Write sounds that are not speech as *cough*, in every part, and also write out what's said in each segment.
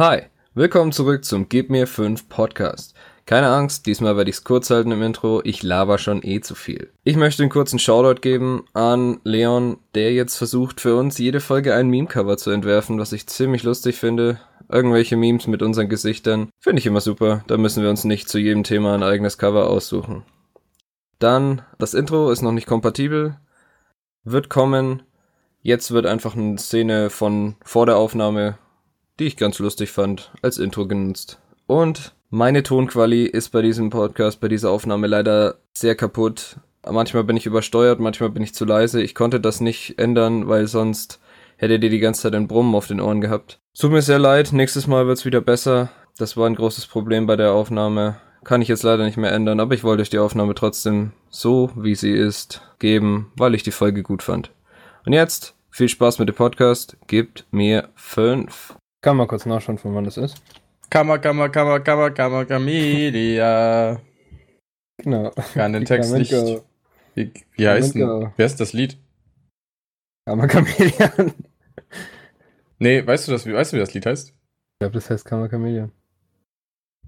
Hi, willkommen zurück zum Gib mir 5 Podcast. Keine Angst, diesmal werde ich es kurz halten im Intro, ich laber schon eh zu viel. Ich möchte einen kurzen Shoutout geben an Leon, der jetzt versucht für uns jede Folge ein Meme-Cover zu entwerfen, was ich ziemlich lustig finde. Irgendwelche Memes mit unseren Gesichtern. Finde ich immer super, da müssen wir uns nicht zu jedem Thema ein eigenes Cover aussuchen. Dann, das Intro ist noch nicht kompatibel, wird kommen. Jetzt wird einfach eine Szene von vor der Aufnahme, die ich ganz lustig fand, als Intro genutzt. Und meine Tonquali ist bei diesem Podcast, bei dieser Aufnahme leider sehr kaputt. Manchmal bin ich übersteuert, manchmal bin ich zu leise. Ich konnte das nicht ändern, weil sonst hättet ihr die ganze Zeit ein Brummen auf den Ohren gehabt. Tut mir sehr leid, nächstes Mal wird's wieder besser. Das war ein großes Problem bei der Aufnahme. Kann ich jetzt leider nicht mehr ändern, aber ich wollte euch die Aufnahme trotzdem so, wie sie ist, geben, weil ich die Folge gut fand. Und jetzt viel Spaß mit dem Podcast. Gibt mir fünf. Kann mal kurz nachschauen, von wann das ist. Kammer, Kammer, Kammer, Kammer, Kammer, Camelia. Genau. Kann den Text nicht. Wie, wie heißt denn, wer ist das Lied? Kammer Chameleon. Nee, weißt du das, wie, weißt du, wie das Lied heißt? Ich glaube, das heißt Kammer Chameleon.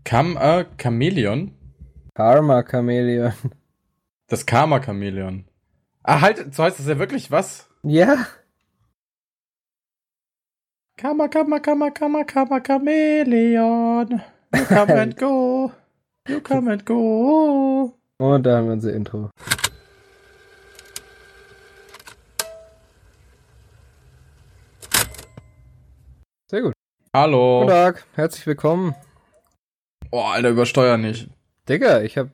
Kammer Chameleon? Karma Chameleon. Das Karma Chameleon. Ah, halt, so heißt das ja wirklich was? Ja. Kammer, Kammer, Kammer, Kammer, Kammer Chameleon. You come and go. You come and go. Und da haben wir unser Intro. Sehr gut. Hallo. Guten Tag, herzlich willkommen. Oh, Alter, übersteuer nicht. Digga, ich hab.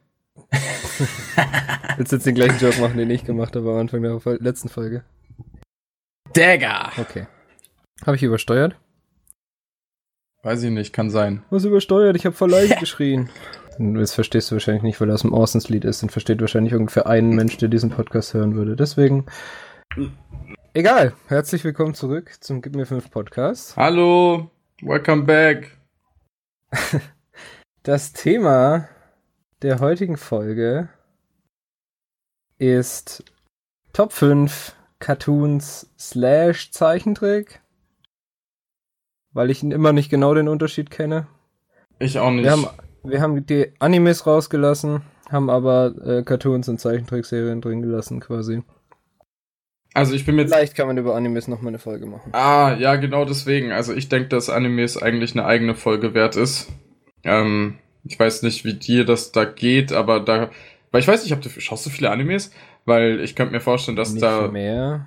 Willst du jetzt den gleichen Joke machen, den ich gemacht habe am Anfang der letzten Folge? Dagger. Okay. Habe ich übersteuert? Weiß ich nicht, kann sein. Was übersteuert? Ich habe voll leise *laughs* geschrien. Das verstehst du wahrscheinlich nicht, weil das ein Orsons Lied ist. Dann versteht wahrscheinlich ungefähr einen Mensch, der diesen Podcast hören würde. Deswegen. Egal. Herzlich willkommen zurück zum Gib mir 5 Podcast. Hallo. Welcome back. *laughs* Das Thema der heutigen Folge ist Top 5 Cartoons slash Zeichentrick. Weil ich immer nicht genau den Unterschied kenne. Ich auch nicht. Wir haben, wir haben die Animes rausgelassen, haben aber äh, Cartoons und Zeichentrickserien drin gelassen quasi. also ich bin mir Vielleicht kann man über Animes nochmal eine Folge machen. Ah, ja, genau deswegen. Also ich denke, dass Animes eigentlich eine eigene Folge wert ist. Ähm, ich weiß nicht, wie dir das da geht, aber da. Weil ich weiß nicht, ob du schaust du viele Animes? Weil ich könnte mir vorstellen, dass nicht da, mehr.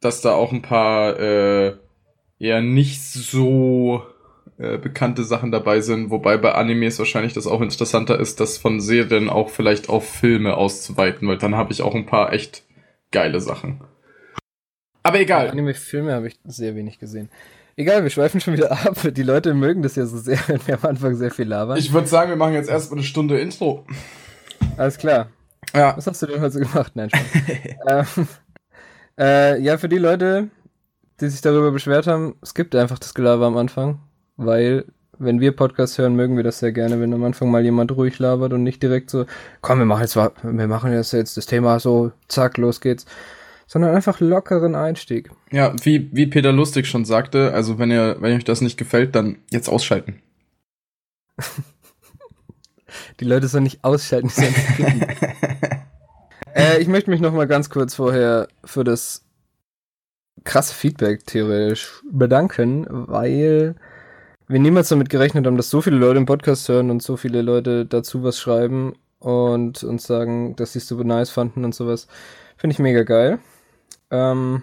dass da auch ein paar äh, eher nicht so äh, bekannte Sachen dabei sind, wobei bei Animes wahrscheinlich das auch interessanter ist, das von Serien auch vielleicht auf Filme auszuweiten, weil dann habe ich auch ein paar echt geile Sachen. Aber egal. Anime-Filme habe ich sehr wenig gesehen. Egal, wir schweifen schon wieder ab. Die Leute mögen das ja so sehr, wenn wir am Anfang sehr viel labern. Ich würde sagen, wir machen jetzt erstmal eine Stunde Intro. Alles klar. Ja. Was hast du denn heute so gemacht? Nein, Spaß. *laughs* ähm, äh, ja, für die Leute, die sich darüber beschwert haben, es gibt einfach das Gelaber am Anfang, weil wenn wir Podcasts hören, mögen wir das sehr gerne, wenn am Anfang mal jemand ruhig labert und nicht direkt so, komm, wir machen jetzt, wir machen jetzt, jetzt das Thema so, zack, los geht's. Sondern einfach lockeren Einstieg. Ja, wie, wie Peter Lustig schon sagte, also wenn ihr, wenn euch das nicht gefällt, dann jetzt ausschalten. *laughs* Die Leute sollen nicht ausschalten, die sollen skippen. *laughs* äh, ich möchte mich noch mal ganz kurz vorher für das krasse Feedback theoretisch bedanken, weil wir niemals damit gerechnet haben, dass so viele Leute im Podcast hören und so viele Leute dazu was schreiben und uns sagen, dass sie es super nice fanden und sowas. Finde ich mega geil. Ähm,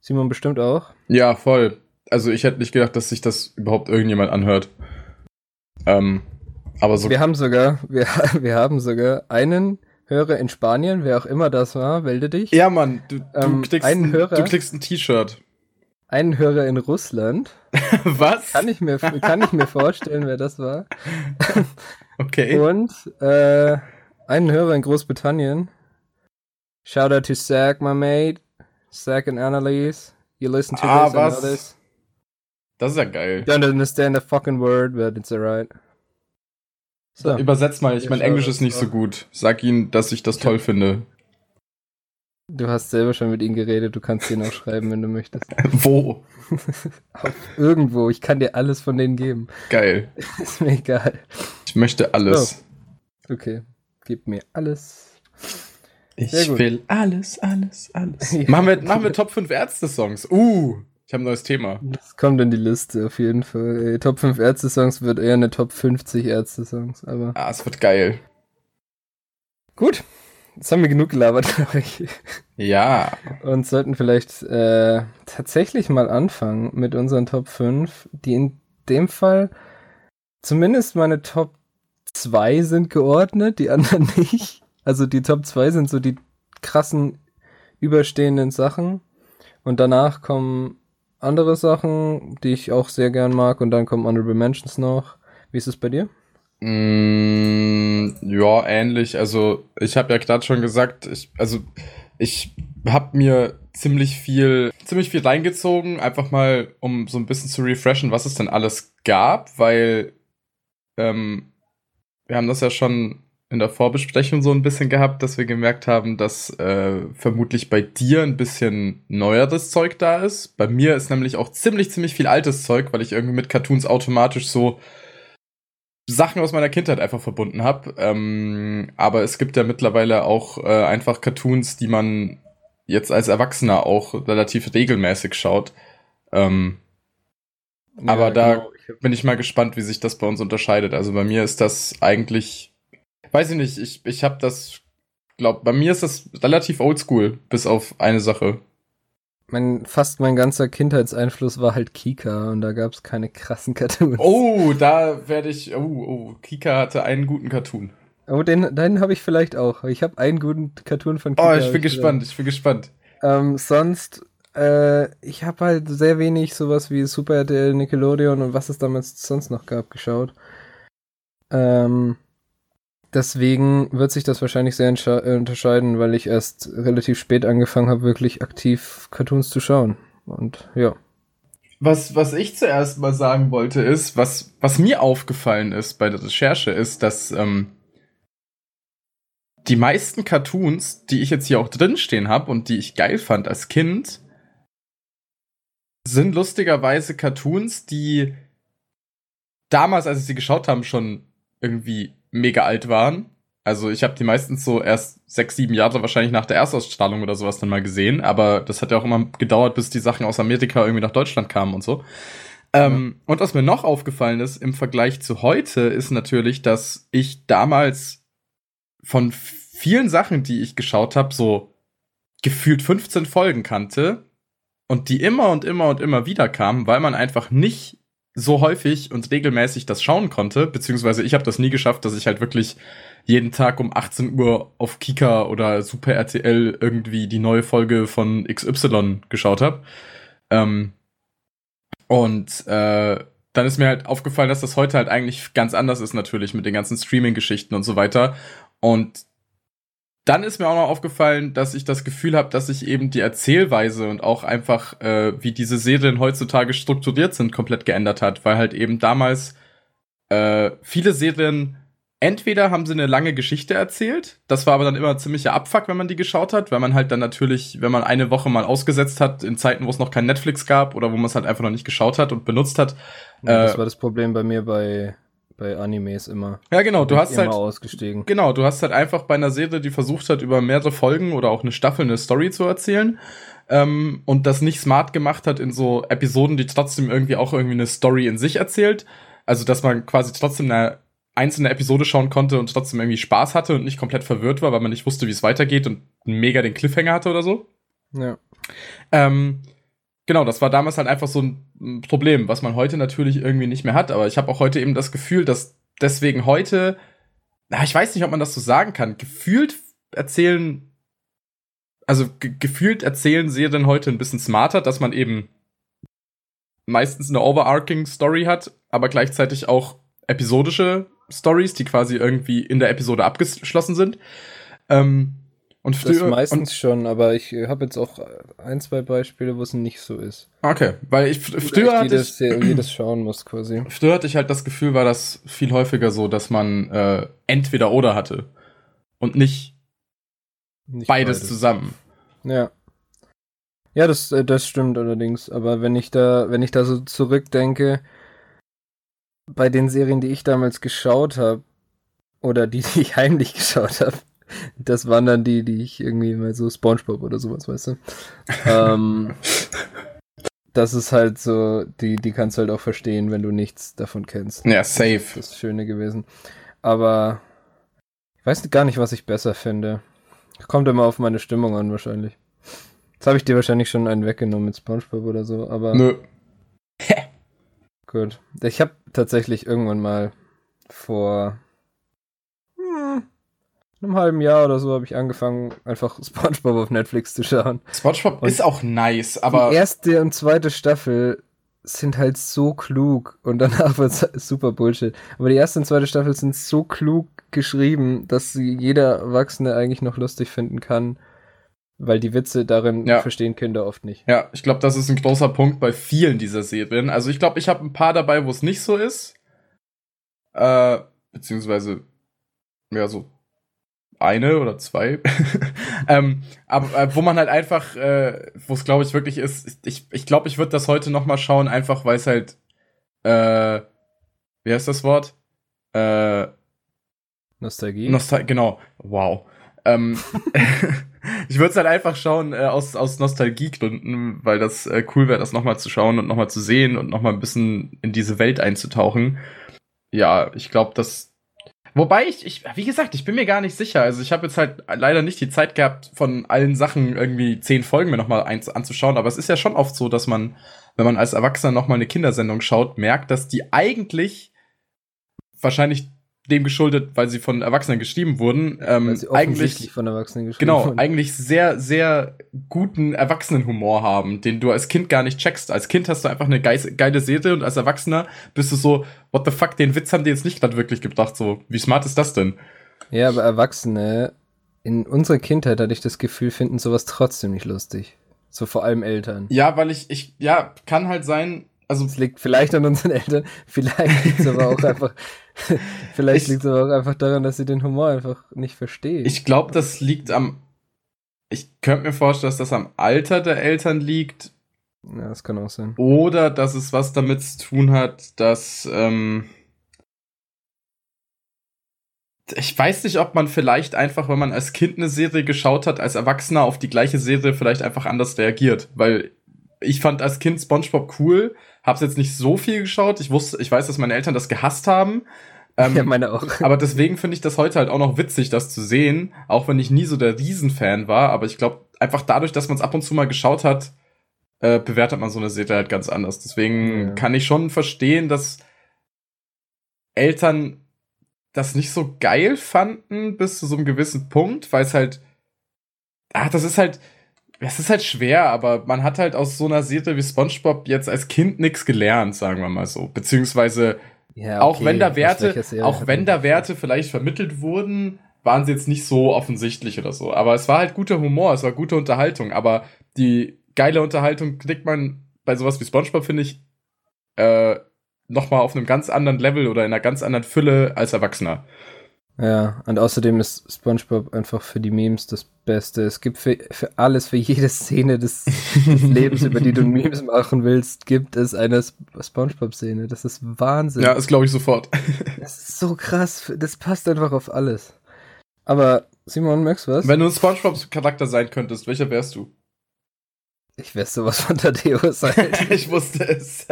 Simon bestimmt auch. Ja, voll. Also ich hätte nicht gedacht, dass sich das überhaupt irgendjemand anhört. Ähm, aber so. Wir haben sogar, wir, *laughs* wir haben sogar einen Hörer in Spanien, wer auch immer das war, melde dich. Ja, Mann, du, du, Ähm, kriegst, einen ein, Hörer. du kriegst ein T-Shirt. Einen Hörer in Russland. *laughs* Was? Kann ich mir, kann ich mir vorstellen, wer das war. *laughs* Okay. Und äh, einen Hörer in Großbritannien. Shout out to Zach, my mate. Zach and Annalise. You listen to Ah, this and was? know this. Das ist ja geil. Don't understand a fucking word, but it's alright. So. Übersetz mal, ich Ja, mein Englisch ist nicht so gut. Sag ihnen, dass ich das Ich toll finde. Du hast selber schon mit ihm geredet, du kannst ihn auch schreiben, wenn du möchtest. *laughs* Wo? *laughs* Irgendwo, ich kann dir alles von denen geben. Geil. *laughs* Ist mir egal. Ich möchte alles. Oh. Okay, gib mir alles. Ich will alles, alles, alles. Ja. Machen, wir, machen wir Top 5 Ärzte-Songs. Uh, ich habe ein neues Thema. Das kommt in die Liste auf jeden Fall. Top 5 Ärzte-Songs wird eher eine Top 50 Ärzte-Songs, aber. Ah, es wird geil. Gut, Jetzt haben wir genug gelabert, *laughs* glaube ich. Ja. Und sollten vielleicht äh, tatsächlich mal anfangen mit unseren Top 5, die in dem Fall zumindest meine Top 2 sind geordnet, die anderen *laughs* nicht. Also die Top 2 sind so die krassen überstehenden Sachen. Und danach kommen andere Sachen, die ich auch sehr gern mag. Und dann kommen Honorable Mentions noch. Wie ist es bei dir? Mm, ja, ähnlich. Also ich habe ja gerade schon gesagt, ich, also ich habe mir ziemlich viel, ziemlich viel reingezogen, einfach mal, um so ein bisschen zu refreshen, was es denn alles gab, weil ähm, wir haben das ja schon in der Vorbesprechung so ein bisschen gehabt, dass wir gemerkt haben, dass äh, vermutlich bei dir ein bisschen neueres Zeug da ist. Bei mir ist nämlich auch ziemlich, ziemlich viel altes Zeug, weil ich irgendwie mit Cartoons automatisch so Sachen aus meiner Kindheit einfach verbunden habe. Ähm, aber es gibt ja mittlerweile auch äh, einfach Cartoons, die man jetzt als Erwachsener auch relativ regelmäßig schaut. Ähm, ja, aber da genau. bin ich mal gespannt, wie sich das bei uns unterscheidet. Also bei mir ist das eigentlich, weiß ich nicht, ich, ich habe das, glaub, bei mir ist das relativ oldschool, bis auf eine Sache mein, fast mein ganzer Kindheitseinfluss war halt Kika und da gab es keine krassen Cartoons. Oh, da werde ich. Oh, oh, Kika hatte einen guten Cartoon. Oh, den, den habe ich vielleicht auch. Ich habe einen guten Cartoon von Kika. Oh, ich bin gespannt, ich bin gespannt. Ähm, sonst, äh, ich habe halt sehr wenig sowas wie Super RTL, Nickelodeon und was es damals sonst noch gab, geschaut. Ähm, Deswegen wird sich das wahrscheinlich sehr äh, unterscheiden, weil ich erst relativ spät angefangen habe, wirklich aktiv Cartoons zu schauen. Und ja. Was, was ich zuerst mal sagen wollte, ist, was, was mir aufgefallen ist bei der Recherche, ist, dass ähm, die meisten Cartoons, die ich jetzt hier auch drinstehen habe und die ich geil fand als Kind, sind lustigerweise Cartoons, die damals, als ich sie geschaut habe, schon irgendwie mega alt waren. Also ich habe die meistens so erst sechs, sieben Jahre wahrscheinlich nach der Erstausstrahlung oder sowas dann mal gesehen. Aber das hat ja auch immer gedauert, bis die Sachen aus Amerika irgendwie nach Deutschland kamen und so. Ähm, und was mir noch aufgefallen ist im Vergleich zu heute, ist natürlich, dass ich damals von vielen Sachen, die ich geschaut habe, so gefühlt 15 Folgen kannte und die immer und immer und immer wieder kamen, weil man einfach nicht so häufig und regelmäßig das schauen konnte, beziehungsweise ich habe das nie geschafft, dass ich halt wirklich jeden Tag um 18 Uhr auf Kika oder Super RTL irgendwie die neue Folge von XY geschaut habe. Ähm, und äh, dann ist mir halt aufgefallen, dass das heute halt eigentlich ganz anders ist natürlich mit den ganzen Streaming-Geschichten und so weiter. Und dann ist mir auch noch aufgefallen, dass ich das Gefühl habe, dass sich eben die Erzählweise und auch einfach, äh, wie diese Serien heutzutage strukturiert sind, komplett geändert hat, weil halt eben damals äh, viele Serien entweder haben sie eine lange Geschichte erzählt, das war aber dann immer ziemlicher Abfuck, wenn man die geschaut hat, weil man halt dann natürlich, wenn man eine Woche mal ausgesetzt hat, in Zeiten, wo es noch kein Netflix gab oder wo man es halt einfach noch nicht geschaut hat und benutzt hat. Ja, das äh, war das Problem bei mir bei bei Animes immer. Ja, genau, du hast halt ausgestiegen. Genau, du hast halt einfach bei einer Serie, die versucht hat, über mehrere Folgen oder auch eine Staffel eine Story zu erzählen ähm, und das nicht smart gemacht hat in so Episoden, die trotzdem irgendwie auch irgendwie eine Story in sich erzählt. Also, dass man quasi trotzdem eine einzelne Episode schauen konnte und trotzdem irgendwie Spaß hatte und nicht komplett verwirrt war, weil man nicht wusste, wie es weitergeht und mega den Cliffhanger hatte oder so. Ja. Ähm, genau, das war damals halt einfach so ein Problem, was man heute natürlich irgendwie nicht mehr hat. Aber ich habe auch heute eben das Gefühl, dass deswegen heute, na, ich weiß nicht, ob man das so sagen kann, gefühlt erzählen, also ge gefühlt erzählen Serien heute ein bisschen smarter, dass man eben meistens eine overarching Story hat, aber gleichzeitig auch episodische Stories, die quasi irgendwie in der Episode abgeschlossen sind. Ähm, und früher, das meistens und, schon, aber ich habe jetzt auch ein, zwei Beispiele, wo es nicht so ist. Okay, weil ich früher hatte jedes, ich, jedes schauen muss quasi. *clears throat* Früher hatte ich halt das Gefühl, war das viel häufiger so, dass man äh, entweder oder hatte und nicht, nicht beides, beides, zusammen. Ja. Ja, das, äh, das stimmt allerdings. Aber wenn ich da, wenn ich da so zurückdenke, bei den Serien, die ich damals geschaut habe, oder die, die ich heimlich *laughs* geschaut habe, das waren dann die, die ich irgendwie mal so SpongeBob oder sowas, weißt du? ähm, *laughs* das ist halt so, die, die kannst du halt auch verstehen, wenn du nichts davon kennst. Ja, safe. Das ist das Schöne gewesen. Aber ich weiß gar nicht, was ich besser finde. Kommt immer auf meine Stimmung an, wahrscheinlich. Jetzt habe ich dir wahrscheinlich schon einen weggenommen mit SpongeBob oder so, aber. Nö. Gut. Ich habe tatsächlich irgendwann mal vor einem halben Jahr oder so habe ich angefangen, einfach *laughs* SpongeBob auf Netflix zu schauen. SpongeBob und ist auch nice, aber. Die erste und zweite Staffel sind halt so klug und danach *laughs* wird es super Bullshit. Aber die erste und zweite Staffel sind so klug geschrieben, dass sie jeder Erwachsene eigentlich noch lustig finden kann, weil die Witze darin ja. verstehen Kinder oft nicht. Ja, ich glaube, das ist ein großer Punkt bei vielen dieser Serien. Also ich glaube, ich habe ein paar dabei, wo es nicht so ist. Äh, beziehungsweise, ja, so eine oder zwei. *laughs* ähm, aber äh, wo man halt einfach, äh, wo es glaube ich wirklich ist, ich ich glaube, ich würde das heute noch mal schauen, einfach weil es halt, äh, wie heißt das Wort? Äh, Nostalgie. Nostal genau. Wow. Ähm, *laughs* ich würde es halt einfach schauen äh, aus, aus Nostalgiegründen, weil das äh, cool wäre, das nochmal zu schauen und nochmal zu sehen und nochmal ein bisschen in diese Welt einzutauchen. Ja, ich glaube, das. Wobei ich, ich, wie gesagt, ich bin mir gar nicht sicher. Also ich habe jetzt halt leider nicht die Zeit gehabt, von allen Sachen irgendwie zehn Folgen mir nochmal anzuschauen, aber es ist ja schon oft so, dass man, wenn man als Erwachsener nochmal eine Kindersendung schaut, merkt, dass die eigentlich wahrscheinlich dem geschuldet, weil sie von Erwachsenen geschrieben wurden. Ähm, weil sie eigentlich von Erwachsenen geschrieben genau, wurden. eigentlich sehr, sehr guten Erwachsenenhumor haben, den du als Kind gar nicht checkst. Als Kind hast du einfach eine geile Serie und als Erwachsener bist du so, what the fuck, den Witz haben die jetzt nicht gerade wirklich gedacht. So, wie smart ist das denn? Ja, aber Erwachsene in unserer Kindheit hatte ich das Gefühl, finden sowas trotzdem nicht lustig. So vor allem Eltern. Ja, weil ich, ich, ja, kann halt sein, also. Es liegt vielleicht an unseren Eltern, vielleicht liegt es aber auch *laughs* einfach Vielleicht liegt es aber auch einfach daran, dass sie den Humor einfach nicht verstehen. Ich glaube, das liegt am. Ich könnte mir vorstellen, dass das am Alter der Eltern liegt. Ja, das kann auch sein. Oder dass es was damit zu tun hat, dass. Ähm, ich weiß nicht, ob man vielleicht einfach, wenn man als Kind eine Serie geschaut hat, als Erwachsener auf die gleiche Serie vielleicht einfach anders reagiert. Weil ich fand als Kind SpongeBob cool, hab's jetzt nicht so viel geschaut. Ich wusste, ich weiß, dass meine Eltern das gehasst haben. Ähm, ja, meine auch. Aber deswegen finde ich das heute halt auch noch witzig, das zu sehen, auch wenn ich nie so der Riesenfan war. Aber ich glaube, einfach dadurch, dass man es ab und zu mal geschaut hat, äh, bewertet man so eine Serie halt ganz anders. Deswegen ja. kann ich schon verstehen, dass Eltern das nicht so geil fanden bis zu so einem gewissen Punkt, weil es halt, ach, das ist halt, es ist halt schwer, aber man hat halt aus so einer Serie wie SpongeBob jetzt als Kind nichts gelernt, sagen wir mal so. Beziehungsweise, ja, okay. auch wenn da Werte, auch wenn da Werte vielleicht vermittelt wurden, waren sie jetzt nicht so offensichtlich oder so. Aber es war halt guter Humor, es war gute Unterhaltung. Aber die geile Unterhaltung kriegt man bei sowas wie SpongeBob, finde ich, äh, nochmal auf einem ganz anderen Level oder in einer ganz anderen Fülle als Erwachsener. Ja, und außerdem ist SpongeBob einfach für die Memes das Beste. Es gibt für, für alles, für jede Szene des, des *laughs* Lebens, über die du Memes machen willst, gibt es eine SpongeBob-Szene. Das ist Wahnsinn. Ja, das glaube ich sofort. *laughs* Das ist so krass. Das passt einfach auf alles. Aber Simon, merkst du was? Wenn du ein SpongeBob-Charakter sein könntest, welcher wärst du? Ich wär sowas von Tadeus sein. *laughs* ich wusste es.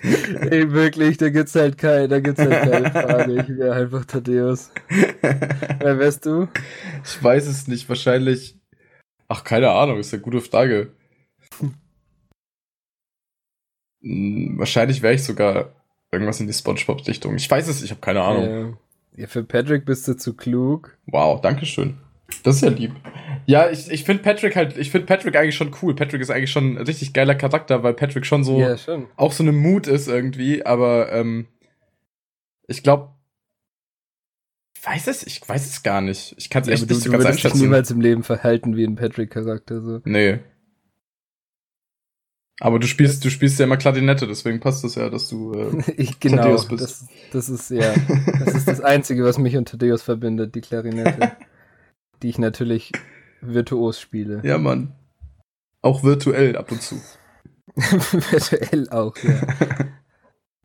Ey, wirklich, da gibt's halt keine, da gibt's halt keine *laughs* Frage. Ich wäre einfach Thaddeus. Wer wärst du? Ich weiß es nicht, wahrscheinlich. Ach, keine Ahnung, ist eine gute Frage. Hm, wahrscheinlich wäre ich sogar irgendwas in die Spongebob-Richtung. Ich weiß es, ich habe keine Ahnung. Ja, für Patrick bist du zu klug. Wow, danke schön. Das ist ja lieb. Ja, ich, ich finde Patrick halt, ich finde Patrick eigentlich schon cool. Patrick ist eigentlich schon ein richtig geiler Charakter, weil Patrick schon so ja, schon. auch so eine Mut ist irgendwie, aber ähm, ich glaube, ich weiß es, ich weiß es gar nicht. Ich kann es ja, echt nicht du, so ganz einschätzen. dich niemals im Leben verhalten wie ein Patrick-Charakter so. Nee. Aber du spielst, du spielst ja immer Klarinette, deswegen passt es ja, dass du äh, *laughs* ich, genau, Thaddeus bist. Das, das ist ja, das ist das Einzige, was mich und Thaddeus verbindet, die Klarinette *laughs* die ich natürlich virtuos spiele. Ja, Mann. Auch virtuell ab und zu. *laughs* virtuell auch, ja.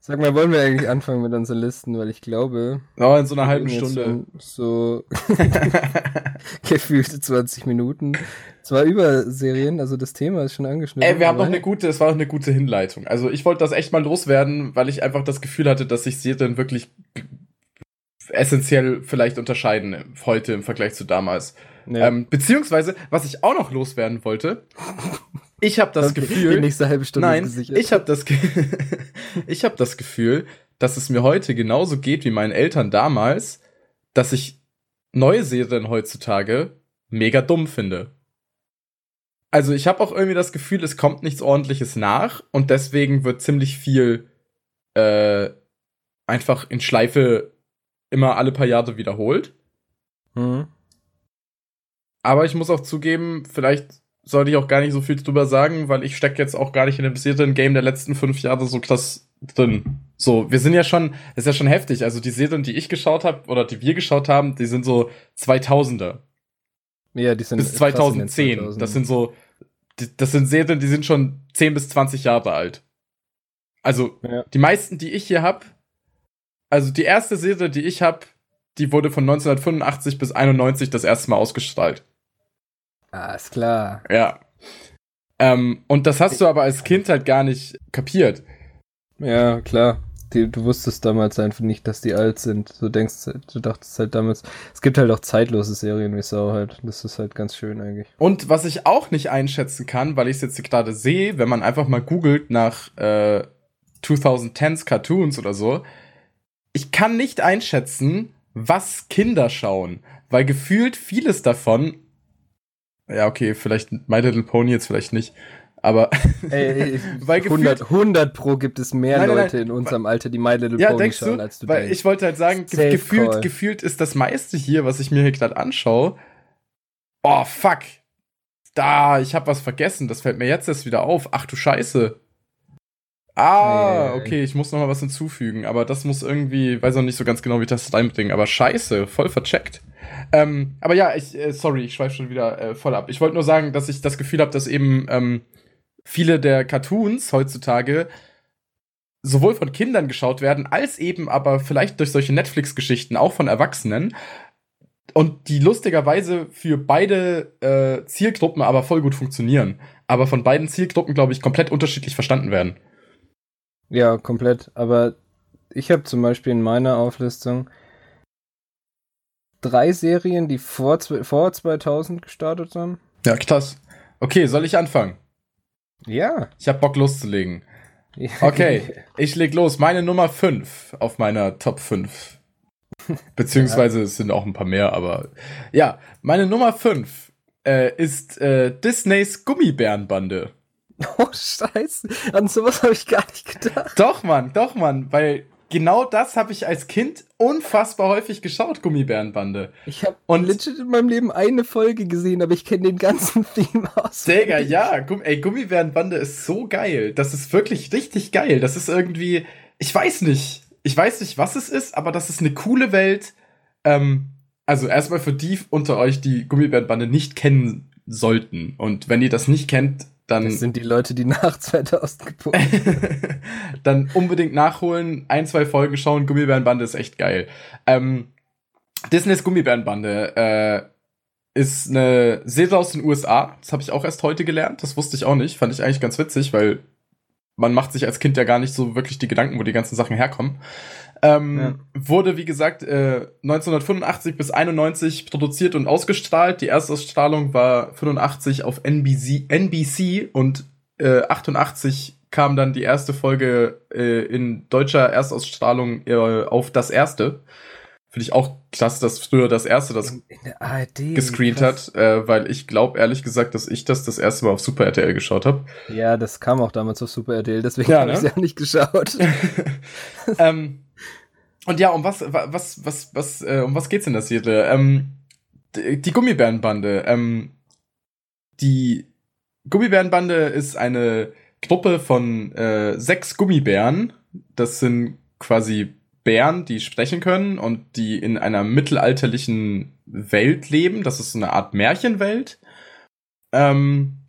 Sag mal, wollen wir eigentlich anfangen mit unseren Listen, weil ich glaube. Ja, in so einer halben Stunde. So *laughs* gefühlte 20 Minuten. Zwar über Serien, also das Thema ist schon angeschnitten. Ey, wir haben noch eine gute, es war auch eine gute Hinleitung. Also ich wollte das echt mal loswerden, weil ich einfach das Gefühl hatte, dass sich Serien wirklich essentiell vielleicht unterscheiden heute im Vergleich zu damals. Ja. Ähm, beziehungsweise, was ich auch noch loswerden wollte, ich habe das Gefühl, die nächste halbe Stunde nein, ich habe das, *laughs* ich habe das Gefühl, dass es mir heute genauso geht wie meinen Eltern damals, dass ich neue Serien heutzutage mega dumm finde. Also ich habe auch irgendwie das Gefühl, es kommt nichts Ordentliches nach und deswegen wird ziemlich viel äh, einfach in Schleife immer alle paar Jahre wiederholt. Mhm. Aber ich muss auch zugeben, vielleicht sollte ich auch gar nicht so viel drüber sagen, weil ich stecke jetzt auch gar nicht in dem Serien-Game der letzten fünf Jahre so krass drin. So, wir sind ja schon, das ist ja schon heftig. Also die Serien, die ich geschaut habe oder die wir geschaut haben, die sind so 2000er. Ja, die sind bis 2010. Das sind so, die, das sind Serien, die sind schon 10 bis 20 Jahre alt. Also ja. die meisten, die ich hier hab, also die erste Serie, die ich hab, die wurde von 1985 bis 91 das erste Mal ausgestrahlt. Ah, ist klar. Ja. Ähm, und das hast du aber als Kind halt gar nicht kapiert. Ja, klar. Die, du wusstest damals einfach nicht, dass die alt sind. Du denkst, du dachtest halt damals, es gibt halt auch zeitlose Serien wie Sau halt. Das ist halt ganz schön eigentlich. Und was ich auch nicht einschätzen kann, weil ich es jetzt gerade sehe, wenn man einfach mal googelt nach äh, 2010s Cartoons oder so, ich kann nicht einschätzen, was Kinder schauen, weil gefühlt vieles davon ja, okay, vielleicht My Little Pony jetzt vielleicht nicht. Aber *laughs* Ey, *laughs* weil 100, 100 pro gibt es mehr nein, nein, Leute in unserem Alter, die My Little ja, Pony schauen, du? als du weil denkst. Ich wollte halt sagen, ge gefühlt, gefühlt ist das meiste hier, was ich mir hier gerade anschaue. Oh, fuck. Da, ich habe was vergessen. Das fällt mir jetzt erst wieder auf. Ach du Scheiße. Ah, okay, ich muss noch mal was hinzufügen, aber das muss irgendwie, weiß auch nicht so ganz genau, wie ich das reinbringe, aber scheiße, voll vercheckt. Ähm, aber ja, ich, äh, sorry, ich schweife schon wieder äh, voll ab. Ich wollte nur sagen, dass ich das Gefühl habe, dass eben ähm, viele der Cartoons heutzutage sowohl von Kindern geschaut werden, als eben aber vielleicht durch solche Netflix-Geschichten auch von Erwachsenen. Und die lustigerweise für beide äh, Zielgruppen aber voll gut funktionieren. Aber von beiden Zielgruppen, glaube ich, komplett unterschiedlich verstanden werden. Ja, komplett. Aber ich habe zum Beispiel in meiner Auflistung drei Serien, die vor, vor 2000 gestartet sind. Ja, krass. Okay, soll ich anfangen? Ja. Ich habe Bock loszulegen. Okay, *laughs* ich leg los. Meine Nummer 5 auf meiner Top 5. Beziehungsweise ja. es sind auch ein paar mehr, aber ja, meine Nummer 5 äh, ist äh, Disneys Gummibärenbande. *laughs* Oh, scheiße. An sowas habe ich gar nicht gedacht. Doch, Mann, doch, Mann, weil genau das habe ich als Kind unfassbar häufig geschaut, Gummibärenbande. Ich habe legit in meinem Leben eine Folge gesehen, aber ich kenne den ganzen *laughs* Theme aus. Digga, ja, Gumm ey, Gummibärenbande ist so geil. Das ist wirklich richtig geil. Das ist irgendwie, ich weiß nicht. Ich weiß nicht, was es ist, aber das ist eine coole Welt. Ähm, also erstmal für die unter euch, die Gummibärenbande nicht kennen sollten. Und wenn ihr das nicht kennt, dann. Das sind die Leute, die nach *laughs* 2000 geboren *laughs* Dann unbedingt nachholen, ein, zwei Folgen schauen. Gummibärenbande ist echt geil. Ähm, Disneys Gummibärenbande äh, ist eine Serie aus den USA. Das habe ich auch erst heute gelernt. Das wusste ich auch nicht. Fand ich eigentlich ganz witzig, weil man macht sich als Kind ja gar nicht so wirklich die Gedanken, wo die ganzen Sachen herkommen. Ähm, ja. Wurde, wie gesagt, äh, 1985 bis 91 produziert und ausgestrahlt. Die Erstausstrahlung war 85 auf NBC, NBC und äh, 88 kam dann die erste Folge äh, in deutscher Erstausstrahlung äh, auf das erste. Finde ich auch klasse, dass früher das erste das in, in ARD, gescreent krass. hat, äh, weil ich glaube ehrlich gesagt, dass ich das das erste Mal auf Super RTL geschaut habe. Ja, das kam auch damals auf Super RTL, deswegen ja, habe ne? ich es ja nicht geschaut. *laughs* ähm, und ja, um was, was, was, was, äh, um was geht's in der Serie? Ähm, die, die Gummibärenbande. Ähm, die Gummibärenbande ist eine Gruppe von äh, sechs Gummibären. Das sind quasi Bären, die sprechen können und die in einer mittelalterlichen Welt leben. Das ist so eine Art Märchenwelt. Ähm,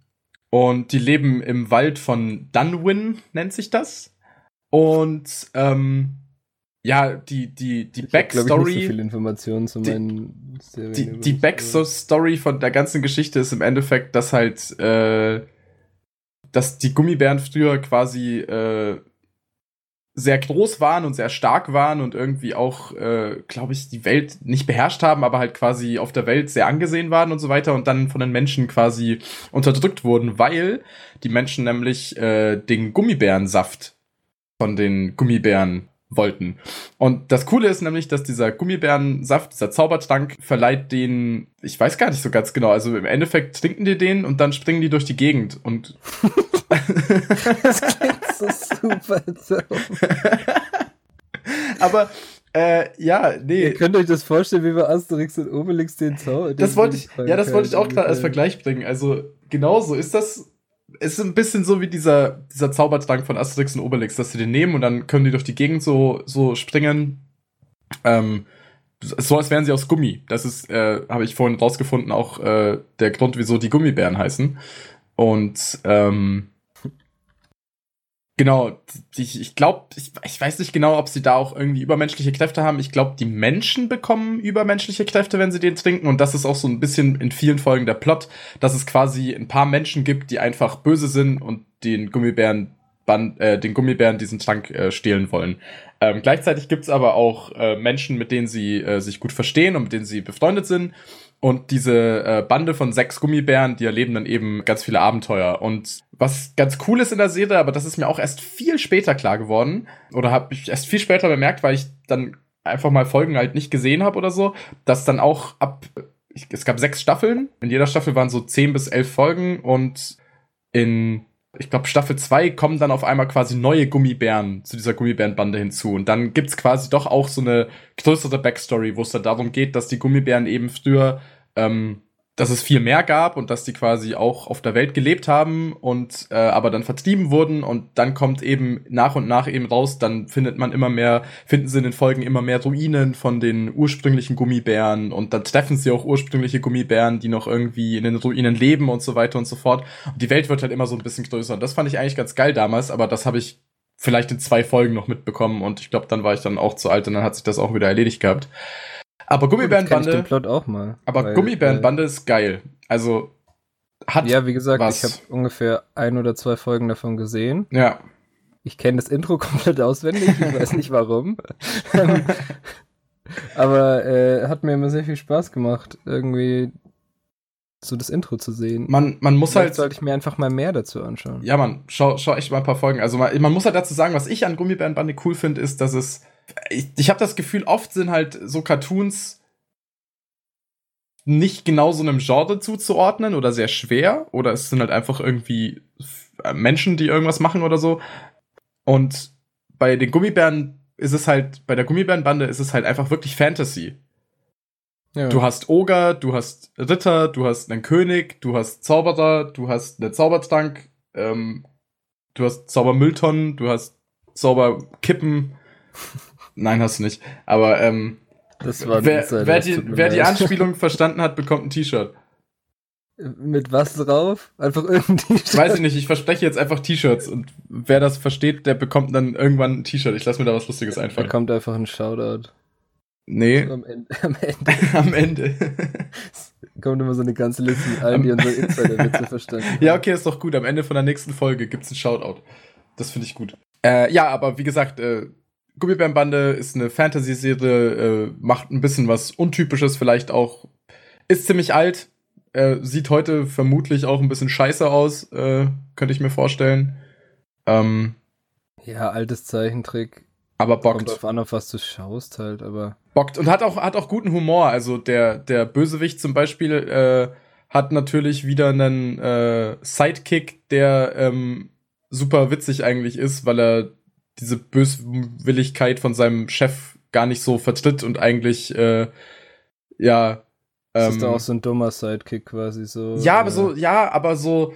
und die leben im Wald von Dunwin, nennt sich das. Und ähm, ja, die, die, die Ich hab, Backstory. glaub ich, so viel Informationen zu Die- meinen Serien. die, die Backstory von der ganzen Geschichte ist im Endeffekt, dass halt, äh, dass die Gummibären früher quasi äh, sehr groß waren und sehr stark waren und irgendwie auch, äh, glaube ich, die Welt nicht beherrscht haben, aber halt quasi auf der Welt sehr angesehen waren und so weiter und dann von den Menschen quasi unterdrückt wurden, weil die Menschen nämlich äh, den Gummibärensaft von den Gummibären wollten. Und das Coole ist nämlich, dass dieser Gummibärensaft, dieser Zaubertrank, verleiht den, ich weiß gar nicht so ganz genau, also im Endeffekt trinken die den und dann springen die durch die Gegend und Das klingt so super dumm. *laughs* aber äh, ja, nee. Ihr könnt euch das vorstellen, wie bei Asterix und Obelix den Zauber. Das wollte ich, ja, das wollte ich auch gerade als Vergleich bringen. Also genauso ist das. Es ist ein bisschen so wie dieser, dieser Zaubertrank von Asterix und Obelix, dass sie den nehmen und dann können die durch die Gegend so, so springen. Ähm, so als wären sie aus Gummi. Das ist, äh, habe ich vorhin rausgefunden, auch äh, der Grund, wieso die Gummibären heißen. Und ähm, genau, die, ich glaube, ich, ich weiß nicht genau, ob sie da auch irgendwie übermenschliche Kräfte haben. Ich glaube, die Menschen bekommen übermenschliche Kräfte, wenn sie den trinken. Und das ist auch so ein bisschen in vielen Folgen der Plot, dass es quasi ein paar Menschen gibt, die einfach böse sind und den Gummibären äh, den Gummibären diesen Trank äh, stehlen wollen. Ähm, gleichzeitig gibt's aber auch äh, Menschen, mit denen sie äh, sich gut verstehen und mit denen sie befreundet sind. Und diese äh, Bande von sechs Gummibären, die erleben dann eben ganz viele Abenteuer. Und was ganz cool ist in der Serie, aber das ist mir auch erst viel später klar geworden, oder habe ich erst viel später bemerkt, weil ich dann einfach mal Folgen halt nicht gesehen habe oder so, dass dann auch ab, ich, es gab sechs Staffeln, in jeder Staffel waren so zehn bis elf Folgen und in ich glaube, Staffel 2 kommen dann auf einmal quasi neue Gummibären zu dieser Gummibärenbande hinzu. Und dann gibt's quasi doch auch so eine größere Backstory, wo es dann darum geht, dass die Gummibären eben früher, ähm, dass es viel mehr gab und dass die quasi auch auf der Welt gelebt haben und äh, aber dann vertrieben wurden und dann kommt eben nach und nach eben raus, dann findet man immer mehr, finden sie in den Folgen immer mehr Ruinen von den ursprünglichen Gummibären und dann treffen sie auch ursprüngliche Gummibären, die noch irgendwie in den Ruinen leben und so weiter und so fort. Und die Welt wird halt immer so ein bisschen größer. Und das fand ich eigentlich ganz geil damals, aber das habe ich vielleicht in zwei Folgen noch mitbekommen und ich glaube, dann war ich dann auch zu alt und dann hat sich das auch wieder erledigt gehabt. Aber Ich den Gummibärenbande, Plot auch mal. aber weil, Gummibärenbande ist geil. Also hat Äh, ja, wie gesagt, was. ich habe ungefähr ein oder zwei Folgen davon gesehen. ja. Ich kenne das Intro *laughs* komplett auswendig, ich weiß nicht warum. *laughs* Aber äh, hat mir immer sehr viel Spaß gemacht, irgendwie so das Intro zu sehen. Man, man muss Vielleicht halt sollte ich mir einfach mal mehr dazu anschauen. Ja, man, schau, schau echt mal ein paar Folgen. Also man, man muss halt dazu sagen, was ich an Gummibärenbande cool finde, ist, dass es. Ich, ich habe das Gefühl, oft sind halt so Cartoons nicht genau so einem Genre zuzuordnen oder sehr schwer. Oder es sind halt einfach irgendwie Menschen, die irgendwas machen oder so. Und bei den Gummibären ist es halt, bei der Gummibärenbande ist es halt einfach wirklich Fantasy. Ja. Du hast Oger, du hast Ritter, du hast einen König, du hast Zauberer, du hast einen Zaubertrank, ähm, du hast Zaubermülltonnen, du hast Zauberkippen. *laughs* Nein, hast du nicht. Aber ähm, das war ein wer, Insider, wer, die, wer die. Anspielung *laughs* verstanden hat, bekommt ein T-Shirt. Mit was drauf? Einfach irgendwie. Weiß ich nicht, ich verspreche jetzt einfach T-Shirts und wer das versteht, der bekommt dann irgendwann ein T-Shirt. Ich lasse mir da was Lustiges Da einfallen. kommt einfach ein Shoutout. Nee, *laughs* Am Ende, am Ende *laughs* am Ende. kommt immer so eine ganze Liste mit allen, die unsere Insider-Witze verstanden haben. Ja, okay, ist doch gut. Am Ende von der nächsten Folge gibt's einen Shoutout. Das finde ich gut. Äh, ja, aber wie gesagt, äh, Gummibärenbande ist eine Fantasy-Serie, äh, macht ein bisschen was Untypisches vielleicht auch. Ist ziemlich alt, äh, sieht heute vermutlich auch ein bisschen scheiße aus, äh, könnte ich mir vorstellen. Ähm, Ja, altes Zeichentrick. aber Kommt bockt. drauf an, auf was du schaust halt, aber. Bockt. Und hat auch, hat auch guten Humor. Also der, der Bösewicht zum Beispiel äh, hat natürlich wieder einen äh, Sidekick, der ähm, super witzig eigentlich ist, weil er diese Böswilligkeit von seinem Chef gar nicht so vertritt und eigentlich äh, ja Das ist ähm, doch auch so ein dummer Sidekick quasi so. ja, aber äh, so ja, aber so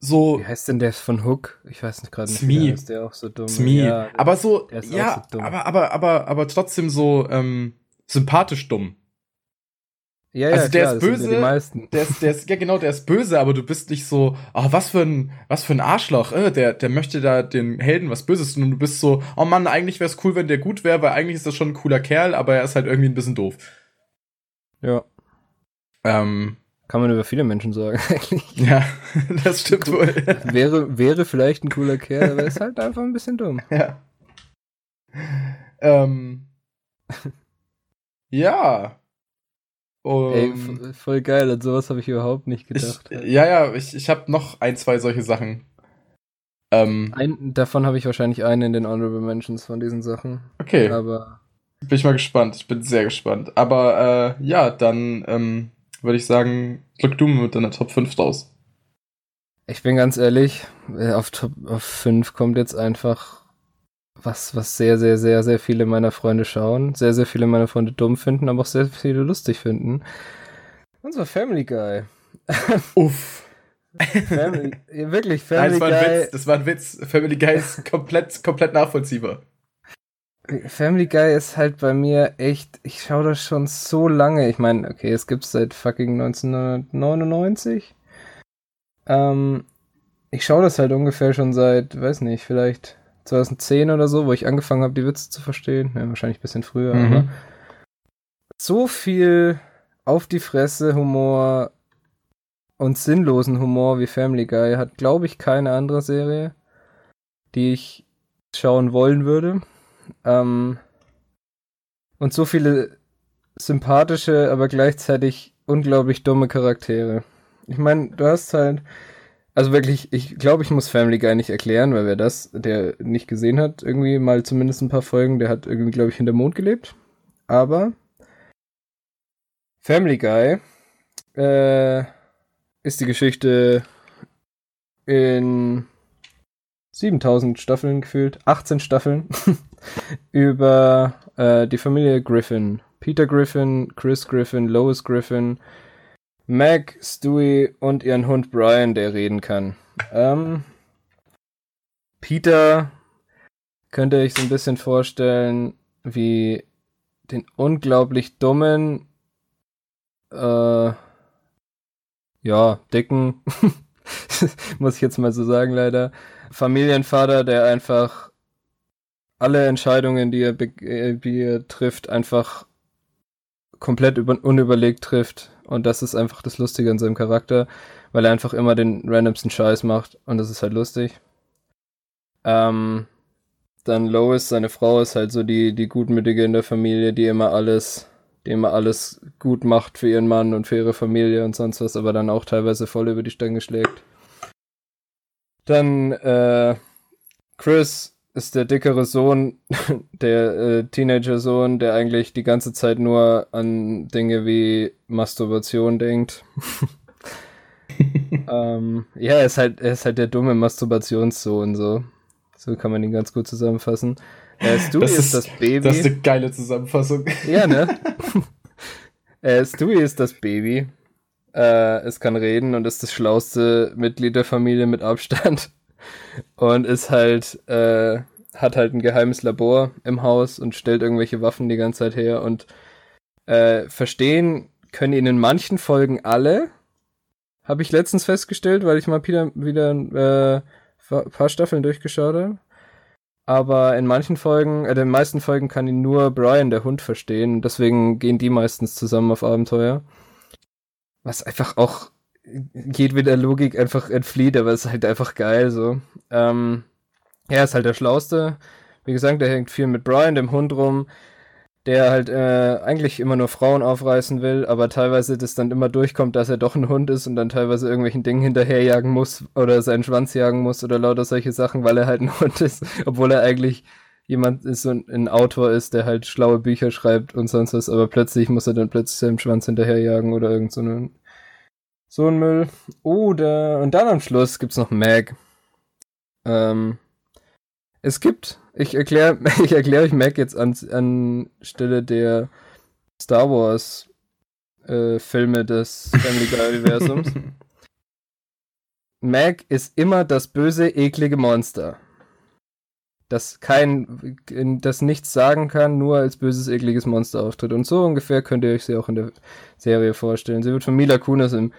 so Wie heißt denn der von Hook? Ich weiß nicht gerade nicht. Smee. wie der auch so dumm. Smee. Ja, aber so ist ja, so dumm. aber aber aber aber trotzdem so ähm, sympathisch dumm. Ja, ja, also der klar, ist ja böse. die meisten. Der ist, der ist, ja genau, der ist böse, aber du bist nicht so, ah, was für ein, was für ein Arschloch, äh, der, der möchte da den Helden was Böses tun und du bist so, oh Mann, eigentlich wäre es cool, wenn der gut wäre, weil eigentlich ist das schon ein cooler Kerl, aber er ist halt irgendwie ein bisschen doof. Ja, Ähm, kann man über viele Menschen sagen *laughs* eigentlich. ja, *laughs* das stimmt wohl. *laughs* wäre, wäre vielleicht ein cooler Kerl, aber ist halt einfach ein bisschen dumm. ja. Ähm, ja. Um, Ey, voll geil, an sowas habe ich überhaupt nicht gedacht. ich, ja, ja, ich, ich habe noch ein, zwei solche Sachen. Ähm, Ein, davon habe ich wahrscheinlich einen in den Honorable Mentions von diesen Sachen. okay. Aber Bin ich mal gespannt. Ich bin sehr gespannt. Aber äh, ja, dann ähm, würde ich sagen, drück du mit deiner Top 5 raus. ich bin ganz ehrlich, äh, auf Top auf 5 kommt jetzt einfach was, was sehr, sehr, sehr, sehr viele meiner Freunde schauen. Sehr, sehr viele meiner Freunde dumm finden, aber auch sehr viele lustig finden. Unser Family Guy. *laughs* Uff. Family, wirklich, Nein, Family das war ein Guy. Witz. Das war ein Witz. Family Guy ist komplett, komplett nachvollziehbar. Family Guy ist halt bei mir echt, ich schaue das schon so lange. Ich meine, okay, es gibt's seit fucking 1999. Ähm, ich schaue das halt ungefähr schon seit, weiß nicht, vielleicht 2010 oder so, wo ich angefangen habe, die Witze zu verstehen. Ja, wahrscheinlich ein bisschen früher, Mhm. aber so viel auf die Fresse Humor und sinnlosen Humor wie Family Guy hat, glaube ich, keine andere Serie, die ich schauen wollen würde. Ähm, und so viele sympathische, aber gleichzeitig unglaublich dumme Charaktere. Ich meine, du hast halt, also wirklich, ich glaube, ich muss Family Guy nicht erklären, weil wer das, der nicht gesehen hat, irgendwie mal zumindest ein paar Folgen, der hat irgendwie, glaube ich, hinter Mond gelebt. Aber Family Guy äh, ist die Geschichte in 7000 Staffeln gefühlt, 18 Staffeln, *laughs* über äh, die Familie Griffin. Peter Griffin, Chris Griffin, Lois Griffin, Meg, Stewie und ihren Hund Brian, der reden kann. Ähm, Peter könnte ich so ein bisschen vorstellen wie den unglaublich dummen, äh, ja, dicken, *laughs* muss ich jetzt mal so sagen, leider, Familienvater, der einfach alle Entscheidungen, die er, äh, die er trifft, einfach komplett über unüberlegt trifft. Und das ist einfach das Lustige an seinem Charakter, weil er einfach immer den randomsten Scheiß macht und das ist halt lustig. Ähm, dann Lois, seine Frau, ist halt so die, die Gutmütige in der Familie, die immer alles, die immer alles gut macht für ihren Mann und für ihre Familie und sonst was, aber dann auch teilweise voll über die Stange schlägt. Dann, äh, Chris ist der dickere Sohn, *laughs* der äh, Teenager-Sohn, der eigentlich die ganze Zeit nur an Dinge wie Masturbation denkt. *laughs* ähm, ja, er ist halt, er ist halt der dumme Masturbationssohn, so. So kann man ihn ganz gut zusammenfassen. Äh, Stewie Das ist, ist- das Baby. Das ist eine geile Zusammenfassung. Ja, ne? *laughs* äh, Stewie ist das Baby. Äh, es kann reden und ist das schlauste Mitglied der Familie mit Abstand. Und ist halt, äh, hat halt ein geheimes Labor im Haus und stellt irgendwelche Waffen die ganze Zeit her. Und äh, verstehen können ihn in manchen Folgen alle. Habe ich letztens festgestellt, weil ich mal wieder, wieder äh, ein paar Staffeln durchgeschaut habe. Aber in manchen Folgen, äh, den meisten Folgen kann ihn nur Brian, der Hund, verstehen. Deswegen gehen die meistens zusammen auf Abenteuer. Was einfach auch jedweder Logik einfach entflieht, aber es ist halt einfach geil so. Ähm, er ist halt der Schlauste. Wie gesagt, der hängt viel mit Brian, dem Hund rum, der halt äh, eigentlich immer nur Frauen aufreißen will, aber teilweise das dann immer durchkommt, dass er doch ein Hund ist und dann teilweise irgendwelchen Dingen hinterherjagen muss oder seinen Schwanz jagen muss oder lauter solche Sachen, weil er halt ein *laughs* Hund ist, obwohl er eigentlich jemand ist, so ein, Autor ist, der halt schlaue Bücher schreibt und sonst was, aber plötzlich muss er dann plötzlich seinem Schwanz hinterherjagen oder irgend so einen so ein Müll. Oder, und dann am Schluss gibt's noch Mag. Ähm, es gibt, ich *laughs* erkläre ich erklär euch Mag jetzt an, an Stelle der Star Wars äh, Filme des Family Guy Universums. *laughs* Mag ist immer das böse, eklige Monster. das kein, das nichts sagen kann, nur als böses, ekliges Monster auftritt. Und so ungefähr könnt ihr euch sie auch in der Serie vorstellen. Sie wird von Mila Kunis im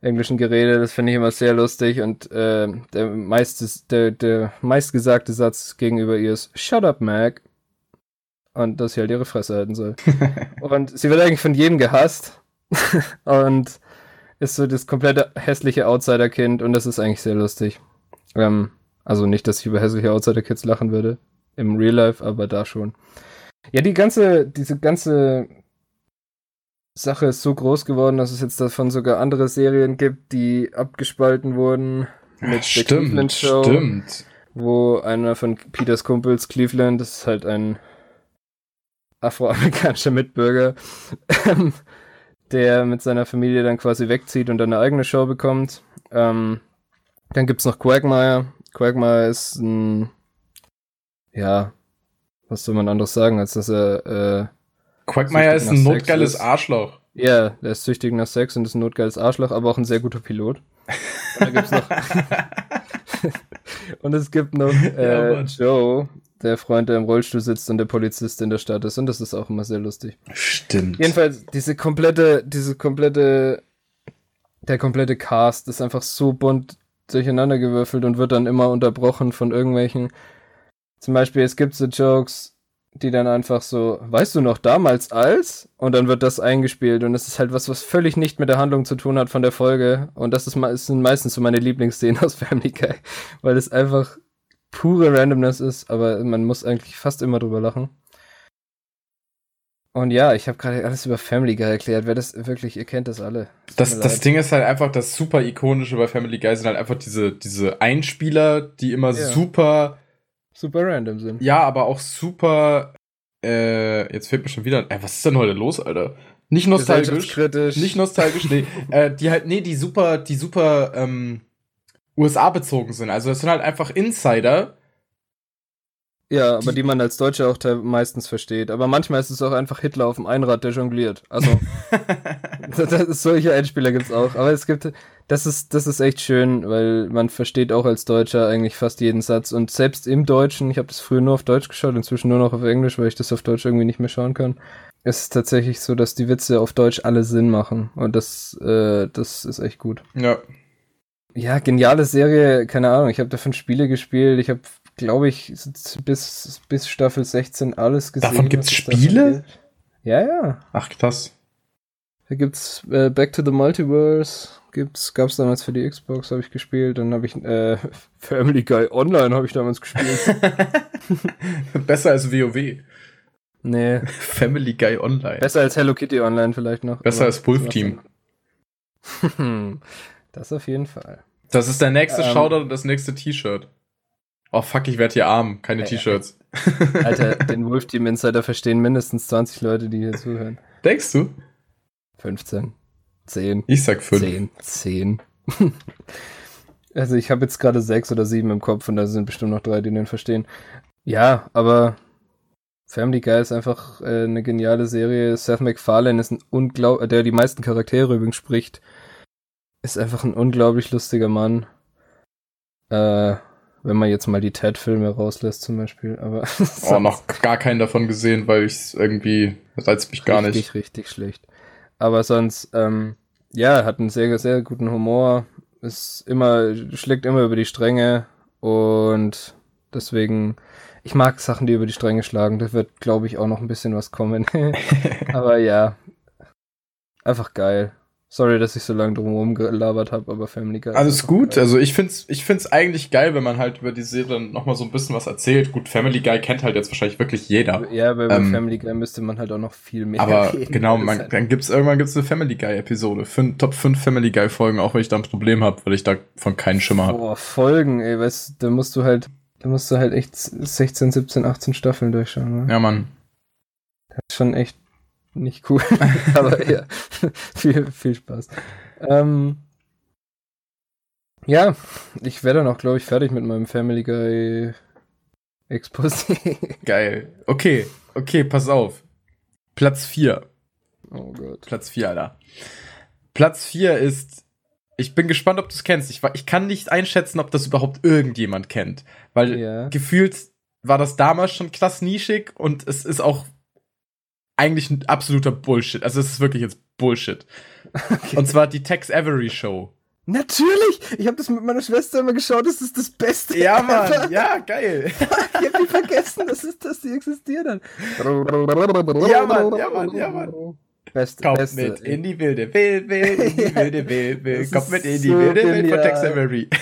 Englischen geredet, das finde ich immer sehr lustig und äh, der, meistes, der, der meistgesagte Satz gegenüber ihr ist Shut up, Mac. Und dass sie halt ihre Fresse halten soll. *laughs* und sie wird eigentlich von jedem gehasst *laughs* und ist so das komplette hässliche Outsider-Kind und das ist eigentlich sehr lustig. Ähm, also nicht, dass ich über hässliche Outsider-Kids lachen würde im Real Life, aber da schon. Ja, die ganze, diese ganze Sache ist so groß geworden, dass es jetzt davon sogar andere Serien gibt, die abgespalten wurden. Mit stimmt, der Cleveland Show. Stimmt. Wo einer von Peters Kumpels, Cleveland, das ist halt ein afroamerikanischer Mitbürger, der mit seiner Familie dann quasi wegzieht und eine eigene Show bekommt. Ähm, dann gibt's noch Quagmire. Quagmire ist ein, ja, was soll man anderes sagen, als dass er äh, Quagmire ist ein notgeiles ist. Arschloch. Ja, der ist süchtig nach Sex und ist ein notgeiles Arschloch, aber auch ein sehr guter Pilot. Und, gibt's noch *laughs* und es gibt noch äh, ja, Joe, der Freund, der im Rollstuhl sitzt und der Polizist in der Stadt ist. Und das ist auch immer sehr lustig. Stimmt. Jedenfalls, diese komplette, diese komplette, der komplette Cast ist einfach so bunt durcheinandergewürfelt und wird dann immer unterbrochen von irgendwelchen. Zum Beispiel, es gibt so Jokes, die dann einfach so, weißt du noch damals als? Und dann wird das eingespielt und es ist halt was, was völlig nicht mit der Handlung zu tun hat von der Folge. Und das ist, das sind meistens so meine Lieblingsszenen *laughs* aus Family Guy, weil es einfach pure Randomness ist, aber man muss eigentlich fast immer drüber lachen. Und ja, ich habe gerade alles über Family Guy erklärt. Wer das wirklich, ihr kennt das alle. Das, das, das Ding ist halt einfach, das super ikonische bei Family Guy sind halt einfach diese, diese Einspieler, die immer ja. super super random sind. Ja, aber auch super. Äh, jetzt fehlt mir schon wieder. Ey, was ist denn heute los, Alter? Nicht nostalgisch. Nicht nostalgisch, nee. *laughs* äh, die halt, nee, die super, die super ähm, USA bezogen sind. Also es sind halt einfach Insider, ja, aber die, die man als Deutscher auch meistens versteht. Aber manchmal ist es auch einfach Hitler auf dem Einrad, der jongliert. Also, das, *laughs* das, *laughs* solche Einspieler gibt's auch. Aber es gibt, das ist, das ist echt schön, weil man versteht auch als Deutscher eigentlich fast jeden Satz. Und selbst im Deutschen, ich habe das früher nur auf Deutsch geschaut, inzwischen nur noch auf Englisch, weil ich das auf Deutsch irgendwie nicht mehr schauen kann. Es ist tatsächlich so, dass die Witze auf Deutsch alle Sinn machen. Und das, äh, das ist echt gut. Ja. Ja, geniale Serie, keine Ahnung. Ich habe davon Spiele gespielt, ich habe glaube ich, bis, bis Staffel 16 alles gesehen. Davon gibt's Spiele? Ja, ja. Ach, krass. Da gibt's äh, Back to the Multiverse, gibt's, gab's damals für die Xbox, habe ich gespielt. Dann habe ich äh, *laughs* Family Guy Online habe ich damals gespielt. *laughs* Besser als WoW. Nee. Family Guy Online. Besser als Hello Kitty Online vielleicht noch. Besser als Wolf Team. *laughs* das auf jeden Fall. Das ist der nächste ähm, Shoutout und das nächste T-Shirt. Oh fuck, ich werde hier arm, keine ja, T-Shirts. Alter, den Wolf Team Insider verstehen mindestens 20 Leute, die hier zuhören. Denkst du? 15. 10. Ich sag 5. 10. 10. also ich habe jetzt gerade 6 oder 7 im Kopf und da sind bestimmt noch drei, die den verstehen. Ja, aber Family Guy ist einfach äh, eine geniale Serie. Seth MacFarlane ist ein unglaublich, der die meisten Charaktere übrigens spricht, ist einfach ein unglaublich lustiger Mann. Äh, wenn man jetzt mal die Ted-Filme rauslässt zum Beispiel, aber. *laughs* oh, noch gar keinen davon gesehen, weil ich irgendwie reizt mich gar richtig, nicht. Richtig, richtig schlecht. Aber sonst, ähm, ja, hat einen sehr, sehr guten Humor, ist immer, schlägt immer über die Stränge und deswegen, ich mag Sachen, die über die Stränge schlagen. Da wird, glaube ich, auch noch ein bisschen was kommen. *laughs* aber ja, einfach geil. Sorry, dass ich so lange drumherum gelabert habe, aber Family Guy. Alles gut. Geil. Also ich find's, ich find's eigentlich geil, wenn man halt über die Serie noch mal so ein bisschen was erzählt. Gut, Family Guy kennt halt jetzt wahrscheinlich wirklich jeder. Ja, über ähm, Family Guy müsste man halt auch noch viel mehr Aber *laughs* reden, genau, man, halt dann gibt's irgendwann gibt's eine Family Guy Episode. Fün Top 5 Family Guy Folgen, auch wenn ich da ein Problem habe, weil ich da von keinen Schimmer habe. Boah, Folgen, ey, weißt da musst du halt, da musst du halt echt 16, 17, 18 Staffeln durchschauen, ne? Ja, Mann. Das ist schon echt nicht cool. *laughs* aber ja, viel, viel Spaß. Ähm, ja, ich werde dann auch, glaube ich, fertig mit meinem Family Guy Exposé. *laughs* Geil. Okay, okay, pass auf. Platz 4. Oh Gott. Platz 4, Alter. Platz 4 ist. Ich bin gespannt, ob du es kennst. Ich, ich kann nicht einschätzen, ob das überhaupt irgendjemand kennt. Weil ja. gefühlt war das damals schon krass nischig und es ist auch eigentlich ein absoluter Bullshit. Also es ist wirklich jetzt Bullshit. Okay. Und zwar die Tex Avery Show. Natürlich! Ich habe das mit meiner Schwester immer geschaut, das ist das Beste. Ja, Mann, ja, geil. *laughs* ich hab die vergessen, das ist, dass die existieren. Ja, Mann, ja, Mann, ja, Mann. Beste, Kommt beste. mit in die wilde, wild, wild, in die wilde, *laughs* wild, wild. Kommt mit in die so wilde, wild von Tex Avery. *laughs*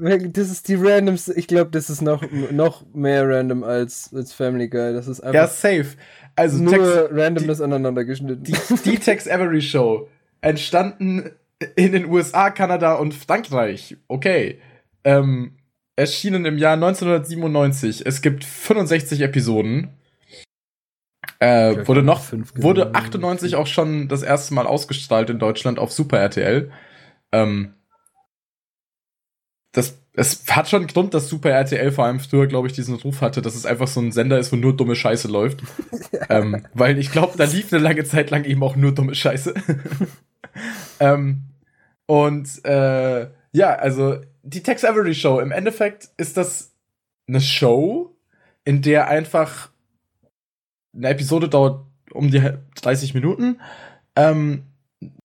Das ist die randomste, ich glaube, das ist noch, noch mehr random als, als Family Guy. Das ist einfach. Ja, safe. Also nur Tex, randomness aneinander geschnitten. Die, die Tex Avery Show. Entstanden in den USA, Kanada und Frankreich. Okay. Ähm, erschienen im Jahr 1997. Es gibt 65 Episoden. Äh, wurde noch, wurde 98 auch schon das erste Mal ausgestrahlt in Deutschland auf Super RTL. Ähm, das, es hat schon einen Grund, dass Super RTL vor allem früher, glaube ich, diesen Ruf hatte, dass es einfach so ein Sender ist, wo nur dumme Scheiße läuft. *laughs* ähm, weil ich glaube, da lief eine lange Zeit lang eben auch nur dumme Scheiße. *laughs* ähm, und äh, ja, also die Tex Avery Show, im Endeffekt ist das eine Show, in der einfach eine Episode dauert um die 30 Minuten, ähm,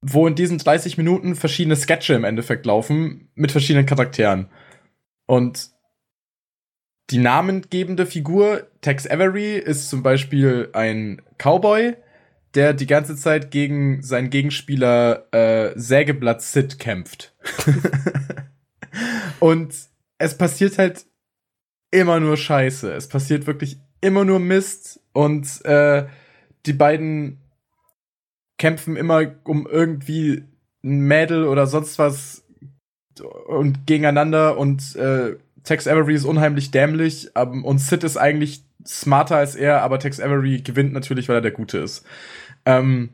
wo in diesen 30 Minuten verschiedene Sketche im Endeffekt laufen mit verschiedenen Charakteren. Und die namengebende Figur, Tex Avery, ist zum Beispiel ein Cowboy, der die ganze Zeit gegen seinen Gegenspieler äh, Sägeblatt Sid kämpft. *laughs* Und es passiert halt immer nur Scheiße. Es passiert wirklich immer nur Mist und äh, die beiden kämpfen immer um irgendwie ein Mädel oder sonst was und gegeneinander und äh, Tex Avery ist unheimlich dämlich um, und Sid ist eigentlich smarter als er, aber Tex Avery gewinnt natürlich, weil er der Gute ist. Ähm,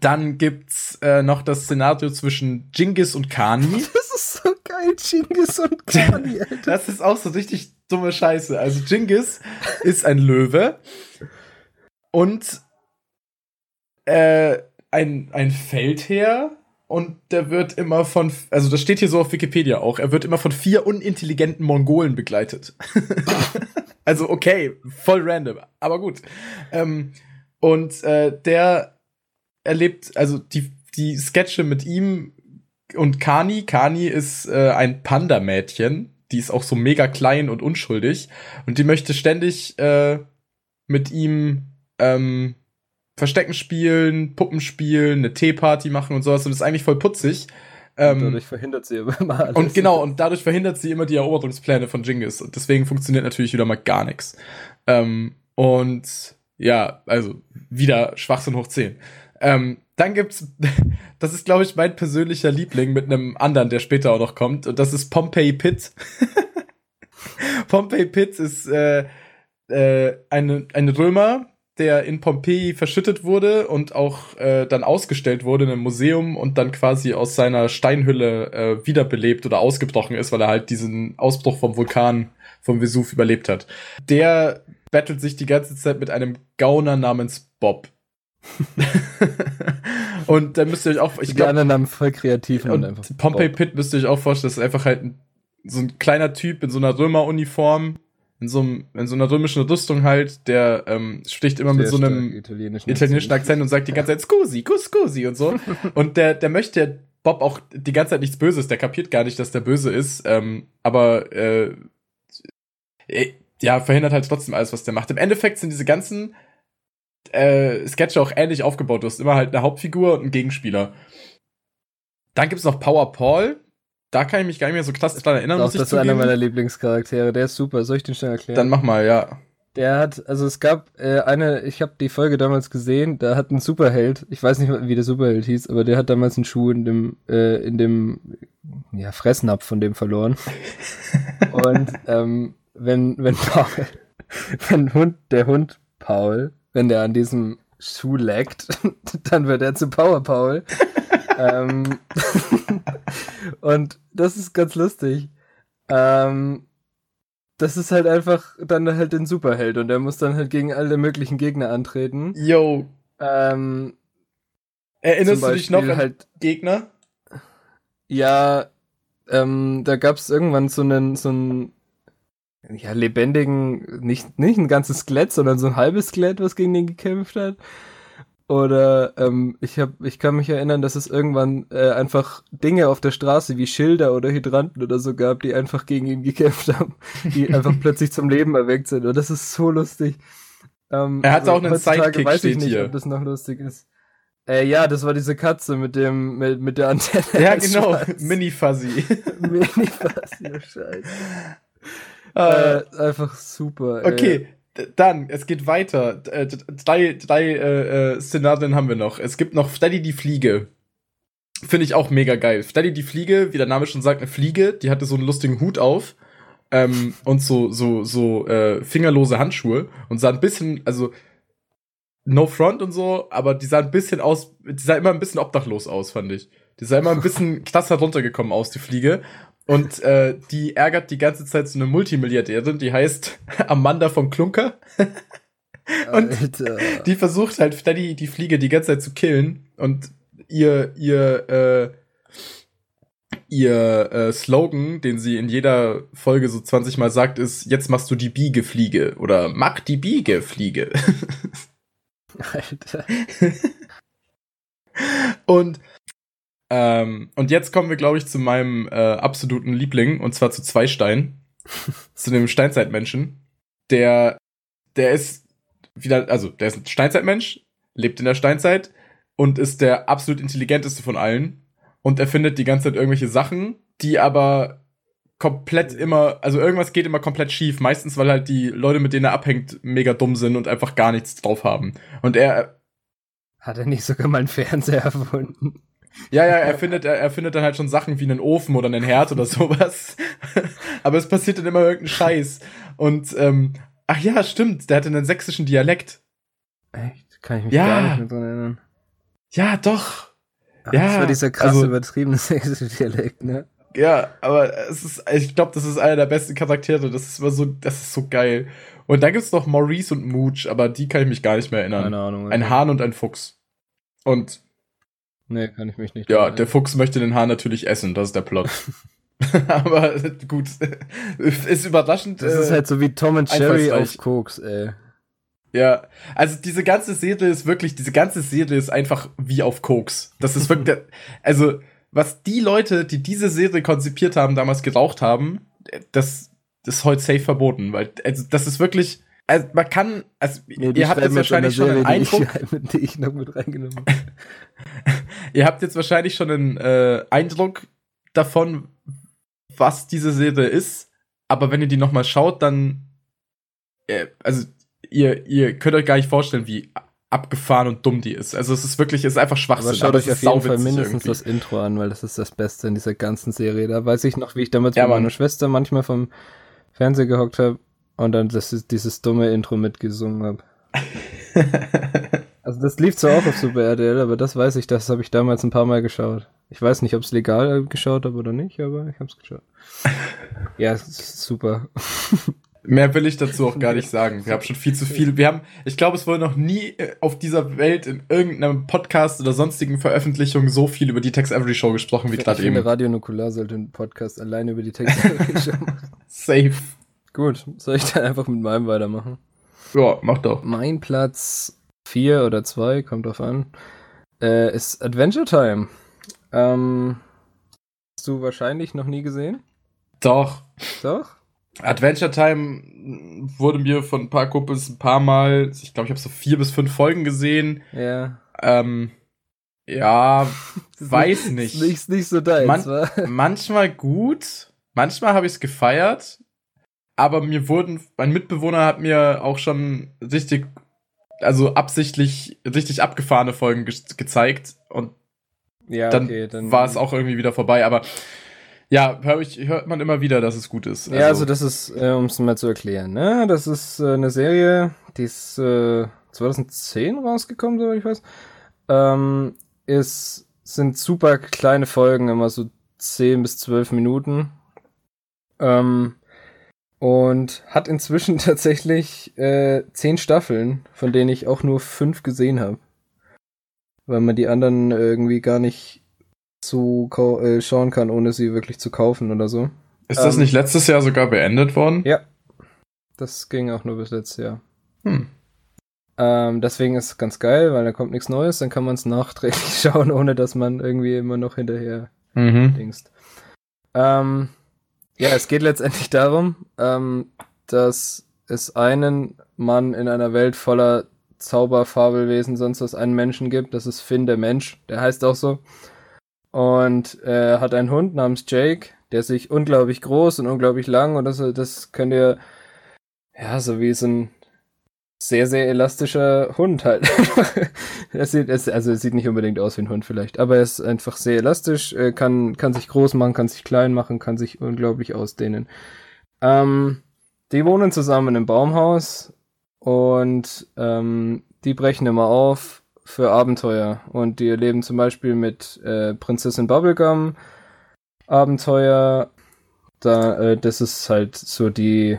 dann gibt's äh, noch das Szenario zwischen Jingis und Kani. *laughs* Das ist so geil, Jingis und *laughs* Kani, Alter. Das ist auch so richtig dumme Scheiße. Also Jingis ist ein Löwe und äh, ein, ein Feldherr und der wird immer von, also das steht hier so auf Wikipedia auch, er wird immer von vier unintelligenten Mongolen begleitet. *laughs* also okay, voll random, aber gut. Ähm, und äh, der erlebt, also die, die Sketche mit ihm und Kani. Kani ist äh, ein Panda-Mädchen. Die ist auch so mega klein und unschuldig. Und die möchte ständig äh, mit ihm ähm, Verstecken spielen, Puppen spielen, eine Teeparty machen und sowas. Und ist eigentlich voll putzig. Ähm, und dadurch verhindert sie immer alles. Und genau, und dadurch verhindert sie immer die Eroberungspläne von Jingis. Und deswegen funktioniert natürlich wieder mal gar nichts. Ähm, und ja, also wieder Schwachsinn hoch 10. Ähm, dann gibt's, *laughs* das ist glaube ich mein persönlicher Liebling mit einem anderen, der später auch noch kommt, und das ist Pompey Pitt. *laughs* Pompey Pitt ist äh, äh, eine, ein Römer, der in Pompeji verschüttet wurde und auch äh, dann ausgestellt wurde in einem Museum und dann quasi aus seiner Steinhülle äh, wiederbelebt oder ausgebrochen ist, weil er halt diesen Ausbruch vom Vulkan vom Vesuv überlebt hat. Der battelt sich die ganze Zeit mit einem Gauner namens Bob. *laughs* und dann müsst ihr euch auch, ich glaube, anderen Namen voll kreativ und, einfach Pompey Bob. Pitt müsst ihr euch auch vorstellen, das ist einfach halt ein, so ein kleiner Typ in so einer Römeruniform, in so, einem, in so einer römischen Rüstung halt, der ähm, spricht immer Sehr mit so einem italienischen, italienischen Akzent und sagt die ganze Zeit Scusi, Scusi und so. *laughs* und der, der möchte Bob auch die ganze Zeit nichts Böses, der kapiert gar nicht, dass der böse ist, ähm, aber äh, äh ja, verhindert halt trotzdem alles, was der macht. Im Endeffekt sind diese ganzen äh, Sketche auch ähnlich aufgebaut. Du hast immer halt eine Hauptfigur und einen Gegenspieler. Dann gibt's noch Power Paul. Da kann ich mich gar nicht mehr so krass dran erinnern. Doch, muss ich das ist einer meiner Lieblingscharaktere. Der ist super. Soll ich den schnell erklären? Dann mach mal, ja. Der hat, also es gab äh, eine, ich habe die Folge damals gesehen, da hat ein Superheld, ich weiß nicht, wie der Superheld hieß, aber der hat damals einen Schuh in dem, äh, in dem, ja, Fressnapf von dem verloren. *laughs* Und ähm, wenn, wenn Paul, *laughs* wenn Hund, der Hund Paul, wenn der an diesem Schuh leckt, *laughs* dann wird er zu Power Paul. Ähm, *laughs* und das ist ganz lustig. Ähm, das ist halt einfach dann halt ein Superheld und der muss dann halt gegen alle möglichen Gegner antreten. Yo. Ähm, Erinnerst du dich noch an halt Gegner? Ja, ähm, da gab's irgendwann so einen, so einen ja, lebendigen, nicht, nicht ein ganzes Skelett, sondern so ein halbes Skelett, was gegen den gekämpft hat. Oder ähm, ich hab, ich kann mich erinnern, dass es irgendwann äh, einfach Dinge auf der Straße wie Schilder oder Hydranten oder so gab, die einfach gegen ihn gekämpft *laughs* haben, die einfach plötzlich zum Leben erweckt sind. Und das ist so lustig. Ähm, er hat also auch einen Sidekick, weiß ich nicht, hier. ob das noch lustig ist. Äh, ja, das war diese Katze mit dem mit, mit der Antenne. Ja, *laughs* genau, Mini Fuzzy. *laughs* Mini Fuzzy, oh Scheiße. Äh, einfach super. Okay, ey. Dann, es geht weiter. Drei, drei äh, äh, Szenarien haben wir noch. Es gibt noch Freddy die Fliege. Finde ich auch mega geil. Freddy die Fliege, wie der Name schon sagt, eine Fliege, die hatte so einen lustigen Hut auf. Ähm, und so, so, so äh, fingerlose Handschuhe und sah ein bisschen, also no front und so, aber die sah ein bisschen aus, die sah immer ein bisschen obdachlos aus, fand ich. Die sah immer ein bisschen *laughs* klasse runtergekommen aus, die Fliege. Und äh, die ärgert die ganze Zeit so eine Multimilliardärin, die heißt *laughs* Amanda von Klunker. *laughs* und Alter. die versucht halt Freddy die Fliege die ganze Zeit zu killen. Und ihr, ihr, äh, ihr äh, Slogan, den sie in jeder Folge so 20 Mal sagt, ist, jetzt machst du die Biegefliege oder mach die Biegefliege. Alter. *laughs* und ähm, und jetzt kommen wir, glaube ich, zu meinem äh, absoluten Liebling, und zwar zu Zweistein. *laughs* zu dem Steinzeitmenschen. Der, der ist wieder, also der ist ein Steinzeitmensch, lebt in der Steinzeit und ist der absolut intelligenteste von allen. Und er findet die ganze Zeit irgendwelche Sachen, die aber komplett immer, also irgendwas geht immer komplett schief. Meistens, weil halt die Leute, mit denen er abhängt, mega dumm sind und einfach gar nichts drauf haben. Und er. Hat er nicht sogar mal einen Fernseher erfunden? Ja, ja, er findet, er, er findet dann halt schon Sachen wie einen Ofen oder einen Herd oder sowas. *laughs* Aber es passiert dann immer irgendein Scheiß. Und, ähm, ach ja, stimmt, der hatte einen sächsischen Dialekt. Echt? Kann ich mich ja. gar nicht mehr dran erinnern. Ja, doch. Ach, ja. Das war dieser krasse, also, übertriebene *laughs* sächsische Dialekt, ne? Ja, aber es ist, ich glaube, das ist einer der besten Charaktere. Das ist immer so, das ist so geil. Und dann gibt's noch Maurice und Mooch, aber die kann ich mich gar nicht mehr erinnern. Keine Ahnung. Ein Hahn und ein Fuchs. Und Nee, kann ich mich nicht. Ja, der Fuchs möchte den Hahn natürlich essen, das ist der Plot. *laughs* *laughs* Aber gut, ist überraschend. Das ist halt so wie Tom und Jerry auf Koks, ey. Ja, also diese ganze Serie ist wirklich, diese ganze Serie ist einfach wie auf Koks. Das ist wirklich, *laughs* also was die Leute, die diese Serie konzipiert haben, damals geraucht haben, das, das ist heute safe verboten, weil also das ist wirklich, also man kann, also nee, ihr habt jetzt wahrscheinlich schon einen Eindruck, die ich, die ich mit reingenommen *laughs* ihr habt jetzt wahrscheinlich schon einen äh, Eindruck davon, was diese Serie ist, aber wenn ihr die noch mal schaut, dann äh, also ihr ihr könnt euch gar nicht vorstellen, wie abgefahren und dumm die ist. Also es ist wirklich, es ist einfach Schwachsinn. Aber schaut euch auf jeden Fall mindestens irgendwie. das Intro an, weil das ist das Beste in dieser ganzen Serie. Da weiß ich noch, wie ich damals ja, mit meiner Schwester manchmal vom Fernseher gehockt habe und dann das ist dieses dumme Intro mitgesungen habe. *laughs* also das lief zwar auch auf Super RTL, aber das weiß ich, das habe ich damals ein paar Mal geschaut. Ich weiß nicht, ob es legal geschaut habe oder nicht, aber ich habe *laughs* es geschaut. ja, super. *laughs* Mehr will ich dazu auch gar nicht sagen. Wir haben schon viel zu viel. Wir haben, ich glaube, es wurde noch nie äh, auf dieser Welt in irgendeinem Podcast oder sonstigen Veröffentlichungen so viel über die Tex Avery Show gesprochen wie gerade eben. Radio Nukular sollte einen Podcast alleine über die Tex Avery Show machen. Safe. Gut, soll ich dann einfach mit meinem weitermachen? Ja, mach doch. Mein Platz 4 oder 2, kommt drauf an, äh, ist Adventure Time. Ähm, hast du wahrscheinlich noch nie gesehen? Doch. Doch? Adventure Time wurde mir von ein paar Kumpels ein paar Mal, ich glaube, ich habe so vier bis fünf Folgen gesehen. Ja. Ähm, ja, *laughs* weiß nicht. Ist nicht, nicht so deins, Man *laughs* Manchmal gut, manchmal habe ich es gefeiert, aber mir wurden, mein Mitbewohner hat mir auch schon richtig, also absichtlich, richtig abgefahrene Folgen ge gezeigt und ja, dann, okay, dann war es auch irgendwie wieder vorbei, aber ja, hör ich, hört man immer wieder, dass es gut ist. Also, ja, also das ist, äh, um es mal zu erklären, ne? Das ist äh, eine Serie, die ist äh, 2010 rausgekommen, soweit ich weiß. Ähm, ist, sind super kleine Folgen, immer so 10 bis 12 Minuten. Ähm, und hat inzwischen *laughs* tatsächlich äh, zehn Staffeln, von denen ich auch nur fünf gesehen habe. Weil man die anderen irgendwie gar nicht so äh, schauen kann, ohne sie wirklich zu kaufen oder so. Ist das ähm, nicht letztes Jahr sogar beendet worden? Ja. Das ging auch nur bis letztes Jahr. Hm. Ähm, deswegen ist es ganz geil, weil da kommt nichts Neues, dann kann man es nachträglich *laughs* schauen, ohne dass man irgendwie immer noch hinterher mhm. dingst. Ähm, ja, es geht letztendlich darum, ähm, dass es einen Mann in einer Welt voller Zauberfabelwesen, sonst was einen Menschen gibt. Das ist Finn der Mensch, der heißt auch so. Und er äh, hat einen Hund namens Jake, der sich unglaublich groß und unglaublich lang und das, das könnt ihr, ja, so wie so ein sehr, sehr elastischer Hund halt. *laughs* er sieht, also er sieht nicht unbedingt aus wie ein Hund vielleicht, aber er ist einfach sehr elastisch, kann, kann sich groß machen, kann sich klein machen, kann sich unglaublich ausdehnen. Ähm, die wohnen zusammen im Baumhaus und ähm, die brechen immer auf für Abenteuer und die erleben zum Beispiel mit äh, Prinzessin Bubblegum Abenteuer. Da, äh, das ist halt so die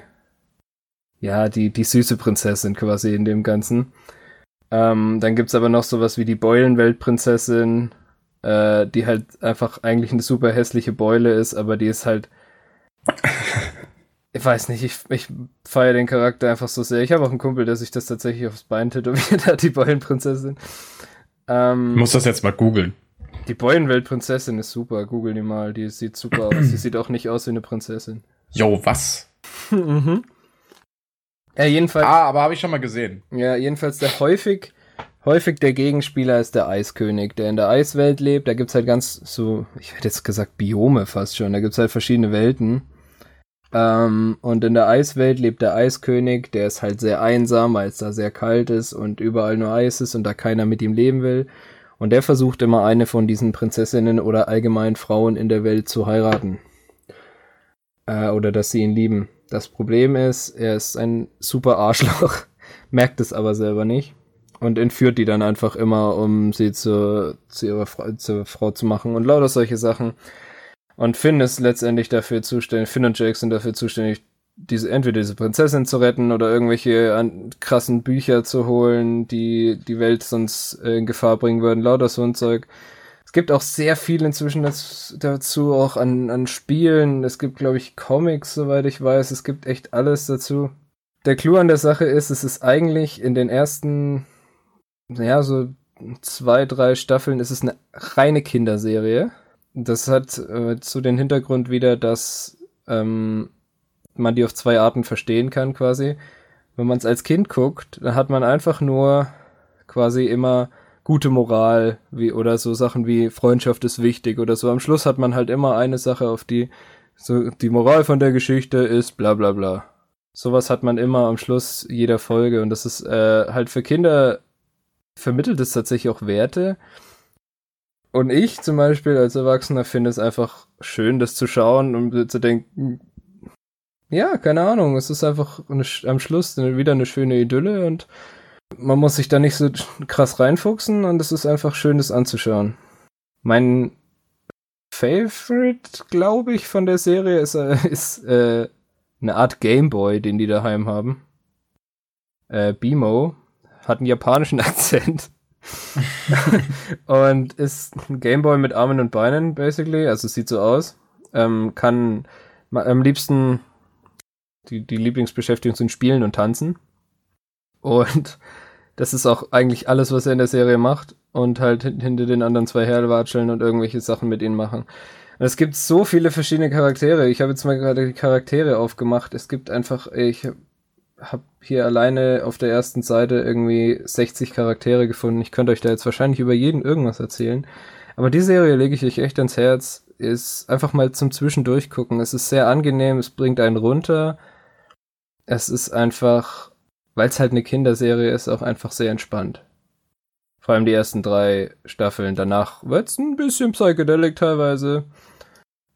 ja, die, die süße Prinzessin quasi in dem Ganzen. Ähm, dann gibt's aber noch sowas wie die Beulenweltprinzessin, äh, die halt einfach eigentlich eine super hässliche Beule ist, aber die ist halt. *laughs* ich weiß nicht, ich, ich feiere den Charakter einfach so sehr. Ich habe auch einen Kumpel, der sich das tatsächlich aufs Bein tätowiert *laughs* hat, die Beulenprinzessin. Ähm, ich muss das jetzt mal googeln. Die Beulenweltprinzessin ist super, google die mal, die sieht super aus. Sie *clears throat* sieht auch nicht aus wie eine Prinzessin. Jo, was? *laughs* mhm. Ja, jedenfalls. Ah, aber habe ich schon mal gesehen. Ja, jedenfalls der häufig, häufig der Gegenspieler ist der Eiskönig, der in der Eiswelt lebt. Da gibt's halt ganz so, ich hätte jetzt gesagt Biome fast schon. Da gibt's halt verschiedene Welten. Ähm, und in der Eiswelt lebt der Eiskönig, der ist halt sehr einsam, weil es da sehr kalt ist und überall nur Eis ist und da keiner mit ihm leben will. Und der versucht immer eine von diesen Prinzessinnen oder allgemein Frauen in der Welt zu heiraten. Äh, oder dass sie ihn lieben. Das Problem ist, er ist ein super Arschloch, *laughs* merkt es aber selber nicht und entführt die dann einfach immer, um sie zu, zu ihrer Frau, zur Frau zu machen und lauter solche Sachen. Und Finn ist letztendlich dafür zuständig, Finn und Jake sind dafür zuständig, diese, entweder diese Prinzessin zu retten oder irgendwelche an, krassen Bücher zu holen, die die Welt sonst äh, in Gefahr bringen würden, lauter so ein Zeug. Es gibt auch sehr viel inzwischen dazu, auch an, an Spielen. Es gibt, glaube ich, Comics, soweit ich weiß. Es gibt echt alles dazu. Der Clou an der Sache ist, es ist eigentlich in den ersten, ja, so zwei, drei Staffeln ist es eine reine Kinderserie. Das hat äh, zu den Hintergrund wieder, dass ähm, man die auf zwei Arten verstehen kann, quasi. Wenn man es als Kind guckt, dann hat man einfach nur quasi immer gute Moral wie oder so Sachen wie Freundschaft ist wichtig oder so. Am Schluss hat man halt immer eine Sache, auf die so die Moral von der Geschichte ist bla bla bla. Sowas hat man immer am Schluss jeder Folge und das ist äh, halt für Kinder vermittelt es tatsächlich auch Werte. Und ich zum Beispiel als Erwachsener finde es einfach schön, das zu schauen und zu denken, ja, keine Ahnung, es ist einfach eine, am Schluss wieder eine schöne Idylle und man muss sich da nicht so krass reinfuchsen und es ist einfach schön, das anzuschauen. Mein Favorite, glaube ich, von der Serie ist, äh, *laughs* ist äh, eine Art Gameboy, den die daheim haben. Äh, Bimo hat einen japanischen *laughs* Akzent. *laughs* und ist ein Gameboy mit Armen und Beinen, basically. Also sieht so aus. Ähm, kann am liebsten die, die Lieblingsbeschäftigung sind Spielen und Tanzen. Und das ist auch eigentlich alles, was er in der Serie macht. Und halt hinter den anderen zwei herwatscheln und irgendwelche Sachen mit ihnen machen. Und es gibt so viele verschiedene Charaktere. Ich habe jetzt mal gerade die Charaktere aufgemacht. Es gibt einfach, ich habe hier alleine auf der ersten Seite irgendwie 60 Charaktere gefunden. Ich könnte euch da jetzt wahrscheinlich über jeden irgendwas erzählen. Aber die Serie lege ich euch echt ans Herz. Ist einfach mal zum Zwischendurchgucken. Es ist sehr angenehm, es bringt einen runter. Es ist einfach weil es halt eine Kinderserie ist, auch einfach sehr entspannt. Vor allem die ersten drei Staffeln. Danach wird es ein bisschen psychedelic teilweise.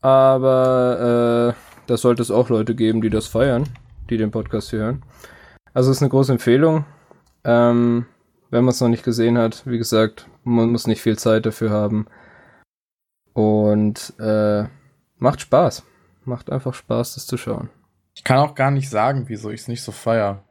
Aber äh, da sollte es auch Leute geben, die das feiern, die den Podcast hören. Also ist eine große Empfehlung. Ähm, wenn man es noch nicht gesehen hat, wie gesagt, man muss nicht viel Zeit dafür haben. Und äh, macht Spaß. Macht einfach Spaß, das zu schauen. Ich kann auch gar nicht sagen, wieso ich es nicht so feier.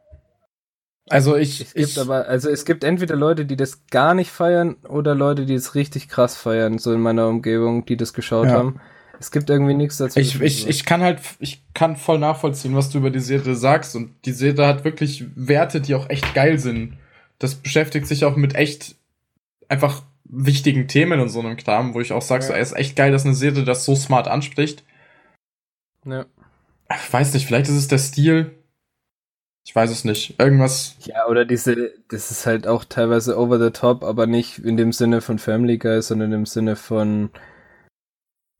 Also ich. Es gibt ich, aber, also es gibt entweder Leute, die das gar nicht feiern oder Leute, die es richtig krass feiern, so in meiner Umgebung, die das geschaut ja. haben. Es gibt irgendwie nichts dazu. Ich, ich, ich kann halt, ich kann voll nachvollziehen, was du über die Serie sagst. Und die Serie hat wirklich Werte, die auch echt geil sind. Das beschäftigt sich auch mit echt einfach wichtigen Themen und so einem Kram, wo ich auch sage, ja. so, ey, ist echt geil, dass eine Serie das so smart anspricht. Ja. Ich weiß nicht, vielleicht ist es der Stil. Ich weiß es nicht. Irgendwas. Ja, oder diese, das ist halt auch teilweise over the top, aber nicht in dem Sinne von Family Guy, sondern im Sinne von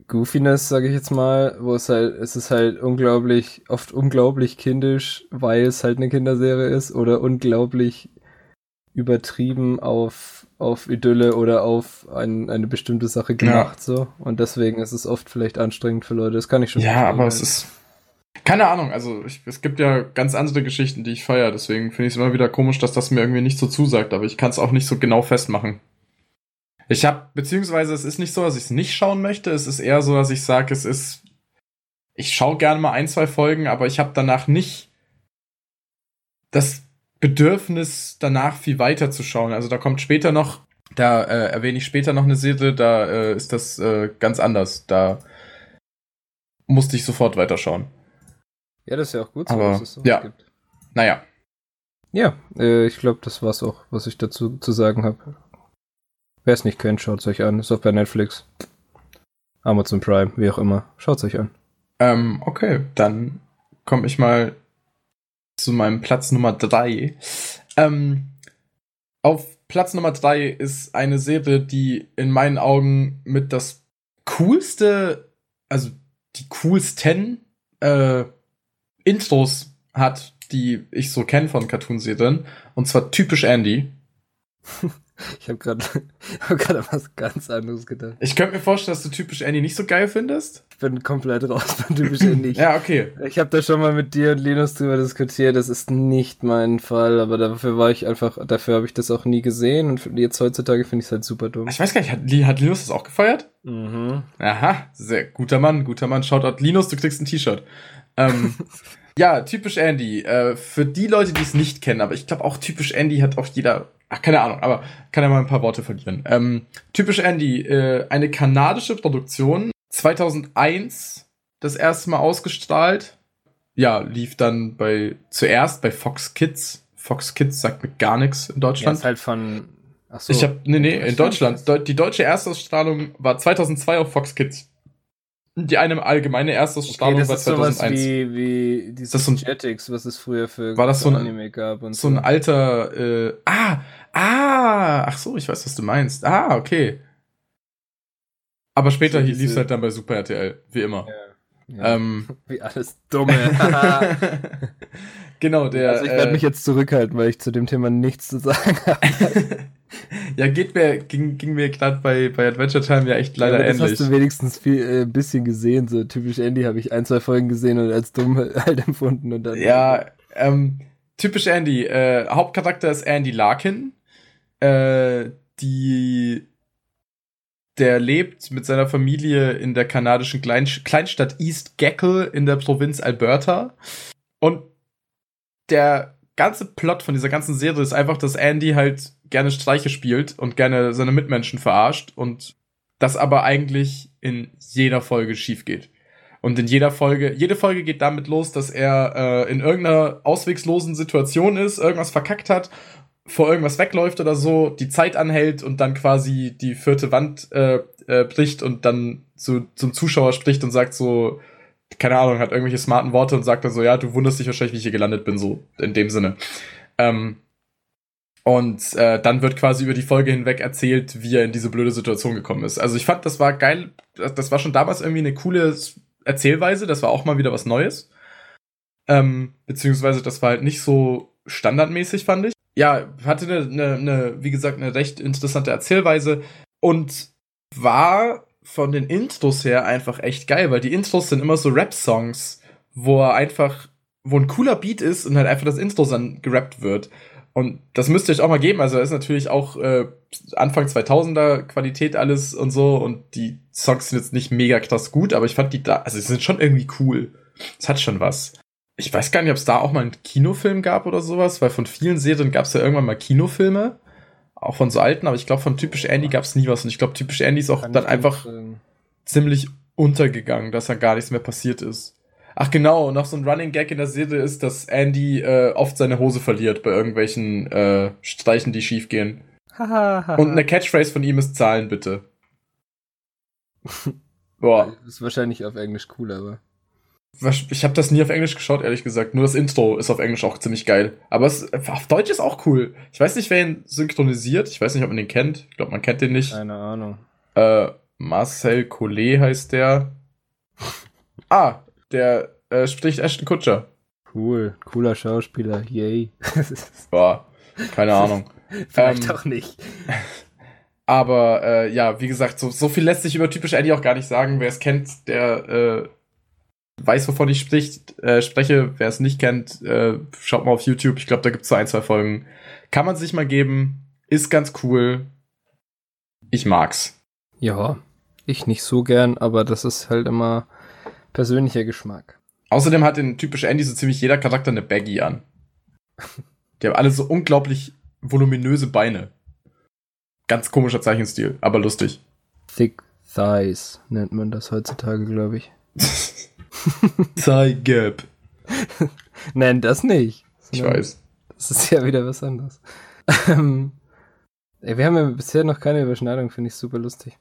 Goofiness, sage ich jetzt mal, wo es halt, es ist halt unglaublich, oft unglaublich kindisch, weil es halt eine Kinderserie ist, oder unglaublich übertrieben auf, auf Idylle oder auf ein, eine bestimmte Sache gemacht, ja. so. Und deswegen ist es oft vielleicht anstrengend für Leute. Das kann ich schon Ja, aber es ist, keine Ahnung, also ich, es gibt ja ganz andere Geschichten, die ich feiere, deswegen finde ich es immer wieder komisch, dass das mir irgendwie nicht so zusagt, aber ich kann es auch nicht so genau festmachen. Ich habe, beziehungsweise es ist nicht so, dass ich es nicht schauen möchte, es ist eher so, dass ich sage, es ist, ich schaue gerne mal ein, zwei Folgen, aber ich habe danach nicht das Bedürfnis, danach viel weiter zu schauen. Also da kommt später noch, da äh, erwähne ich später noch eine Serie, da äh, ist das äh, ganz anders. Da musste ich sofort weiterschauen. Ja, das ist ja auch gut, so, Aber, dass es so ja. gibt. Naja. Ja, äh, ich glaube, das war's auch, was ich dazu zu sagen habe. Wer es nicht kennt, schaut es euch an. Ist auch bei Netflix. Amazon Prime, wie auch immer. Schaut es euch an. Ähm, okay, dann komme ich mal zu meinem Platz Nummer drei. Ähm, auf Platz Nummer drei ist eine Serie, die in meinen Augen mit das coolste, also die coolsten äh, Intros hat, die ich so kenne von Cartoonserien. Und zwar typisch Andy. *laughs* Ich habe gerade *laughs* hab grad an was ganz anderes gedacht. Ich könnte mir vorstellen, dass du typisch Andy nicht so geil findest. Ich bin komplett raus von typisch Andy. *laughs* ja, okay. Ich habe da schon mal mit dir und Linus drüber diskutiert. Das ist nicht mein Fall, aber dafür war ich einfach, dafür habe ich das auch nie gesehen und jetzt heutzutage finde ich es halt super dumm. Ich weiß gar nicht, hat, hat Linus das auch gefeiert? Mhm. Aha, sehr guter Mann, guter Mann. Shoutout Linus, du kriegst ein T-Shirt. Ähm, *laughs* ja, typisch Andy. Äh, für die Leute, die es nicht kennen, aber ich glaube auch typisch Andy hat auch jeder Ach, keine Ahnung, aber kann ja mal ein paar Worte verlieren. Ähm, typisch Andy, äh, eine kanadische Produktion, 2001 das erste Mal ausgestrahlt. Ja, lief dann bei zuerst bei Fox Kids. Fox Kids sagt mir gar nichts in Deutschland. Ja, ist halt von Ach so, ich habe nee, nee, in Deutschland. Die deutsche Erstausstrahlung war 2002 auf Fox Kids. Die eine allgemeine Erstausstrahlung okay, war 2001. wie, wie diese das so ein, Jetix, was es früher für war das so ein, Anime gab und so. So ein alter, äh, ah, ah, ach so, ich weiß, was du meinst. Ah, okay. Aber später so lief es halt dann bei Super RTL, wie immer. Ja, ja. Ähm, *laughs* wie alles Dumme. *laughs* genau, der. Also ich werde äh, mich jetzt zurückhalten, weil ich zu dem Thema nichts zu sagen *laughs* habe. *laughs* ja, geht mir, ging, ging mir gerade bei, bei Adventure Time ja echt leider ja, das ähnlich. hast du wenigstens viel, äh, ein bisschen gesehen, so typisch Andy habe ich ein, zwei Folgen gesehen und als dumm *laughs* halt empfunden und dann. Ja, ähm, typisch Andy. Äh, Hauptcharakter ist Andy Larkin. Äh, die der lebt mit seiner Familie in der kanadischen Klein Kleinstadt East Gackle in der Provinz Alberta. Und der ganze Plot von dieser ganzen Serie ist einfach, dass Andy halt gerne Streiche spielt und gerne seine Mitmenschen verarscht und das aber eigentlich in jeder Folge schief geht. Und in jeder Folge, jede Folge geht damit los, dass er äh, in irgendeiner auswegslosen Situation ist, irgendwas verkackt hat, vor irgendwas wegläuft oder so, die Zeit anhält und dann quasi die vierte Wand äh, äh, bricht und dann zu, zum Zuschauer spricht und sagt so, keine Ahnung, hat irgendwelche smarten Worte und sagt dann so, ja, du wunderst dich wahrscheinlich, wie ich hier gelandet bin, so in dem Sinne. Ähm, und äh, dann wird quasi über die Folge hinweg erzählt, wie er in diese blöde Situation gekommen ist. Also ich fand, das war geil. Das war schon damals irgendwie eine coole Erzählweise. Das war auch mal wieder was Neues. Ähm, beziehungsweise das war halt nicht so standardmäßig, fand ich. Ja, hatte eine, eine, eine, wie gesagt, eine recht interessante Erzählweise und war von den Intros her einfach echt geil, weil die Intros sind immer so Rap-Songs, wo er einfach, wo ein cooler Beat ist und halt einfach das Intro dann gerappt wird. Und das müsst ihr euch auch mal geben. Also, ist natürlich auch äh, Anfang 2000er Qualität alles und so. Und die Songs sind jetzt nicht mega krass gut, aber ich fand die da, also, sie sind schon irgendwie cool. Es hat schon was. Ich weiß gar nicht, ob es da auch mal einen Kinofilm gab oder sowas, weil von vielen Serien gab es ja irgendwann mal Kinofilme. Auch von so alten, aber ich glaube, von typisch Andy gab es nie was. Und ich glaube, typisch Andy ist auch Kann dann einfach ziemlich untergegangen, dass da gar nichts mehr passiert ist. Ach genau, noch so ein Running Gag in der Serie ist, dass Andy äh, oft seine Hose verliert bei irgendwelchen äh, Streichen, die schief gehen. Und eine Catchphrase von ihm ist Zahlen bitte. *laughs* Boah. Ist wahrscheinlich auf Englisch cool, aber. Ich habe das nie auf Englisch geschaut, ehrlich gesagt. Nur das Intro ist auf Englisch auch ziemlich geil. Aber es, auf Deutsch ist auch cool. Ich weiß nicht, wer ihn synchronisiert. Ich weiß nicht, ob man den kennt. Ich glaube, man kennt den nicht. Keine Ahnung. Äh, Marcel Collet heißt der. *laughs* ah, der äh, spricht Ashton Kutscher. Cool, cooler Schauspieler, yay. *laughs* Boah, keine Ahnung. *laughs* Vielleicht ähm, auch nicht. Aber äh, ja, wie gesagt, so, so viel lässt sich über typisch Eddie auch gar nicht sagen. Wer es kennt, der äh, weiß, wovon ich spricht, äh, spreche. Wer es nicht kennt, äh, schaut mal auf YouTube. Ich glaube, da gibt es so ein, zwei Folgen. Kann man sich mal geben. Ist ganz cool. Ich mag's. Ja, ich nicht so gern, aber das ist halt immer persönlicher Geschmack. Außerdem hat in typisch Andy so ziemlich jeder Charakter eine Baggy an. Die haben alle so unglaublich voluminöse Beine. Ganz komischer Zeichenstil, aber lustig. Thick Thighs nennt man das heutzutage, glaube ich. *laughs* *laughs* Gap. *laughs* Nein, das nicht. Ich weiß. Das ist ja wieder was anderes. Ähm, ey, wir haben ja bisher noch keine Überschneidung, finde ich super lustig.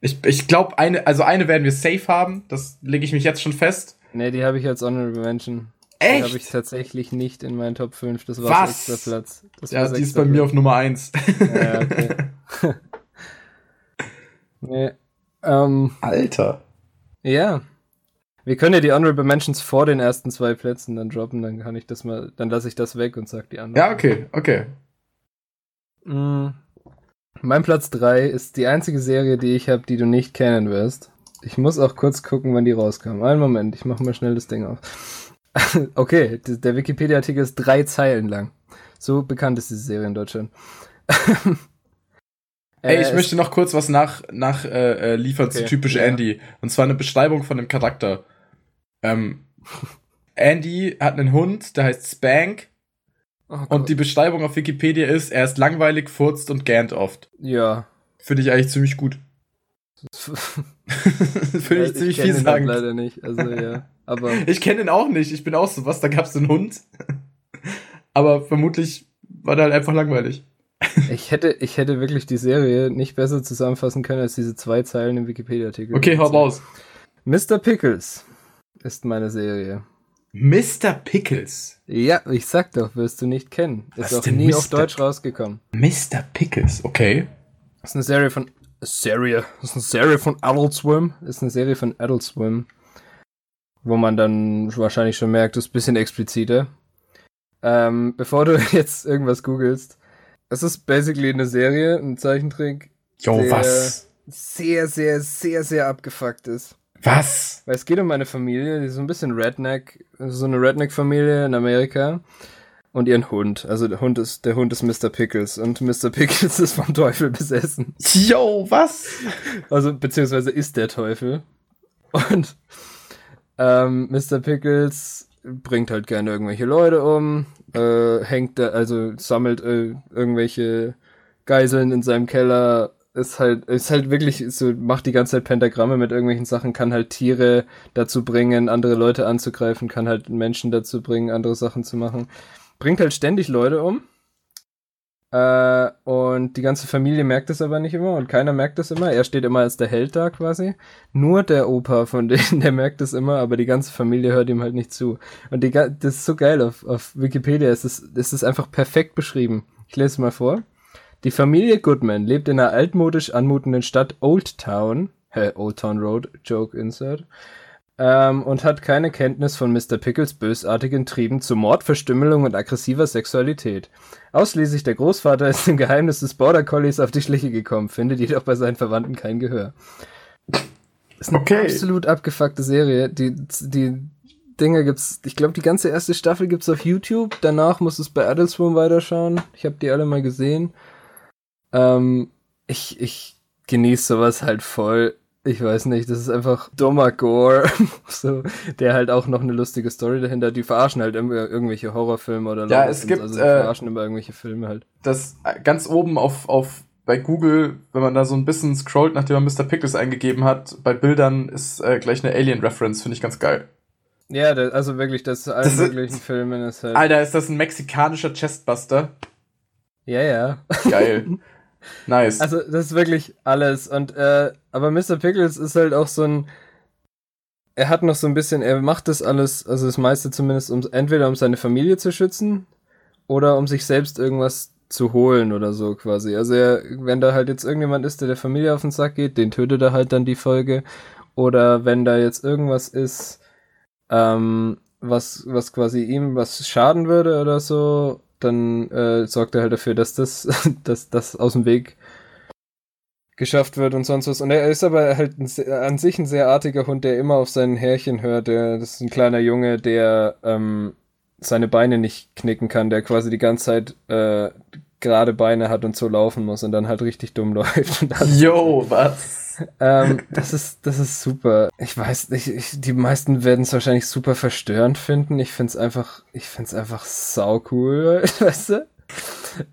Ich, ich glaube, eine, also eine werden wir safe haben, das lege ich mich jetzt schon fest. Nee, die habe ich als Honorable Mention. Echt? Die habe ich tatsächlich nicht in meinen Top 5. Das war Was? extra Platz. Das ja, die ist bei Platz. mir auf Nummer 1. Ja, okay. *laughs* nee. Ähm, Alter. Ja. Wir können ja die Honorable Mentions vor den ersten zwei Plätzen dann droppen, dann kann ich das mal, dann lasse ich das weg und sag die anderen. Ja, okay, okay. Mm. Mein Platz 3 ist die einzige Serie, die ich habe, die du nicht kennen wirst. Ich muss auch kurz gucken, wann die rauskam. Einen Moment, ich mache mal schnell das Ding auf. *laughs* okay, der Wikipedia-Artikel ist drei Zeilen lang. So bekannt ist diese Serie in Deutschland. *laughs* Ey, ich äh, möchte noch kurz was nach, nach äh, äh liefern okay, zu typisch ja. Andy. Und zwar eine Beschreibung von dem Charakter. Ähm, Andy hat einen Hund, der heißt Spank. Oh und die Beschreibung auf Wikipedia ist, er ist langweilig, furzt und gähnt oft. Ja. Finde ich eigentlich ziemlich gut. *laughs* Finde ich, ich ziemlich viel sagen. leider nicht, also ja. Aber *laughs* ich kenne ihn auch nicht. Ich bin auch so was, da gab es einen Hund. *laughs* Aber vermutlich war der halt einfach langweilig. ich hätte, ich hätte wirklich die Serie nicht besser zusammenfassen können als diese zwei Zeilen im Wikipedia-Artikel. Okay, hau raus. Mr. Pickles ist meine Serie. Mr. Pickles? Ja, ich sag doch, wirst du nicht kennen. Ist Was auch nie Mr. auf Deutsch rausgekommen. Mr. Pickles, okay. Das ist eine Serie von Serie. Das ist eine Serie von Adult Swim. Ist eine Serie von Adult Swim. Wo man dann wahrscheinlich schon merkt, das ist ein bisschen expliziter. Ähm, bevor du *laughs* jetzt irgendwas googelst, es ist basically eine Serie, ein Zeichentrick. Jo, was? Sehr, sehr, sehr, sehr abgefuckt ist. Was? Weil es geht um eine Familie, die ist so ein bisschen Redneck, so eine Redneck-Familie in Amerika und ihren Hund. Also der Hund ist, der Hund ist Mr. Pickles und Mr. Pickles *laughs* ist vom Teufel besessen. Yo, was? Also, beziehungsweise ist der Teufel. Und ähm, Mr. Pickles bringt halt gerne irgendwelche Leute um, äh, hängt da, also sammelt äh, irgendwelche Geiseln in seinem Keller, ist halt, ist halt wirklich so, macht die ganze Zeit Pentagramme mit irgendwelchen Sachen, kann halt Tiere dazu bringen, andere Leute anzugreifen, kann halt Menschen dazu bringen, andere Sachen zu machen bringt halt ständig Leute um. Äh, und die ganze Familie merkt es aber nicht immer und keiner merkt es immer. Er steht immer als der Held da quasi. Nur der Opa von *laughs* denen, der merkt es immer, aber die ganze Familie hört ihm halt nicht zu. Und die, das ist so geil auf, auf Wikipedia. Es ist, es ist einfach perfekt beschrieben. Ich lese es mal vor. Die Familie Goodman lebt in einer altmodisch anmutenden Stadt Old Town, äh, Old Town Road, Joke Insert, ähm, und hat keine Kenntnis von Mr. Pickles bösartigen Trieben zu Mord, Verstümmelung und aggressiver Sexualität. Ausschließlich der Großvater ist im Geheimnis des Border Collies auf die Schliche gekommen, findet jedoch bei seinen Verwandten kein Gehör. Das ist eine okay. absolut abgefuckte Serie. Die, die Dinge gibt's, ich glaube, die ganze erste Staffel gibt's auf YouTube. Danach muss es bei Adult Swim weiterschauen. Ich habe die alle mal gesehen. Ähm, ich, ich genieße sowas halt voll ich weiß nicht, das ist einfach dummer Gore, *laughs* so, der halt auch noch eine lustige Story dahinter. Die verarschen halt immer irgendwelche Horrorfilme oder Ja, es gibt also die äh, verarschen immer irgendwelche Filme halt. Das äh, ganz oben auf auf bei Google, wenn man da so ein bisschen scrollt, nachdem man Mr. Pickles eingegeben hat, bei Bildern ist äh, gleich eine Alien-Reference, finde ich ganz geil. Ja, das, also wirklich, das allen Das ist- möglichen Filmen ist halt. Alter, ist das ein mexikanischer Chestbuster? Ja, ja. Geil. *laughs* nice. Also das ist wirklich alles. Und äh, aber Mr. Pickles ist halt auch so ein. Er hat noch so ein bisschen, er macht das alles, also das meiste zumindest, um entweder um seine Familie zu schützen oder um sich selbst irgendwas zu holen oder so quasi. Also er, wenn da halt jetzt irgendjemand ist, der der Familie auf den Sack geht, den tötet er halt dann die Folge. Oder wenn da jetzt irgendwas ist, ähm, was, was quasi ihm was schaden würde oder so, dann äh, sorgt er halt dafür, dass das, *laughs* dass das aus dem Weg geschafft wird und sonst was. Und er ist aber halt ein, se- an sich ein sehr artiger Hund, der immer auf sein Härchen hört. Der, das ist ein kleiner Junge, der ähm, seine Beine nicht knicken kann, der quasi die ganze Zeit äh, gerade Beine hat und so laufen muss und dann halt richtig dumm *laughs* läuft. Yo, was? Ähm, *laughs* das ist, das ist super. Ich weiß nicht, ich, die meisten werden es wahrscheinlich super verstörend finden. Ich find's einfach, ich find's einfach sau cool, *laughs* weißt du?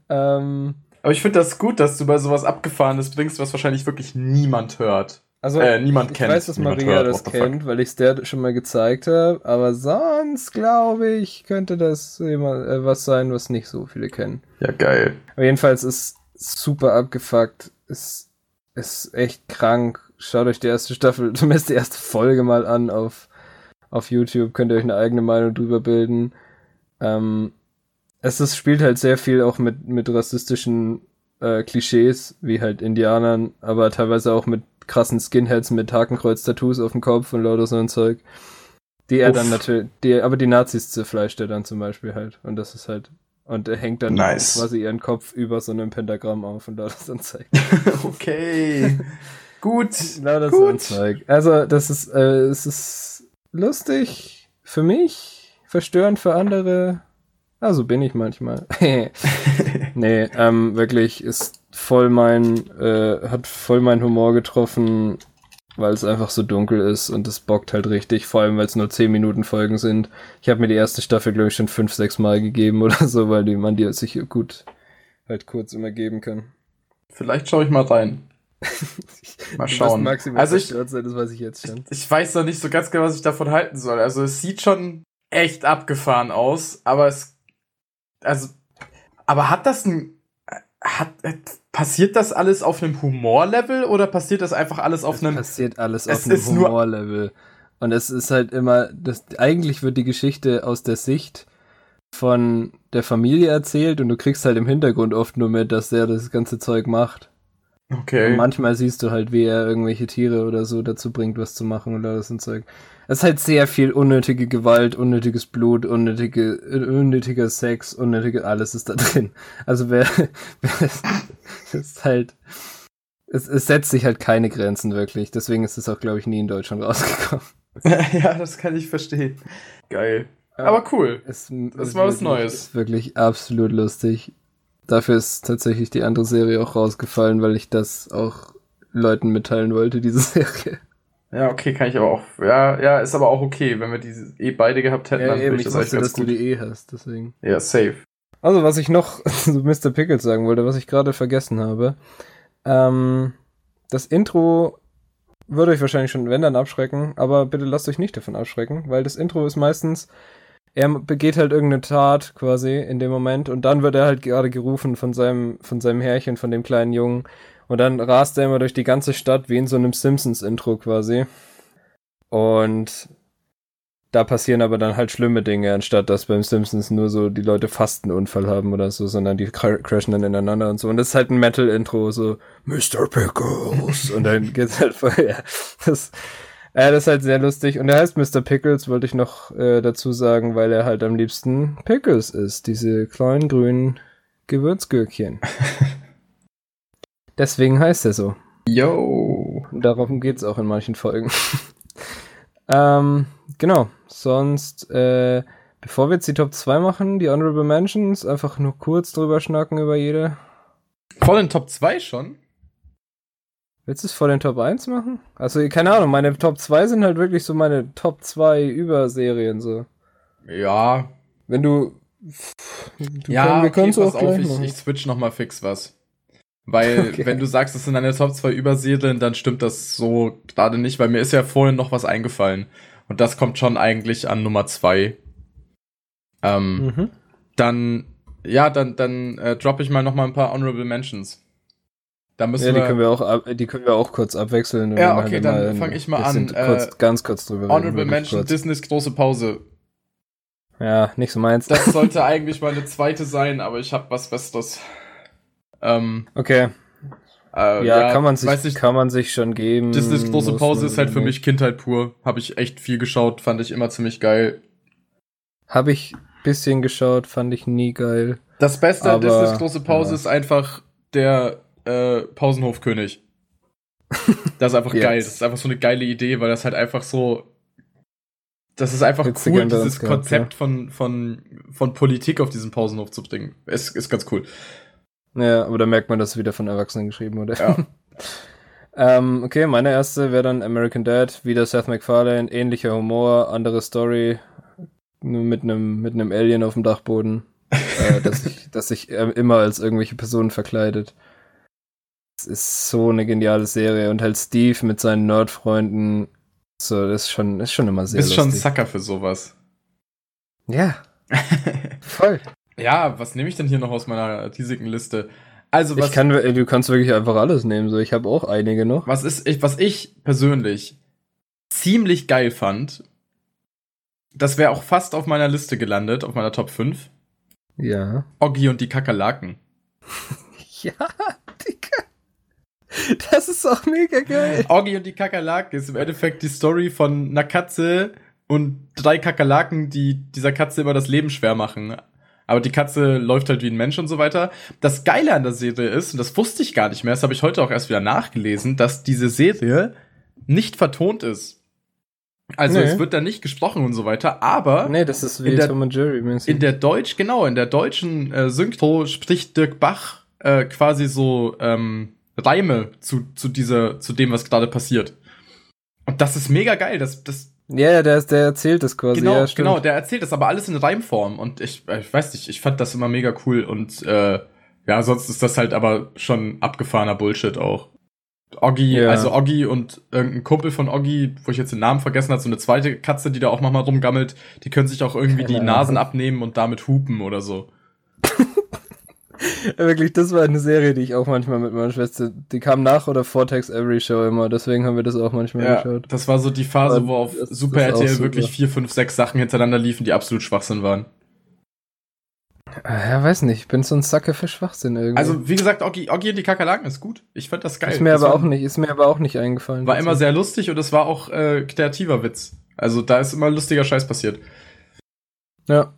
Ähm, Aber ich finde das gut, dass du bei sowas Abgefahrenes bringst, was wahrscheinlich wirklich niemand hört. also, Äh, niemand ich kennt. weiß, dass niemand Maria hört, das kennt, weil ich es der schon mal gezeigt habe. Aber sonst glaube ich, könnte das jemand, äh, was sein, was nicht so viele kennen. Ja, geil. Aber jedenfalls ist super abgefuckt. Ist, ist echt krank. Schaut euch die erste Staffel, *laughs* zumindest die erste Folge mal an auf, auf YouTube. Könnt ihr euch eine eigene Meinung drüber bilden. Ähm, es ist, spielt halt sehr viel auch mit, mit rassistischen äh, Klischees, wie halt Indianern, aber teilweise auch mit krassen Skinheads mit Hakenkreuz-Tattoos auf dem Kopf und lauter so ein Zeug. Die er Uff. dann natürlich, die, aber die Nazis zerfleischt er dann zum Beispiel halt. Und das ist halt, und er hängt dann Nice. quasi ihren Kopf über so einem Pentagramm auf und so ein Zeug. *laughs* okay. gut. So ein Gut. Zeug. Also, das ist, äh, es ist lustig für mich, verstörend für andere. Also bin ich manchmal. *laughs* nee, ähm, wirklich ist voll mein, äh, hat voll mein Humor getroffen, weil es einfach so dunkel ist und es bockt halt richtig, vor allem weil es nur 10 Minuten Folgen sind. Ich habe mir die erste Staffel, glaube ich, schon 5, 6 Mal gegeben *laughs* oder so, weil die man die sich gut halt kurz immer geben kann. Vielleicht schaue ich mal rein. *laughs* Mal schauen. Also ich, sein, das weiß ich jetzt schon. ich weiß noch nicht so ganz genau, was ich davon halten soll. Also es sieht schon echt abgefahren aus, aber es, also, aber hat das ein, hat, äh, passiert das alles auf einem Humorlevel oder passiert das einfach alles auf es einem, passiert alles es auf einem Humorlevel. Und es ist halt immer, das, eigentlich wird die Geschichte aus der Sicht von der Familie erzählt und du kriegst halt im Hintergrund oft nur mit, dass der das ganze Zeug macht. Und okay. manchmal siehst du halt, wie er irgendwelche Tiere oder so dazu bringt, was zu machen oder das und Zeug. Es ist halt sehr viel unnötige Gewalt, unnötiges Blut, unnötige, unnötiger Sex, unnötige, alles ist da *laughs* drin. Also wer, wer es ist halt, es, es setzt sich halt keine Grenzen wirklich. Deswegen ist es auch, glaube ich, nie in Deutschland *laughs* rausgekommen. *laughs* ja, das kann ich verstehen. Geil. Aber cool. Es, Das es war was Neues. Ist wirklich absolut lustig. Dafür ist tatsächlich die andere Serie auch rausgefallen, weil ich das auch Leuten mitteilen wollte, diese Serie. Ja, okay, kann ich aber auch. Ja, ja, ist aber auch okay. Wenn wir die eh beide gehabt hätten, Ja, dann eben, ich das wusste, dass du gut. die eh hast, deswegen. Ja, safe. Also, was ich noch *laughs* zu Mr. Pickles sagen wollte, was ich gerade vergessen habe. Ähm, das Intro würde euch wahrscheinlich schon, wenn dann, abschrecken, aber bitte lasst euch nicht davon abschrecken, weil das Intro ist meistens, er begeht halt irgendeine Tat quasi in dem Moment und dann wird er halt gerade gerufen von seinem, von seinem Herrchen, von dem kleinen Jungen und dann rast er immer durch die ganze Stadt wie in so einem Simpsons-Intro quasi. Und da passieren aber dann halt schlimme Dinge, anstatt dass beim Simpsons nur so die Leute fast einen Unfall haben oder so, sondern die cra- crashen dann ineinander und so. Und das ist halt ein Metal-Intro, so Mr. Pickles. und dann geht's halt vorher. Das, äh, das ist halt sehr lustig. Und er heißt Mr. Pickles, wollte ich noch äh, dazu sagen, weil er halt am liebsten Pickles isst. Diese kleinen grünen Gewürzgürkchen. *laughs* Deswegen heißt er so. Yo. Und darum geht's auch in manchen Folgen. *laughs* ähm, genau. Sonst, äh, bevor wir jetzt die Top 2 machen, die Honorable Mentions, einfach nur kurz drüber schnacken über jede. Vor den Top 2 schon? Willst du es vor den Top 1 machen? Also, keine Ahnung, meine Top 2 sind halt wirklich so meine Top 2 Überserien, so. Ja. Wenn du. du ja, können, wir okay, können es pass auch auf, ich, machen. ich switch noch mal fix was. Weil, *laughs* Okay. wenn du sagst, das sind deine Top 2 Überserien, dann stimmt das so gerade nicht, weil mir ist ja vorhin noch was eingefallen. Und das kommt schon eigentlich an Nummer 2. Ähm, Mhm. Dann, ja, dann, dann äh, droppe ich mal noch mal ein paar Honorable Mentions. Da müssen Ja, die wir, können wir auch, ab, die können wir auch kurz abwechseln. Ja, okay, halt dann immer ein fang ich mal an. Kurz, Äh, ganz kurz drüber Honorable Mention, kurz. Disneys große Pause. Ja, nicht so meins. Das sollte *laughs* eigentlich meine zweite sein, aber ich habe was Besseres. Ähm, Okay, äh, ja, kann man weiß sich, nicht, kann man sich schon geben. Disneys große Pause ist halt für mich Kindheit pur. Habe ich echt viel geschaut, fand ich immer ziemlich geil. Habe ich bisschen geschaut, fand ich nie geil. Das Beste an Disneys große Pause ja. ist einfach der äh, Pausenhofkönig. Das ist einfach *laughs* geil. Das ist einfach so eine geile Idee, weil das halt einfach so. Das ist einfach Witzige cool, dieses gehabt, Konzept von, von, von Politik auf diesen Pausenhof zu bringen. Ist, ist ganz cool. Ja, aber da merkt man, dass es wieder von Erwachsenen geschrieben wurde. Ja. *laughs* ähm, okay, meine erste wäre dann American Dad, wieder Seth MacFarlane, ähnlicher Humor, andere Story, nur mit einem mit einem Alien auf dem Dachboden, äh, *laughs* das sich das sich äh, immer als irgendwelche Personen verkleidet. Es ist so eine geniale Serie und halt Steve mit seinen Nerdfreunden, so das ist schon ist schon immer sehr Bist schon ein lustig. Sucker für sowas. ja, *laughs* voll. Ja, was nehme ich denn hier noch aus meiner riesigen Liste? Also, was, Ich kann, ey, du kannst wirklich einfach alles nehmen. So, ich habe auch einige noch. was ist, ich, was ich persönlich ziemlich geil fand, das wäre auch fast auf meiner Liste gelandet, auf meiner Top 5. Ja. Oggi und die Kakerlaken. *laughs* Ja, Digga. Das ist auch mega geil. Oggi und die Kakerlaken ist im Endeffekt die Story von einer Katze und drei Kakerlaken, die dieser Katze immer das Leben schwer machen. Aber die Katze läuft halt wie ein Mensch und so weiter. Das Geile an der Serie ist, und das wusste ich gar nicht mehr, das habe ich heute auch erst wieder nachgelesen, dass diese Serie nicht vertont ist. Also Nee. es wird da nicht gesprochen und so weiter, aber Nee, das ist wie In der- Tom Jerry mäßig. in der Deutsch, genau, in der deutschen äh, Synchro spricht Dirk Bach äh, quasi so ähm, Reime zu, zu dieser, zu dem, was gerade passiert. Und das ist mega geil. Das, das, ja, ja, der, der erzählt das quasi. genau, ja, genau, der erzählt das aber alles in Reimform. Und ich, ich weiß nicht, ich fand das immer mega cool. Und äh, ja, sonst ist das halt aber schon abgefahrener Bullshit auch. Oggi, Ja. also Oggi und irgendein Kumpel von Oggi, wo ich jetzt den Namen vergessen habe, so eine zweite Katze, die da auch manchmal rumgammelt, die können sich auch irgendwie die Nasen abnehmen und damit hupen oder so. *laughs* *laughs* Wirklich, das war eine Serie, die ich auch manchmal mit meiner Schwester, die kam nach oder vor Tex Every Show immer, deswegen haben wir das auch manchmal Ja, geschaut. das war so die Phase, Aber wo auf das- das Super auch RTL super. wirklich vier, fünf, sechs Sachen hintereinander liefen, die absolut Schwachsinn waren. Ah, Ja, weiß nicht, ich bin so ein Sacker für Schwachsinn irgendwie. Also, wie gesagt, Oggi, Oggi und die Kakerlaken ist gut. Ich fand das geil. ist mir das aber war, auch nicht, ist mir aber auch nicht eingefallen. War immer sehr lustig und es war auch äh, kreativer Witz. Also, da ist immer lustiger Scheiß passiert. Ja.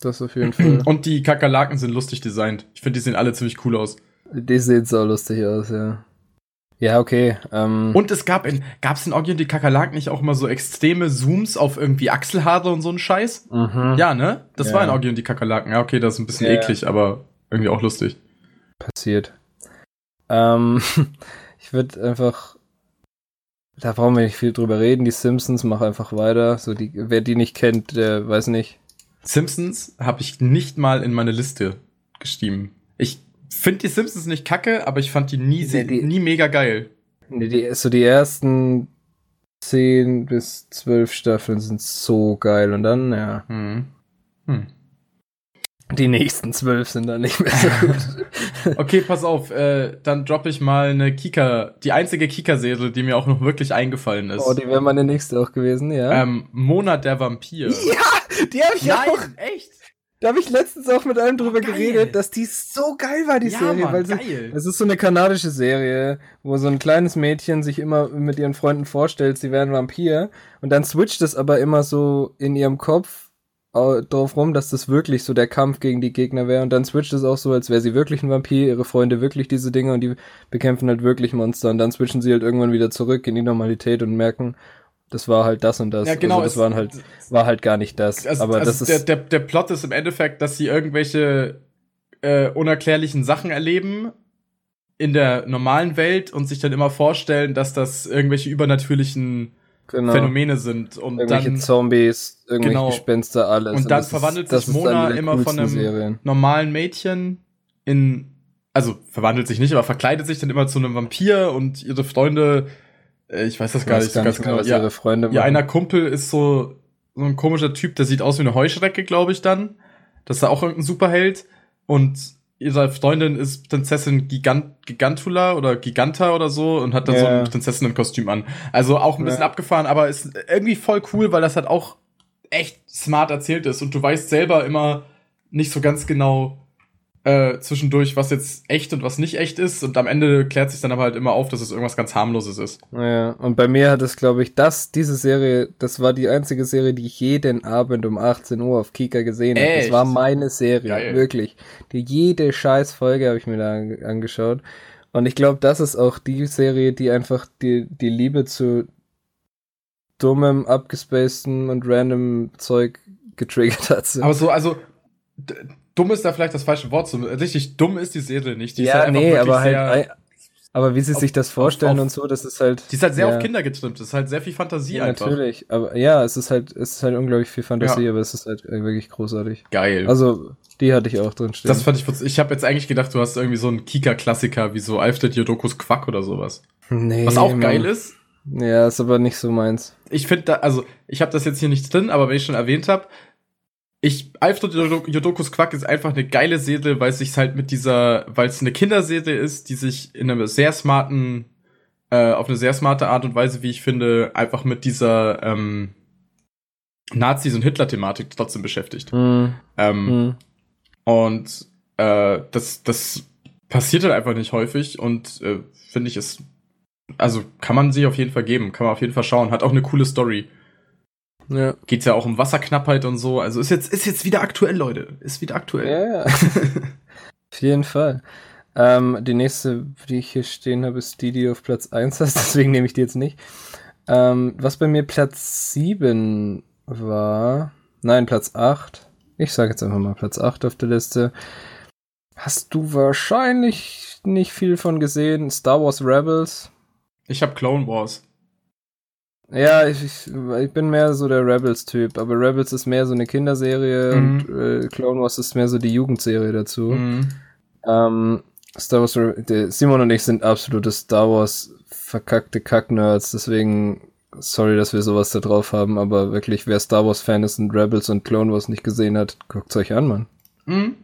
Das auf jeden Fall. Und die Kakerlaken sind lustig designt. Ich finde, die sehen alle ziemlich cool aus. Die sieht so lustig aus, ja. Ja, okay. Ähm, Und es gab in, gab's in und die Kakerlaken nicht auch immer so extreme Zooms auf irgendwie Achselhaare und so einen Scheiß? mhm. Ja, ne? Das Ja. war in und die Kakerlaken. Ja, okay, das ist ein bisschen ja. eklig, aber irgendwie auch lustig. passiert. Ähm, *laughs* ich würde einfach, da brauchen wir nicht viel drüber reden. Die Simpsons, mach einfach weiter. So die, wer die nicht kennt, der weiß nicht. Simpsons habe ich nicht mal in meine Liste geschrieben. Ich finde die Simpsons nicht kacke, aber ich fand die nie, Nee, die- nie mega geil. Nee, die, so die ersten zehn bis zwölf Staffeln sind so geil und dann, ja, Hm. Hm. Die nächsten zwölf sind dann nicht mehr so *laughs* gut. Okay, pass auf, äh, dann droppe ich mal eine Kika, die einzige Kika-Serie, die mir auch noch wirklich eingefallen ist. oh, die wäre meine nächste auch gewesen, ja. ähm, Monat der Vampir. *laughs* ja, die habe ich auch. echt? Da habe ich letztens auch mit einem drüber geil. geredet, dass die so geil war, die ja, Serie, Mann, weil sie, geil. Es ist so eine kanadische Serie, wo so ein kleines Mädchen sich immer mit ihren Freunden vorstellt, sie wären Vampir. Und dann switcht es aber immer so in ihrem Kopf drauf rum, dass das wirklich so der Kampf gegen die Gegner wäre. Und dann switcht es auch so, als wäre sie wirklich ein Vampir, ihre Freunde wirklich diese Dinge und die bekämpfen halt wirklich Monster. Und dann switchen sie halt irgendwann wieder zurück in die Normalität und merken, das war halt das und das. Ja, genau. Also das es- waren halt, war halt gar nicht das. Also, aber also das der, ist. der, der Plot ist im Endeffekt, dass sie irgendwelche äh, unerklärlichen Sachen erleben in der normalen Welt und sich dann immer vorstellen, dass das irgendwelche übernatürlichen genau. Phänomene sind. Und irgendwelche dann Zombies, irgendwelche Genau. Gespenster, alles. Und dann das verwandelt das sich ist Mona immer von einem Serien. normalen Mädchen in also verwandelt sich nicht, aber verkleidet sich dann immer zu einem Vampir und ihre Freunde, äh, ich weiß das Ich gar weiß nicht ganz genau. was Ja, ihre Freunde ja, machen. einer Kumpel ist so, so ein komischer Typ, der sieht aus wie eine Heuschrecke, glaube ich dann. Das ist da auch irgendein Superheld. Und ihre Freundin ist Prinzessin Gigant Gigantula oder Giganta oder so und hat dann so Ja. ein Prinzessinnenkostüm an. Also auch ein bisschen Ja. abgefahren, aber ist irgendwie voll cool, weil das halt auch echt smart erzählt ist und du weißt selber immer nicht so ganz genau äh, zwischendurch, was jetzt echt und was nicht echt ist. Und am Ende klärt sich dann aber halt immer auf, dass es irgendwas ganz harmloses ist. Ja, und bei mir hat es, glaube ich, das, diese Serie, das war die einzige Serie, die ich jeden Abend um 18 Uhr auf Kika gesehen habe. Das war meine Serie, Geil. wirklich. Die jede scheiß Folge habe ich mir da ange- angeschaut. Und ich glaube, das ist auch die Serie, die einfach die, die Liebe zu dummem, abgespaceden und random Zeug getriggert hat. Aber so, also, dumm ist da vielleicht das falsche Wort. So, richtig dumm ist die Serie nicht. Die ist ja, halt einfach nee, aber halt, aber wie sie auf- sich das vorstellen auf- und so, das ist halt. die ist halt sehr ja. auf Kinder getrimmt. Das ist halt sehr viel Fantasie Ja, einfach. natürlich, aber ja, es ist halt, es ist halt unglaublich viel Fantasie, Ja. aber es ist halt äh, wirklich großartig. Geil. Also, die hatte ich auch drin stehen. das fand ich, ich habe jetzt eigentlich gedacht, du hast irgendwie so einen Kika-Klassiker wie so Alfred Jodokus Quack oder sowas. nee, Was auch Mann. geil ist. Ja, ist aber nicht so meins. Ich finde da, also, ich habe das jetzt hier nicht drin, aber wenn ich schon erwähnt habe, ich, Alfred Jodo- Jodokus Quack ist einfach eine geile Serie, weil es sich halt mit dieser, weil es eine Kinderserie ist, die sich in einem sehr smarten, äh, auf eine sehr smarte Art und Weise, wie ich finde, einfach mit dieser ähm, Nazis- und Hitler-Thematik trotzdem beschäftigt. Hm, Ähm, hm. Und äh, das, das passiert halt einfach nicht häufig und äh, finde ich es, also kann man sich auf jeden Fall geben, kann man auf jeden Fall schauen, hat auch eine coole Story. Ja. Geht's ja auch um Wasserknappheit und so. Also ist jetzt, ist jetzt wieder aktuell, Leute. Ist wieder aktuell. Ja, ja. *laughs* auf jeden Fall. Ähm, die nächste, die ich hier stehen habe, ist die, die du auf Platz 1 hast, *laughs* deswegen nehme ich die jetzt nicht. Ähm, was bei mir Platz 7 war, nein, Platz 8. Ich sage jetzt einfach mal Platz 8 auf der Liste. Hast du wahrscheinlich nicht viel von gesehen. Star Wars Rebels. Ich habe Clone Wars. Ja, ich, ich, ich bin mehr so der Rebels-Typ, aber Rebels ist mehr so eine Kinderserie Mhm. und äh, Clone Wars ist mehr so die Jugendserie dazu. Mhm. Ähm, Star Wars, Re- Simon und ich sind absolute Star Wars verkackte Kack-Nerds, deswegen sorry, dass wir sowas da drauf haben, aber wirklich, wer Star Wars Fan ist und Rebels und Clone Wars nicht gesehen hat, guckt's euch an, Mann. Mhm.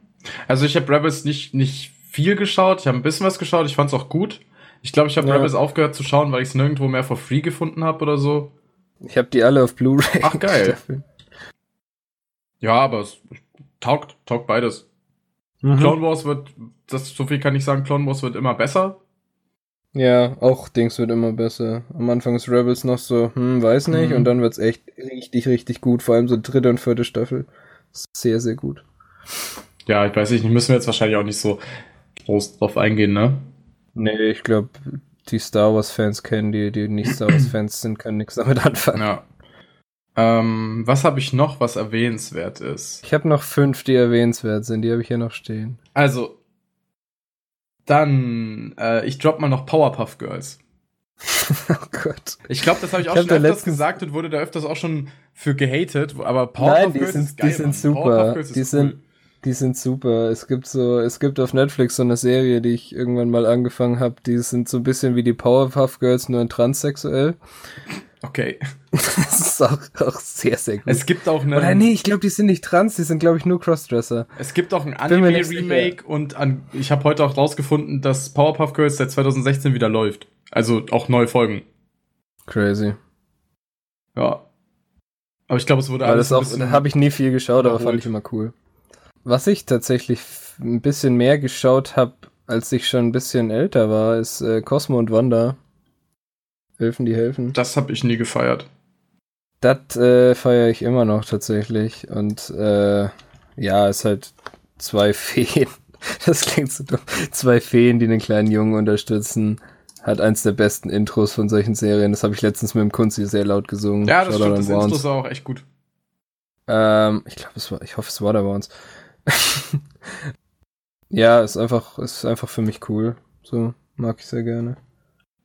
Also ich habe Rebels nicht, nicht viel geschaut. Ich habe ein bisschen was geschaut. Ich fand's auch gut. Ich glaube, ich habe Ja. Rebels aufgehört zu schauen, weil ich es nirgendwo mehr for free gefunden habe oder so. Ich habe die alle auf Blu-ray. Ach, geil. Ja, aber es taugt, taugt beides. Mhm. Clone Wars wird, das so viel kann ich sagen, Clone Wars wird immer besser. Ja, auch Dings wird immer besser. Am Anfang ist Rebels noch so, hm, weiß nicht, Mhm. und dann wird's echt richtig, richtig gut. Vor allem so dritte und vierte Staffel. Sehr, sehr gut. Ja, ich weiß nicht, müssen wir jetzt wahrscheinlich auch nicht so groß drauf eingehen, ne? Nee, ich glaube, die Star Wars-Fans kennen die, die nicht Star Wars-Fans sind, können nichts damit anfangen. Ja. Ähm, was habe ich noch, was erwähnenswert ist? Ich habe noch fünf, die erwähnenswert sind, die habe ich hier noch stehen. Also, dann, äh, ich drop mal noch Powerpuff Girls. *laughs* oh Gott. Ich glaube, das habe ich auch Ich schon öfters letztens- gesagt und wurde da öfters auch schon für gehatet, aber Powerpuff Nein, die Girls sind, ist geil, die sind Mann. super. Powerpuff Girls ist Die cool. Die sind super. Es gibt so, es gibt auf Netflix so eine Serie, die ich irgendwann mal angefangen habe. Die sind so ein bisschen wie die Powerpuff Girls, nur in transsexuell. Okay. *laughs* Das ist auch, auch sehr, sehr gut. Es gibt auch eine, Oder nee, ich glaube, die sind nicht trans, die sind, glaube ich, nur Crossdresser. es gibt auch ein Anime-Remake und an, ich habe heute auch rausgefunden, dass Powerpuff Girls seit 2016 wieder läuft. Also auch neue Folgen. Crazy. Ja. Aber ich glaube, es wurde Weil alles das auch, da habe ich nie viel geschaut, aber fand ich immer cool. Was ich tatsächlich ein bisschen mehr geschaut habe, als ich schon ein bisschen älter war, ist äh, Cosmo und Wanda. Helfen die helfen. Das habe ich nie gefeiert. Das äh, feiere ich immer noch tatsächlich. Und äh, ja, ist halt zwei *laughs* Feen. Das klingt so dumm. Zwei Feen, die den kleinen Jungen unterstützen. Hat eins der besten Intros von solchen Serien. Das habe ich letztens mit dem Kunzi sehr laut gesungen. Ja, das Shoutout stimmt. Das. Intro ist auch echt gut. Ähm, ich glaube, es war, ich hoffe, es war da bei uns. *laughs* ja, ist einfach, ist einfach für mich cool. So, mag ich sehr gerne.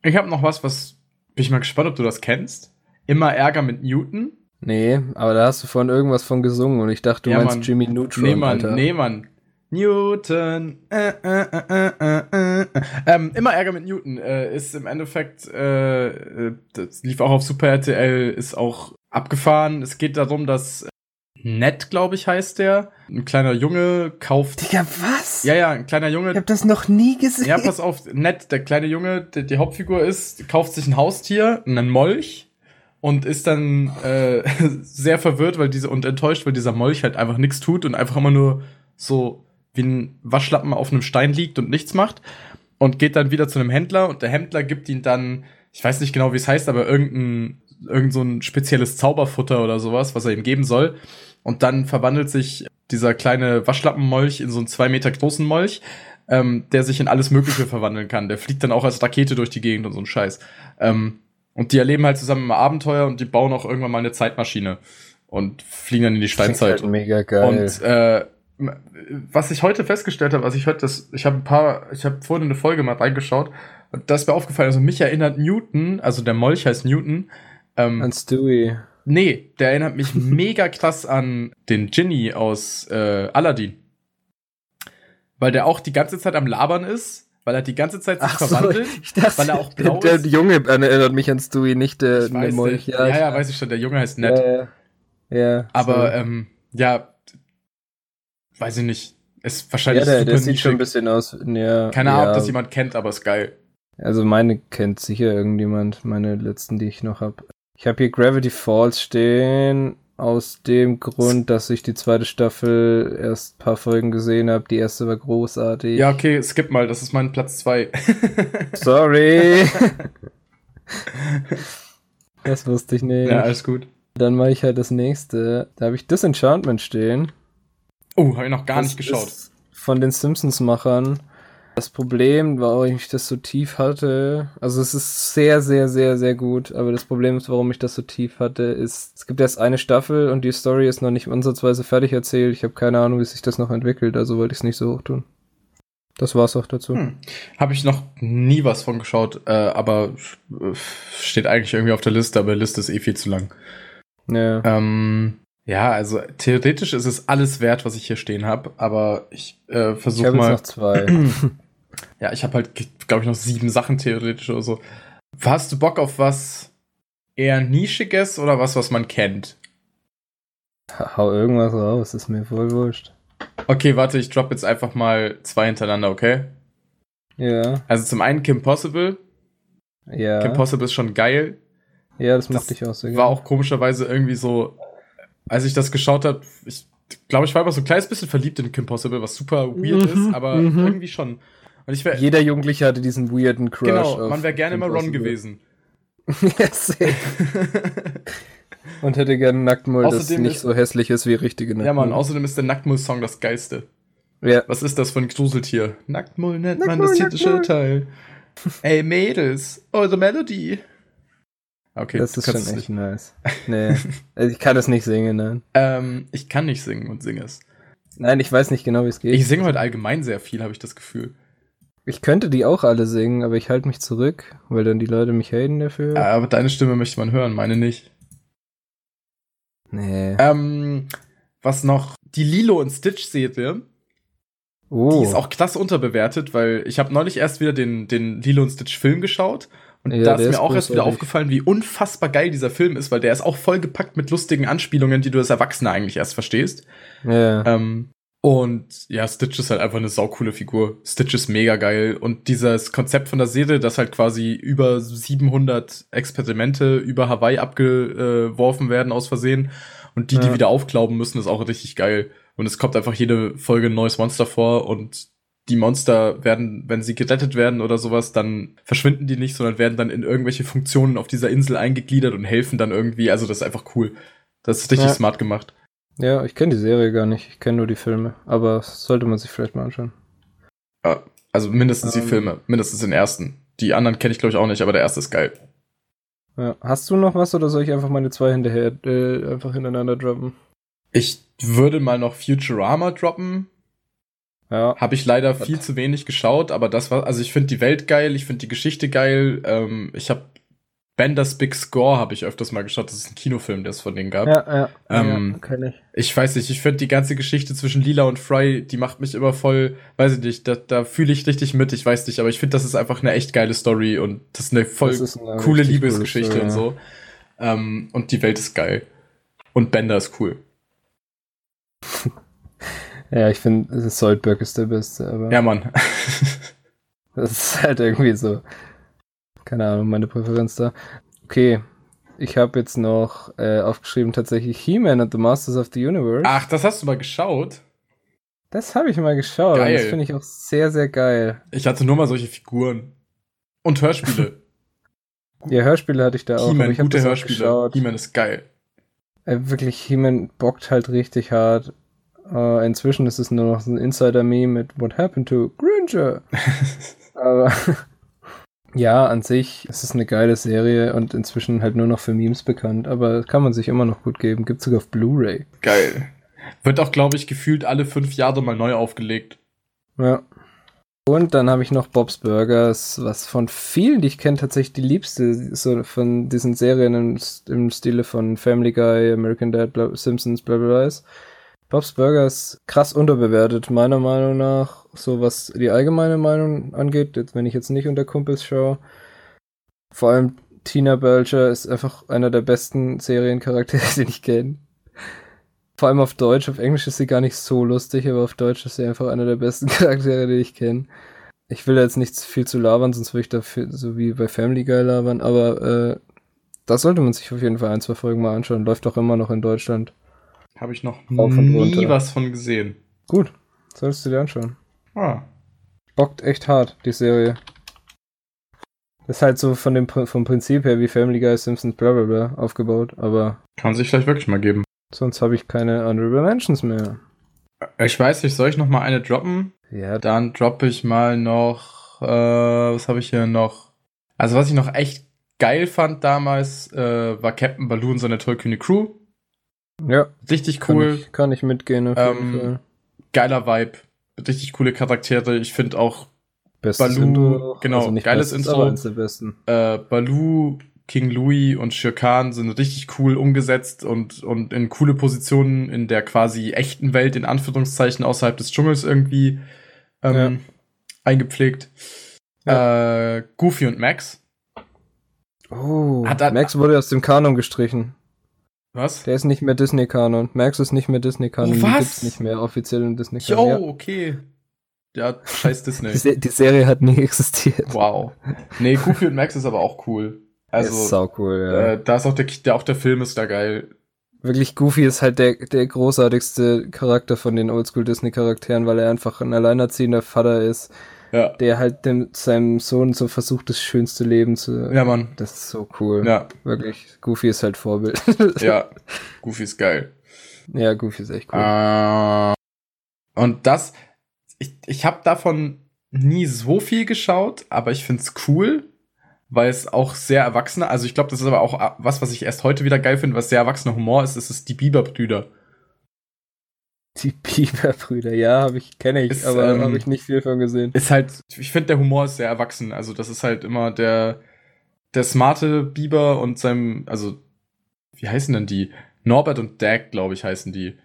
Ich habe noch was, was bin ich mal gespannt, ob du das kennst. Immer Ärger mit Newton. Nee, aber da hast du vorhin irgendwas von gesungen und ich dachte, du Ja, meinst Mann. Jimmy Neutron, nee, Mann, Alter. nee, Mann. Newton. Äh, äh, äh, äh, äh, äh. Ähm, immer Ärger mit Newton äh, ist im Endeffekt, äh, äh, das lief auch auf Super RTL, ist auch abgefahren. Es geht darum, dass Ned, glaube ich, heißt der. Ein kleiner Junge kauft. Digga, was? Ja, ja, ein kleiner Junge. Ich hab das noch nie gesehen. Ja, pass auf, Ned, der kleine Junge, der die Hauptfigur ist, kauft sich ein Haustier, einen Molch und ist dann äh, *laughs* sehr verwirrt, weil diese und enttäuscht, weil dieser Molch halt einfach nichts tut und einfach immer nur so wie ein Waschlappen auf einem Stein liegt und nichts macht und geht dann wieder zu einem Händler und der Händler gibt ihn dann, ich weiß nicht genau, wie es heißt, aber irgendein irgend so ein spezielles Zauberfutter oder sowas, was er ihm geben soll. Und dann verwandelt sich dieser kleine Waschlappenmolch in so einen zwei Meter großen Molch, ähm, der sich in alles Mögliche verwandeln kann. Der fliegt dann auch als Rakete durch die Gegend und so ein Scheiß. Ähm, und die erleben halt zusammen im Abenteuer und die bauen auch irgendwann mal eine Zeitmaschine und fliegen dann in die Steinzeit. Halt mega geil. Und äh, was ich heute festgestellt habe, also ich heute das, ich habe ein paar, ich habe vorhin eine Folge mal reingeschaut und das ist mir aufgefallen, also mich erinnert Newton, also der Molch heißt Newton. Ähm, An Stewie. Nee, der erinnert mich *laughs* mega krass an den Ginny aus äh, Aladdin. Weil der auch die ganze Zeit am Labern ist, weil er die ganze Zeit sich Ach so, verwandelt, ich dachte, weil er auch blau der, ist. der Junge erinnert mich an Stewie, nicht der, Ich weiß, Molch. der, ja, ja, ich- weiß ich schon, der Junge heißt Ned. Ja, ja. ja, Aber so. ähm, ja, weiß ich nicht. Ist wahrscheinlich ja, der, der sieht schon ein bisschen aus. Ja, Keine Ahnung, ja, ob das jemand kennt, aber ist geil. Also meine kennt sicher irgendjemand, meine letzten, die ich noch hab. Ich habe hier Gravity Falls stehen, aus dem Grund, dass ich die zweite Staffel erst ein paar Folgen gesehen habe. Die erste war großartig. Ja, okay, skip mal, das ist mein Platz zwei. *laughs* Sorry. *laughs* das wusste ich nicht. ja, alles gut. Dann mache ich halt das nächste. Da habe ich Disenchantment stehen. Oh, habe ich noch gar Das nicht geschaut. Von den Simpsons-Machern. Das Problem, warum ich das so tief hatte, also es ist sehr, sehr, sehr, sehr gut, aber das Problem ist, warum ich das so tief hatte, ist, es gibt erst eine Staffel und die Story ist noch nicht ansatzweise fertig erzählt. Ich habe keine Ahnung, wie sich das noch entwickelt, also wollte ich es nicht so hoch tun. Das war's auch dazu. Hm. Habe ich noch nie was von geschaut, äh, aber äh, steht eigentlich irgendwie auf der Liste, aber die Liste ist eh viel zu lang. Ja. Ähm, ja, also theoretisch ist es alles wert, was ich hier stehen habe, aber ich äh, ich versuche habe jetzt mal. noch zwei. *clears throat* Ja, ich habe halt, glaube ich, noch sieben Sachen theoretisch oder so. Hast du Bock auf was eher Nischiges oder was, was man kennt? Hau irgendwas raus, ist mir voll wurscht. Okay, warte, ich drop jetzt einfach mal zwei hintereinander, okay? Ja, Also zum einen Kim Possible. ja. Kim Possible ist schon geil. ja, das Das mochte ich auch sehr War gerne. auch komischerweise irgendwie so, als ich das geschaut habe, ich glaube, ich war immer so ein kleines bisschen verliebt in Kim Possible, was super weird Mhm, ist, aber mhm. irgendwie schon. Und ich wäre, Jeder Jugendliche hatte diesen weirden Crush. genau, man wäre gerne mal Ron gewesen. *laughs* safe. *laughs* Und hätte gerne Nacktmull, das nicht ist- so hässlich ist wie richtige Nacktmull. Ja, Mann, außerdem ist der Nacktmull-Song das geilste. Ja, Was ist das für ein Gruseltier? Nacktmull nennt man Nacktmull, das tierische Nacktmull. Teil. Ey, Mädels, eure Melodie. Okay, das ist schon echt nicht. nice. *laughs* Nee, also ich kann es nicht singen, nein. Ähm, ich kann nicht singen und singe es. Nein, ich weiß nicht genau, wie es geht. Ich singe heute allgemein sehr viel, habe ich das Gefühl. Ich könnte die auch alle singen, aber ich halte mich zurück, weil dann die Leute mich haten dafür. Äh, Aber deine Stimme möchte man hören, meine nicht. Nee. Ähm, was noch? Die Lilo und Stitch-Serie, Oh. die ist auch krass unterbewertet, weil ich habe neulich erst wieder den, den Lilo und Stitch-Film geschaut. Und Ja, da ist mir ist auch erst wieder aufgefallen, wie unfassbar geil dieser Film ist, weil der ist auch vollgepackt mit lustigen Anspielungen, die du als Erwachsener eigentlich erst verstehst. Ja. Ähm, und ja, Stitch ist halt einfach eine saukoole Figur. Stitch ist mega geil. Und dieses Konzept von der Serie, dass halt quasi über 700 Experimente über Hawaii abgeworfen werden aus Versehen und die, die Ja. wieder aufklauben müssen, ist auch richtig geil. Und es kommt einfach jede Folge ein neues Monster vor und die Monster werden, wenn sie gerettet werden oder sowas, dann verschwinden die nicht, sondern werden dann in irgendwelche Funktionen auf dieser Insel eingegliedert und helfen dann irgendwie. Also das ist einfach cool. Das ist richtig Ja. smart gemacht. Ja, ich kenne die Serie gar nicht. Ich kenne nur die Filme. Aber sollte man sich vielleicht mal anschauen. Ja, also mindestens die Ähm. Filme, mindestens den ersten. Die anderen kenne ich glaube ich auch nicht, aber der erste ist geil. Ja. Hast du noch was oder soll ich einfach meine zwei hinterher äh, einfach hintereinander droppen? Ich würde mal noch Futurama droppen. Ja. Habe ich leider viel zu wenig geschaut, aber das war, also ich finde die Welt geil, ich finde die Geschichte geil. Ähm, ich habe Bender's Big Score habe ich öfters mal geschaut. Das ist ein Kinofilm, der es von denen gab. Ja, ja. Ähm, ja ich. Ich weiß nicht, ich finde die ganze Geschichte zwischen Lila und Fry, die macht mich immer voll, weiß ich nicht, da, da fühle ich richtig mit, ich weiß nicht, aber ich finde, das ist einfach eine echt geile Story und das ist eine voll ist eine coole Liebesgeschichte coole und Story, so. Ähm, und die Welt ist geil. Und Bender ist cool. *laughs* Ja, ich finde, Soldberg ist der Beste, aber Ja, Mann. *laughs* das ist halt irgendwie so. Keine Ahnung, meine Präferenz da. Okay, ich habe jetzt noch äh, aufgeschrieben tatsächlich He-Man and the Masters of the Universe. Ach, das hast du mal geschaut? Das habe ich mal geschaut. Geil. Das finde ich auch sehr, sehr geil. Ich hatte nur mal solche Figuren. Und Hörspiele. *laughs* Ja, Hörspiele hatte ich da auch. aber He-Man, ich habe gute Hörspiele. geschaut. He-Man ist geil. Äh, wirklich, He-Man bockt halt richtig hart. Äh, inzwischen ist es nur noch so ein Insider-Meme mit What happened to Granger? *laughs* Aber ja, an sich ist es eine geile Serie und inzwischen halt nur noch für Memes bekannt. Aber kann man sich immer noch gut geben. Gibt's sogar auf Blu-ray. Geil. Wird auch, glaube ich, gefühlt alle fünf Jahre mal neu aufgelegt. Ja. Und dann habe ich noch Bob's Burgers, was von vielen, die ich kenne, tatsächlich die liebste so von diesen Serien im, im Stile von Family Guy, American Dad, bla, Simpsons, bla bla bla ist. Bob's Burgers krass unterbewertet, meiner Meinung nach, so was die allgemeine Meinung angeht, jetzt, wenn ich jetzt nicht unter Kumpels schaue. Vor allem Tina Belcher ist einfach einer der besten Seriencharaktere, *laughs* den ich kenne. Vor allem auf Deutsch, auf Englisch ist sie gar nicht so lustig, aber auf Deutsch ist sie einfach einer der besten *laughs* Charaktere, die ich kenne. Ich will da jetzt nicht viel zu labern, sonst würde ich dafür so wie bei Family Guy labern, aber äh, da sollte man sich auf jeden Fall ein, zwei Folgen mal anschauen. Läuft auch immer noch in Deutschland. Habe ich noch Rauf nie runter. was von gesehen. Gut, solltest du dir anschauen. Ah. Bockt echt hart, die Serie. Ist halt so von dem, vom Prinzip her wie Family Guy, Simpsons, bla bla bla aufgebaut, aber Kann sich vielleicht wirklich mal geben. sonst habe ich keine Honorable Mentions mehr. Ich weiß nicht, soll ich noch mal eine droppen? Ja, Dann droppe ich mal noch, äh, was habe ich hier noch? Also was ich noch echt geil fand damals, äh, war Captain Baloo und seine tollkühne Crew. Ja Richtig kann, cool, ich, kann ich mitgehen Ähm, geiler Vibe, richtig coole Charaktere. Ich finde auch Bestes Baloo, Intro. Also genau, nicht geiles bestes, Intro. aber besten. äh, Baloo, King Louis und Shere Khan sind richtig cool umgesetzt und, und in coole Positionen in der quasi echten Welt, in Anführungszeichen, außerhalb des Dschungels irgendwie ähm, Ja. eingepflegt. Äh, Goofy und Max. Oh, Hat- hat- Max wurde aus dem Kanon gestrichen. Was? Der ist nicht mehr Disney-Kanon. Max ist nicht mehr Disney-Kanon. Oh, Die was? gibt's nicht mehr offiziell in Jo, Disney-Kanon. Ja. okay. Ja, *laughs* scheiß Disney. Die, Se die Serie hat nie *laughs* existiert. wow. Nee, Goofy und Max ist aber auch cool. Also, Also, ist sau cool, ja. äh, da ist auch der, der, auch der Film ist da geil. Wirklich, Goofy ist halt der, der großartigste Charakter von den Oldschool-Disney-Charakteren, weil er einfach ein alleinerziehender Vater ist, Ja. der halt dem, seinem Sohn so versucht, das schönste Leben zu. Ja, Mann. Das ist so cool. Ja, Wirklich, Goofy ist halt Vorbild. *laughs* ja. *laughs* Goofy ist geil. ja, Goofy ist echt cool. Äh, und das, ich, ich habe davon nie so viel geschaut, aber ich find's cool, weil es auch sehr erwachsene, also ich glaube, das ist aber auch was, was ich erst heute wieder geil finde, was sehr erwachsener Humor ist, das ist die Bieber-Brüder. Die Biberbrüder, ja, habe ich, kenne ich, Ist, aber ähm, habe ich nicht viel von gesehen. Ist halt, ich finde, der Humor ist sehr erwachsen, also das ist halt immer der, der smarte Biber und seinem, also, wie heißen denn die? Norbert und Dag, glaube ich, heißen die.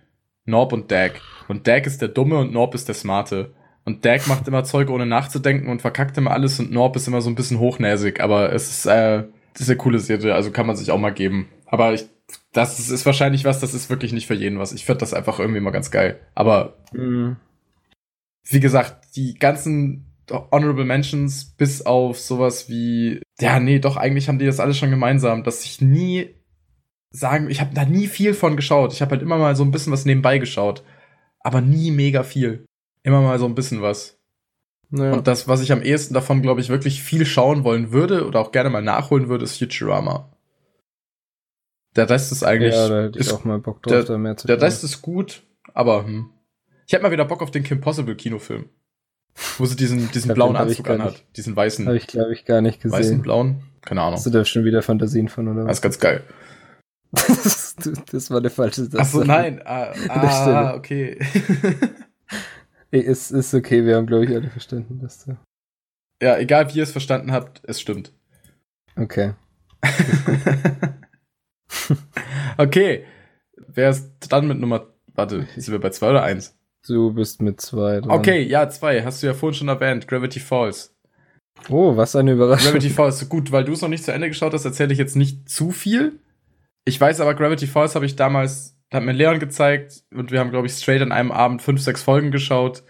Norb und Dag. Und Dag ist der Dumme und Norb ist der Smarte. Und Dag macht immer Zeug ohne nachzudenken und verkackt immer alles und Norb ist immer so ein bisschen hochnäsig, aber es ist, äh, das ist eine coole Serie, also kann man sich auch mal geben. Aber ich, das ist, wahrscheinlich was, das ist wirklich nicht für jeden was. Ich finde das einfach irgendwie mal ganz geil. Aber Mhm. wie gesagt, die ganzen Honorable Mentions bis auf sowas wie, ja, nee, doch, eigentlich haben die das alles schon gemeinsam, dass ich nie sagen, ich habe da nie viel von geschaut. Ich habe halt immer mal so ein bisschen was nebenbei geschaut, aber nie mega viel. Immer mal so ein bisschen was. Ja. Und das, was ich am ehesten davon, glaube ich, wirklich viel schauen wollen würde oder auch gerne mal nachholen würde, ist Futurama. Der Rest ist eigentlich, ja, da hätte ich ist, auch mal Bock drauf, der- da mehr zu der. Rest ist gut, aber hm. ich hätte mal wieder Bock auf den Kim Possible Kinofilm. Wo sie diesen, diesen glaub, blauen Anzug anhat. nicht. Diesen weißen, Habe ich, glaube ich, gar nicht weißen, gesehen. blauen. Keine Ahnung. Hast du da schon wieder Fantasien von, oder Das was? ist ganz geil. das, *laughs* das war eine falsche Ach so, Sache. nein. Ah, der ah okay. Ist, ist okay, wir haben, glaube ich, alle verstanden, dass du. ja, egal wie ihr es verstanden habt, es stimmt. Okay. *laughs* *laughs* okay. Wer ist dann mit Nummer. Warte, sind wir bei zwei oder eins? Du bist mit zwei dran. Okay, ja, zwei. Hast du ja vorhin schon erwähnt. Gravity Falls. Oh, was eine Überraschung. Gravity *laughs* Falls. Gut, weil du es noch nicht zu Ende geschaut hast, erzähle ich jetzt nicht zu viel. Ich weiß aber, Gravity Falls habe ich damals, hat mir Leon gezeigt und wir haben, glaube ich, straight an einem Abend fünf, sechs Folgen geschaut.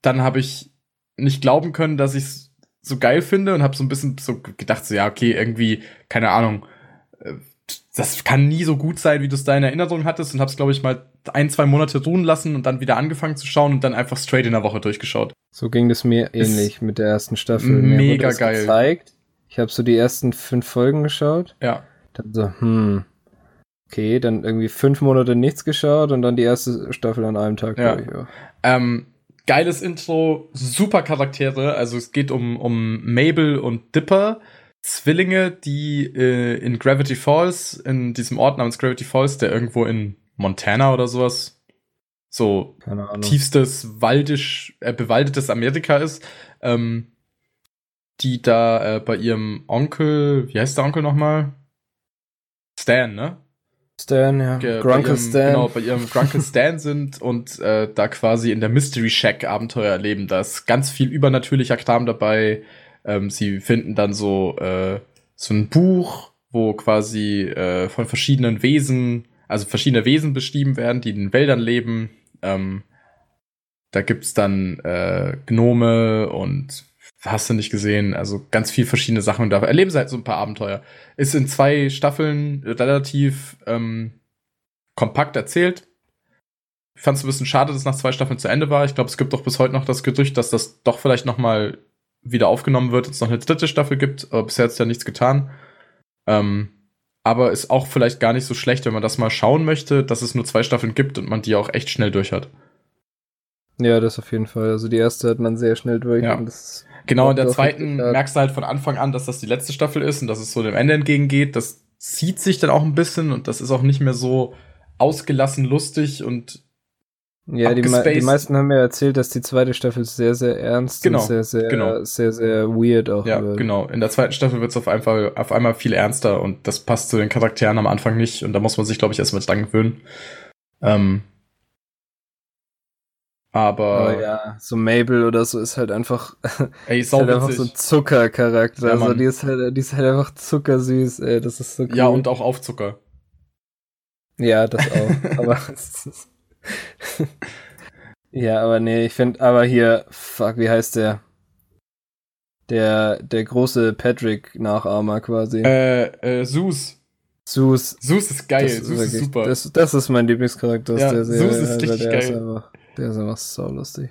Dann habe ich nicht glauben können, dass ich es so geil finde und habe so ein bisschen so gedacht, so ja, okay, irgendwie, keine Ahnung, äh, das kann nie so gut sein, wie du es da in Erinnerung hattest und hab's, glaube ich, mal ein, zwei Monate ruhen lassen und dann wieder angefangen zu schauen und dann einfach straight in der Woche durchgeschaut. So ging das mir ähnlich mit der ersten Staffel. Mega geil. Gezeigt. Ich habe so die ersten fünf Folgen geschaut. Ja. Dann so, hm, okay, dann irgendwie fünf Monate nichts geschaut und dann die erste Staffel an einem Tag ja. durch. Ja. Ähm, geiles Intro, super Charaktere. Also es geht um, um Mabel und Dipper. Zwillinge, die äh, in Gravity Falls, in diesem Ort namens Gravity Falls, der irgendwo in Montana oder sowas, so tiefstes waldisch, äh, bewaldetes Amerika ist, ähm, die da äh, bei ihrem Onkel, wie heißt der Onkel nochmal? Stan, ne? Stan, ja. Ge Grunkle Stan. Genau, bei ihrem Grunkle Stan *laughs* sind und äh, da quasi in der Mystery Shack Abenteuer erleben. Da ist ganz viel übernatürlicher Kram dabei. Ähm, sie finden dann so, äh, so ein Buch, wo quasi äh, von verschiedenen Wesen, also verschiedene Wesen beschrieben werden, die in den Wäldern leben. Ähm, da gibt's dann äh, Gnome und hast du nicht gesehen, also ganz viel verschiedene Sachen und da erleben sie halt so ein paar Abenteuer. Ist in zwei Staffeln relativ ähm, kompakt erzählt. Ich fand es ein bisschen schade, dass es nach zwei Staffeln zu Ende war. Ich glaube, es gibt doch bis heute noch das Gerücht, dass das doch vielleicht noch mal wieder aufgenommen wird, es noch eine dritte Staffel gibt, aber bisher hat es ja nichts getan. Ähm, aber ist auch vielleicht gar nicht so schlecht, wenn man das mal schauen möchte, dass es nur zwei Staffeln gibt und man die auch echt schnell durch hat. Ja, das auf jeden Fall. Also die erste hat man sehr schnell durch. Ja. genau, in der zweiten merkst du halt von Anfang an, dass das die letzte Staffel ist und dass es so dem Ende entgegengeht. Das zieht sich dann auch ein bisschen und das ist auch nicht mehr so ausgelassen lustig und ja, die, die, meisten haben mir erzählt, dass die zweite Staffel sehr, sehr ernst genau, und sehr, sehr, genau. sehr, sehr weird auch ja, wird. genau. In der zweiten Staffel wird es auf, einmal, auf einmal viel ernster und das passt zu den Charakteren am Anfang nicht und da muss man sich, glaube ich, erstmal dran gewöhnen. Ähm, aber oh ja, so Mabel oder so ist halt einfach, ey, *laughs* ist halt einfach so ein Zuckercharakter. Ja, also die ist halt, die ist halt einfach zuckersüß, ey, das ist so cool. Ja, und auch auf Zucker. Ja, das auch. aber *laughs* *laughs* ja, aber nee, ich finde, aber hier, fuck, wie heißt der? Der, der große Patrick-Nachahmer quasi. Äh, äh, Sus. Sus. Sus ist geil, das Sus ist, super. Das, das ist mein Lieblingscharakter aus ja, der Serie. Sus ist richtig der geil. Ist einfach, der ist einfach so lustig.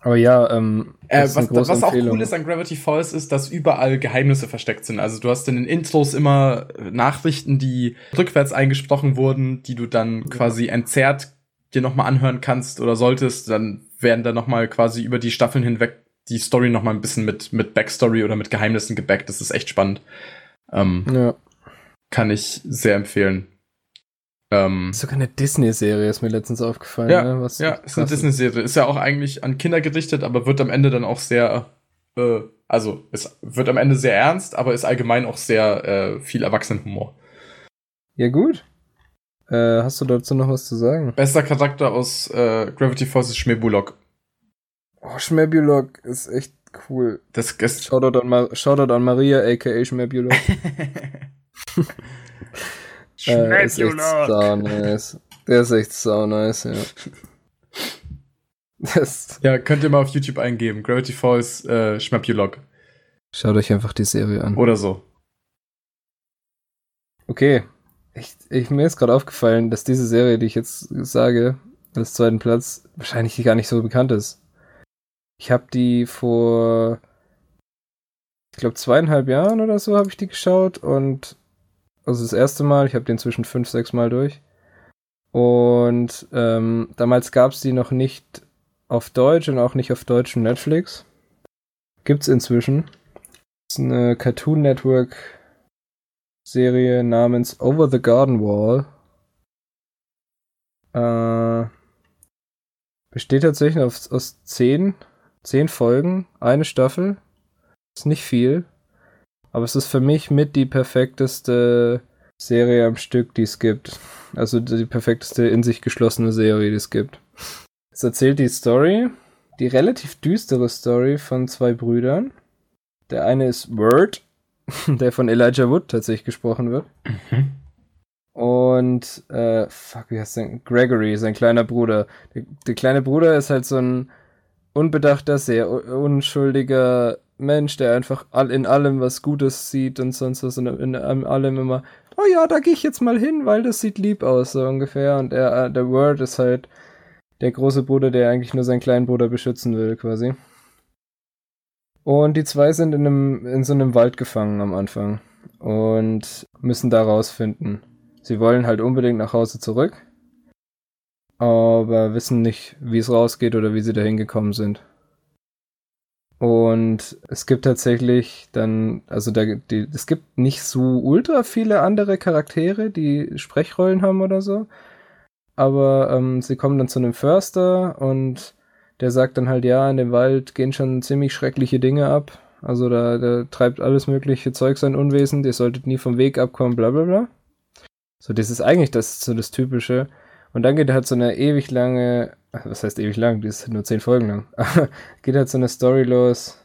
Aber ja, ähm, äh, was, was auch cool ist an Gravity Falls ist, dass überall Geheimnisse versteckt sind. Also du hast in den Intros immer Nachrichten, die rückwärts eingesprochen wurden, die du dann ja. quasi entzerrt dir nochmal anhören kannst oder solltest. Dann werden da nochmal quasi über die Staffeln hinweg die Story nochmal ein bisschen mit, mit Backstory oder mit Geheimnissen gebackt. Das ist echt spannend. Ähm, ja. Kann ich sehr empfehlen. Ähm, Sogar eine Disney-Serie ist mir letztens aufgefallen. Ja, ne? Was ja ist eine Disney-Serie. Ist ja auch eigentlich an Kinder gerichtet, aber wird am Ende dann auch sehr, äh, also es wird am Ende sehr ernst, aber ist allgemein auch sehr äh, viel Erwachsenenhumor. Ja, gut. Äh, hast du dazu noch was zu sagen? Bester Charakter aus äh, Gravity Falls ist Schmebulok. Oh, Schmebulok ist echt cool. Das ist Shoutout an, Ma Shoutout an Maria, aka Schmebulok. *laughs* Äh, ist echt so nice. Der ist echt so nice, ja. *laughs* Das ja, könnt ihr mal auf YouTube eingeben. Gravity Falls äh, Schmapulog. Schaut euch einfach die Serie an. Oder so. Okay. Ich, ich, mir ist gerade aufgefallen, dass diese Serie, die ich jetzt sage, als zweiten Platz, wahrscheinlich gar nicht so bekannt ist. Ich habe die vor, ich glaube, zweieinhalb Jahren oder so habe ich die geschaut und also das erste Mal, ich habe den zwischen fünf, sechs Mal durch. Und ähm, damals gab es die noch nicht auf Deutsch und auch nicht auf deutschem Netflix. Gibt's inzwischen. Das ist eine Cartoon Network Serie namens Over the Garden Wall. Äh, besteht tatsächlich aus, aus zehn, zehn Folgen, eine Staffel. Ist nicht viel. Aber es ist für mich mit die perfekteste Serie am Stück, die es gibt. Also die perfekteste in sich geschlossene Serie, die es gibt. Es erzählt die Story, die relativ düstere Story von zwei Brüdern. Der eine ist Word, *laughs* der von Elijah Wood tatsächlich gesprochen wird. Mhm. Und, äh, fuck, wie heißt der? Gregory, sein kleiner Bruder. Der, der kleine Bruder ist halt so ein unbedachter, sehr unschuldiger Mensch, der einfach all, in allem was Gutes sieht und sonst was in, in allem immer, oh ja, da gehe ich jetzt mal hin, weil das sieht lieb aus, so ungefähr. Und er, äh, der Word ist halt der große Bruder, der eigentlich nur seinen kleinen Bruder beschützen will, quasi. Und die zwei sind in, einem, in so einem Wald gefangen am Anfang und müssen da rausfinden. Sie wollen halt unbedingt nach Hause zurück, aber wissen nicht, wie es rausgeht oder wie sie dahin gekommen sind. Und es gibt tatsächlich dann, also da, die, es gibt nicht so ultra viele andere Charaktere, die Sprechrollen haben oder so. Aber ähm, sie kommen dann zu einem Förster und der sagt dann halt, ja, in dem Wald gehen schon ziemlich schreckliche Dinge ab. Also da, da treibt alles mögliche Zeug sein Unwesen, ihr solltet nie vom Weg abkommen, bla bla bla. So, das ist eigentlich das, so das Typische. Und dann geht halt so eine ewig lange, was heißt ewig lang, die ist nur zehn Folgen lang, *laughs* geht halt so eine Story los,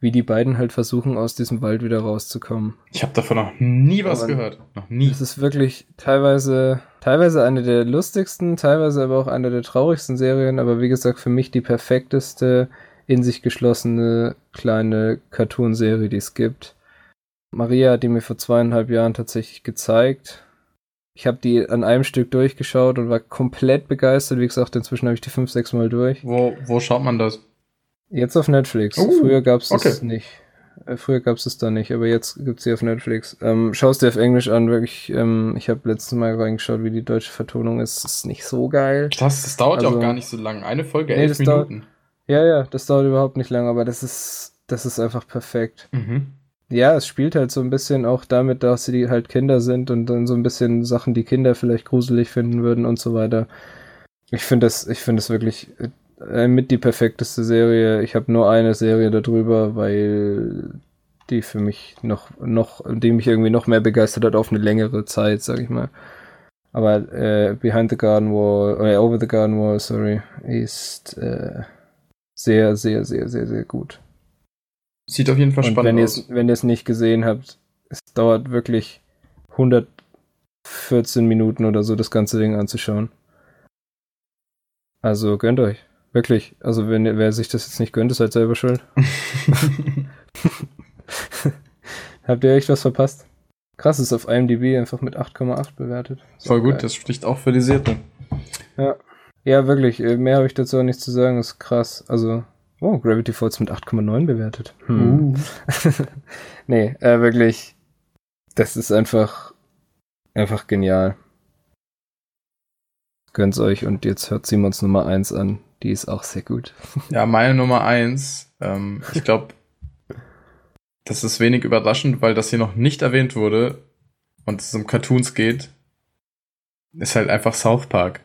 wie die beiden halt versuchen, aus diesem Wald wieder rauszukommen. Ich habe davon noch nie was aber gehört. Noch nie. Es ist wirklich teilweise, teilweise eine der lustigsten, teilweise aber auch eine der traurigsten Serien, aber wie gesagt, für mich die perfekteste, in sich geschlossene kleine Cartoon-Serie, die es gibt. Maria hat die mir vor zweieinhalb Jahren tatsächlich gezeigt ich habe die an einem Stück durchgeschaut und war komplett begeistert. Wie gesagt, inzwischen habe ich die fünf, sechs Mal durch. Wo, wo schaut man das? Jetzt auf Netflix. Uh, Früher gab es okay. das nicht. Äh, früher gab es das da nicht, aber jetzt gibt's sie auf Netflix. Ähm, schaust dir auf Englisch an, wirklich. Ähm, ich habe letztes Mal reingeschaut, wie die deutsche Vertonung ist. Das ist nicht so geil. Das, das dauert ja also, auch gar nicht so lang. Eine Folge, nee, elf Minuten. Dauert, ja, ja, das dauert überhaupt nicht lang, aber das ist, das ist einfach perfekt. Mhm ja, es spielt halt so ein bisschen auch damit, dass sie halt Kinder sind und dann so ein bisschen Sachen, die Kinder vielleicht gruselig finden würden und so weiter. Ich finde das, ich finde das wirklich äh, mit die perfekteste Serie. Ich habe nur eine Serie darüber, weil die für mich noch, noch, die mich irgendwie noch mehr begeistert hat auf eine längere Zeit, sag ich mal. Aber äh, Behind the Garden Wall, äh, Over the Garden Wall, sorry, ist äh, sehr, sehr, sehr, sehr, sehr gut. Sieht auf jeden Fall und spannend wenn aus. wenn ihr es nicht gesehen habt, es dauert wirklich 114 Minuten oder so, das ganze Ding anzuschauen. Also gönnt euch. Wirklich. Also wenn wer sich das jetzt nicht gönnt, ist halt selber schuld. *laughs* *laughs* Habt ihr echt was verpasst? Krass, ist auf IMDb einfach mit 8,8 bewertet. Voll gut, geil. das spricht auch für die Serie. Ja. Ja, wirklich. Äh, mehr habe ich dazu auch nicht zu sagen. Das ist krass. Also Oh, Gravity Falls mit 8,9 bewertet. Hm. Uh. *laughs* nee, äh, wirklich. Das ist einfach, einfach genial. Gönnt's euch und jetzt hört Simons Nummer 1 an. Die ist auch sehr gut. *laughs* ja, meine Nummer 1. Ähm, ich glaube, das ist wenig überraschend, weil das hier noch nicht erwähnt wurde und es um Cartoons geht. Ist halt einfach South Park.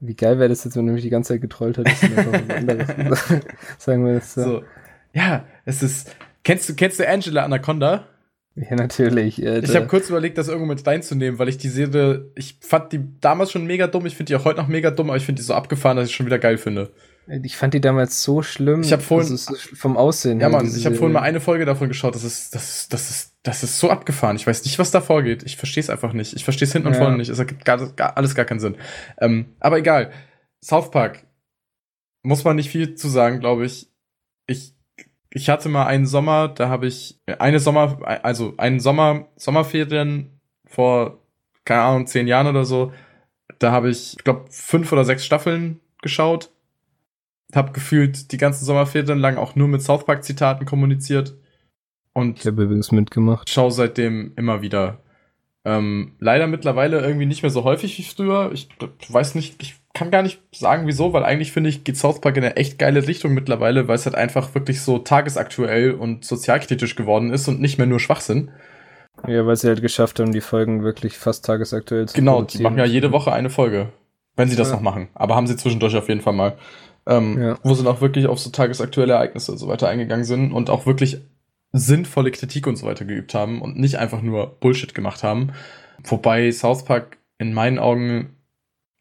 Wie geil wäre das jetzt, wenn du mich die ganze Zeit getrollt hättest und einfach was anderes *laughs* sagen wir das so. so. Ja, es ist. Kennst du, kennst du Angela Anaconda? Ja, natürlich. Alter. Ich habe kurz überlegt, das irgendwo mit reinzunehmen, weil ich die Serie, ich fand die damals schon mega dumm, ich finde die auch heute noch mega dumm, aber ich finde die so abgefahren, dass ich schon wieder geil finde. Ich fand die damals so schlimm. Ich habe vorhin also vom Aussehen. Ja, Mann, ich habe vorhin mal eine Folge davon geschaut. Das ist, das ist, das ist, das ist so abgefahren. Ich weiß nicht, was da vorgeht. Ich verstehe es einfach nicht. Ich verstehe es hinten und vorne nicht. Es ergibt gar, gar, alles gar keinen Sinn. Ähm, aber egal. South Park muss man nicht viel zu sagen, glaube ich. Ich ich hatte mal einen Sommer, da habe ich eine Sommer, also einen Sommer Sommerferien vor keine Ahnung zehn Jahren oder so. Da habe ich, ich glaube, fünf oder sechs Staffeln geschaut habe gefühlt die ganzen Sommerferien lang auch nur mit South Park Zitaten kommuniziert und ich habe übrigens mitgemacht. Schau seitdem immer wieder. Ähm, leider mittlerweile irgendwie nicht mehr so häufig wie früher. Ich weiß nicht, ich kann gar nicht sagen, wieso, weil eigentlich finde ich, geht South Park in eine echt geile Richtung mittlerweile, weil es halt einfach wirklich so tagesaktuell und sozialkritisch geworden ist und nicht mehr nur Schwachsinn. Ja, weil sie halt geschafft haben, die Folgen wirklich fast tagesaktuell zu Genau, die machen ja jede Woche eine Folge. Wenn sie das ja. noch machen. Aber haben sie zwischendurch auf jeden Fall mal ähm, ja. wo sie auch wirklich auf so tagesaktuelle Ereignisse und so weiter eingegangen sind und auch wirklich sinnvolle Kritik und so weiter geübt haben und nicht einfach nur Bullshit gemacht haben. Wobei South Park in meinen Augen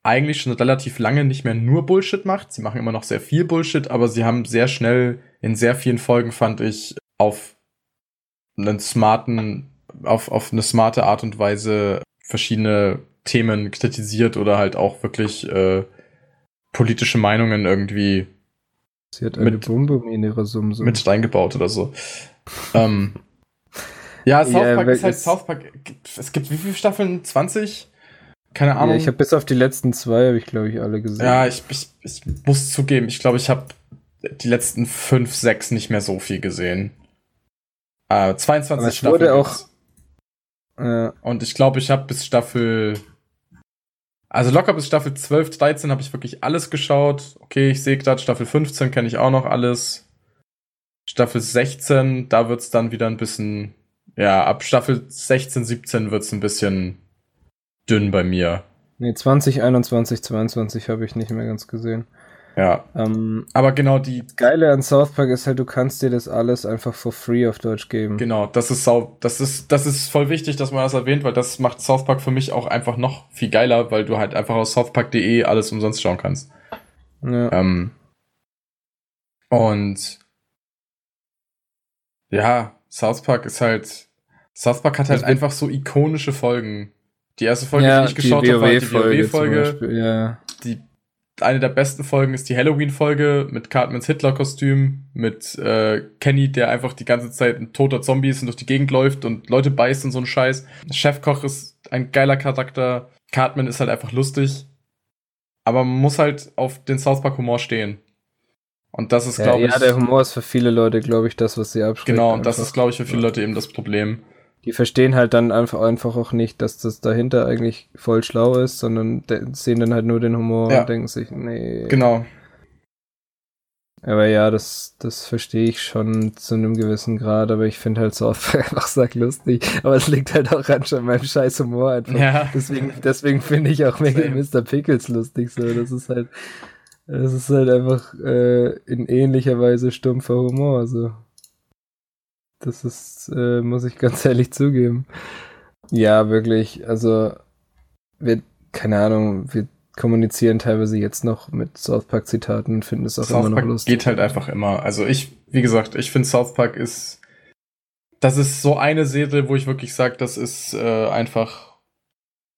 eigentlich schon relativ lange nicht mehr nur Bullshit macht. Sie machen immer noch sehr viel Bullshit, aber sie haben sehr schnell in sehr vielen Folgen, fand ich, auf einen smarten, auf, auf eine smarte Art und Weise verschiedene Themen kritisiert oder halt auch wirklich äh, politische Meinungen irgendwie Sie hat eine mit, Bombe in ihrer Sumsum. mit reingebaut oder so. ähm, ja, South Ja, Park ist halt es- South Park. Es gibt wie viele Staffeln? 20? Keine Ahnung. ja, ich habe bis auf die letzten zwei, habe ich glaube ich alle gesehen. Ja, ich, ich, ich muss zugeben, ich glaube, ich habe die letzten fünf, sechs nicht mehr so viel gesehen. Äh, 22 Aber es Staffeln wurde auch-. Ja, Und ich glaube, ich habe bis Staffel. Also locker bis Staffel 12, 13 habe ich wirklich alles geschaut. Okay, ich sehe gerade, Staffel 15 kenne ich auch noch alles. Staffel 16, da wird's dann wieder ein bisschen. Ja, ab Staffel 16, 17 wird's ein bisschen dünn bei mir. nee, 20, 21, 22 habe ich nicht mehr ganz gesehen. Ja. Ähm, Aber genau die, Geile an South Park ist halt, du kannst dir das alles einfach for free auf Deutsch geben. Genau, das ist sau, das ist, das ist voll wichtig, dass man das erwähnt, weil das macht South Park für mich auch einfach noch viel geiler, weil du halt einfach aus southpark.de alles umsonst schauen kannst. Ja. Ähm, und ja, South Park ist halt, South Park hat halt einfach so ikonische Folgen. Die erste Folge, ja, die ich geschaut habe, war die. WoW-Folge. Ja. Die, eine der besten Folgen ist die Halloween-Folge mit Cartmans Hitler-Kostüm, mit äh, Kenny, der einfach die ganze Zeit ein toter Zombie ist und durch die Gegend läuft und Leute beißt und so ein Scheiß. Chefkoch ist ein geiler Charakter. Cartman ist halt einfach lustig. Aber man muss halt auf den South Park-Humor stehen. Und das ist, Ja, glaube ich. ja, der Humor ist für viele Leute, glaube ich, das, was sie abschreckt. genau, und das ist, glaube ich, für viele Leute eben das Problem. Die verstehen halt dann einfach, einfach auch nicht, dass das dahinter eigentlich voll schlau ist, sondern de- sehen dann halt nur den Humor Ja. und denken sich, nee. Genau. Aber ja, das, das verstehe ich schon zu einem gewissen Grad, aber ich finde halt South *laughs* Park einfach sacklustig. Aber es liegt halt auch an schon meinem scheiß Humor einfach. Ja. Deswegen, deswegen finde ich auch. *laughs* Mr. Pickles lustig so. Das ist halt, das ist halt einfach äh, in ähnlicher Weise stumpfer Humor. So. Das ist, äh, muss ich ganz *laughs* ehrlich zugeben. Ja, wirklich. Also, wir, keine Ahnung, wir kommunizieren teilweise jetzt noch mit South Park Zitaten und finden es auch immer South noch Park lustig. geht halt einfach immer. Also ich, wie gesagt, ich finde South Park ist, das ist so eine Serie, wo ich wirklich sage, das ist äh, einfach,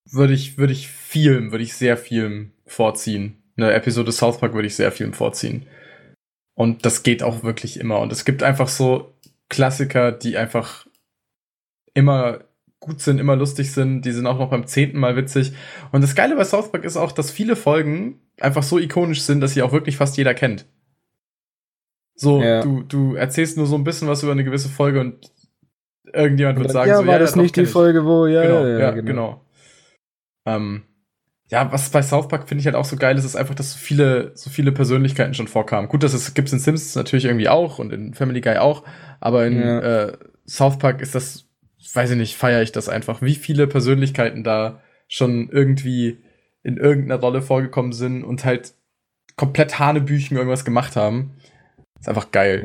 würde ich, würde ich Film, würde ich sehr Film vorziehen. Eine Episode South Park würde ich sehr Film vorziehen. Und das geht auch wirklich immer. Und es gibt einfach so Klassiker, die einfach immer gut sind, immer lustig sind. Die sind auch noch beim zehnten Mal witzig. Und das Geile bei South Park ist auch, dass viele Folgen einfach so ikonisch sind, dass sie auch wirklich fast jeder kennt. So, Ja. du, du erzählst nur so ein bisschen was über eine gewisse Folge und irgendjemand wird sagen, ja, so, war ja, das nicht die ich. Folge, wo, ja, genau, ja, ja, genau. genau. Ähm, ja, was bei South Park finde ich halt auch so geil ist, ist einfach, dass so viele, so viele Persönlichkeiten schon vorkamen. Gut, das ist, gibt's in Simpsons natürlich irgendwie auch und in Family Guy auch, aber in Ja. äh, South Park ist das, weiß ich nicht, feiere ich das einfach, wie viele Persönlichkeiten da schon irgendwie in irgendeiner Rolle vorgekommen sind und halt komplett Hanebüchen irgendwas gemacht haben. Ist einfach geil.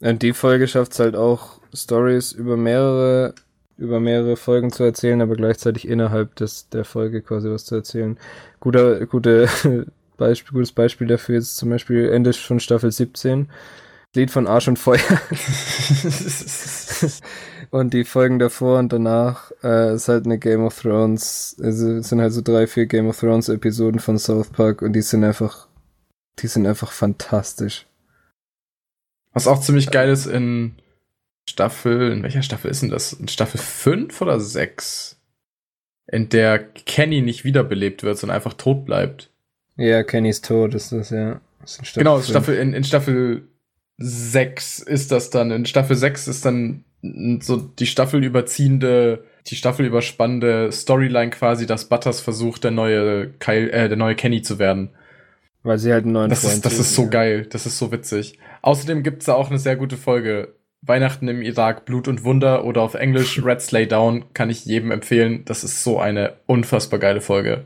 Ja. Und die Folge schafft es halt auch, Stories über mehrere, über mehrere Folgen zu erzählen, aber gleichzeitig innerhalb des, der Folge quasi was zu erzählen. Guter, gute *laughs* Beispiel, gutes Beispiel dafür ist zum Beispiel Ende von Staffel 17. Lied von Arsch und Feuer. *laughs* und die Folgen davor und danach äh, ist halt eine Game of Thrones, also es sind halt so drei, vier Game of Thrones Episoden von South Park und die sind einfach, die sind einfach fantastisch. Was auch ziemlich geil ist in Staffel, in welcher Staffel ist denn das? In Staffel 5 oder 6? In der Kenny nicht wiederbelebt wird, sondern einfach tot bleibt. Ja, Kennys Tod ist das, ja. Das ist genau. Staffel, in, in Staffel 6 ist das dann. In Staffel 6 ist dann so die Staffel überziehende, die Staffel überspannende Storyline quasi, dass Butters versucht, der neue Kyle, äh, der neue Kenny zu werden. Weil sie halt einen neuen Das Freund ist, das ist so suchen, geil, das ist so witzig. Außerdem gibt's da auch eine sehr gute Folge. Weihnachten im Irak, Blut und Wunder oder auf Englisch *laughs* Red Slay Down kann ich jedem empfehlen. Das ist so eine unfassbar geile Folge.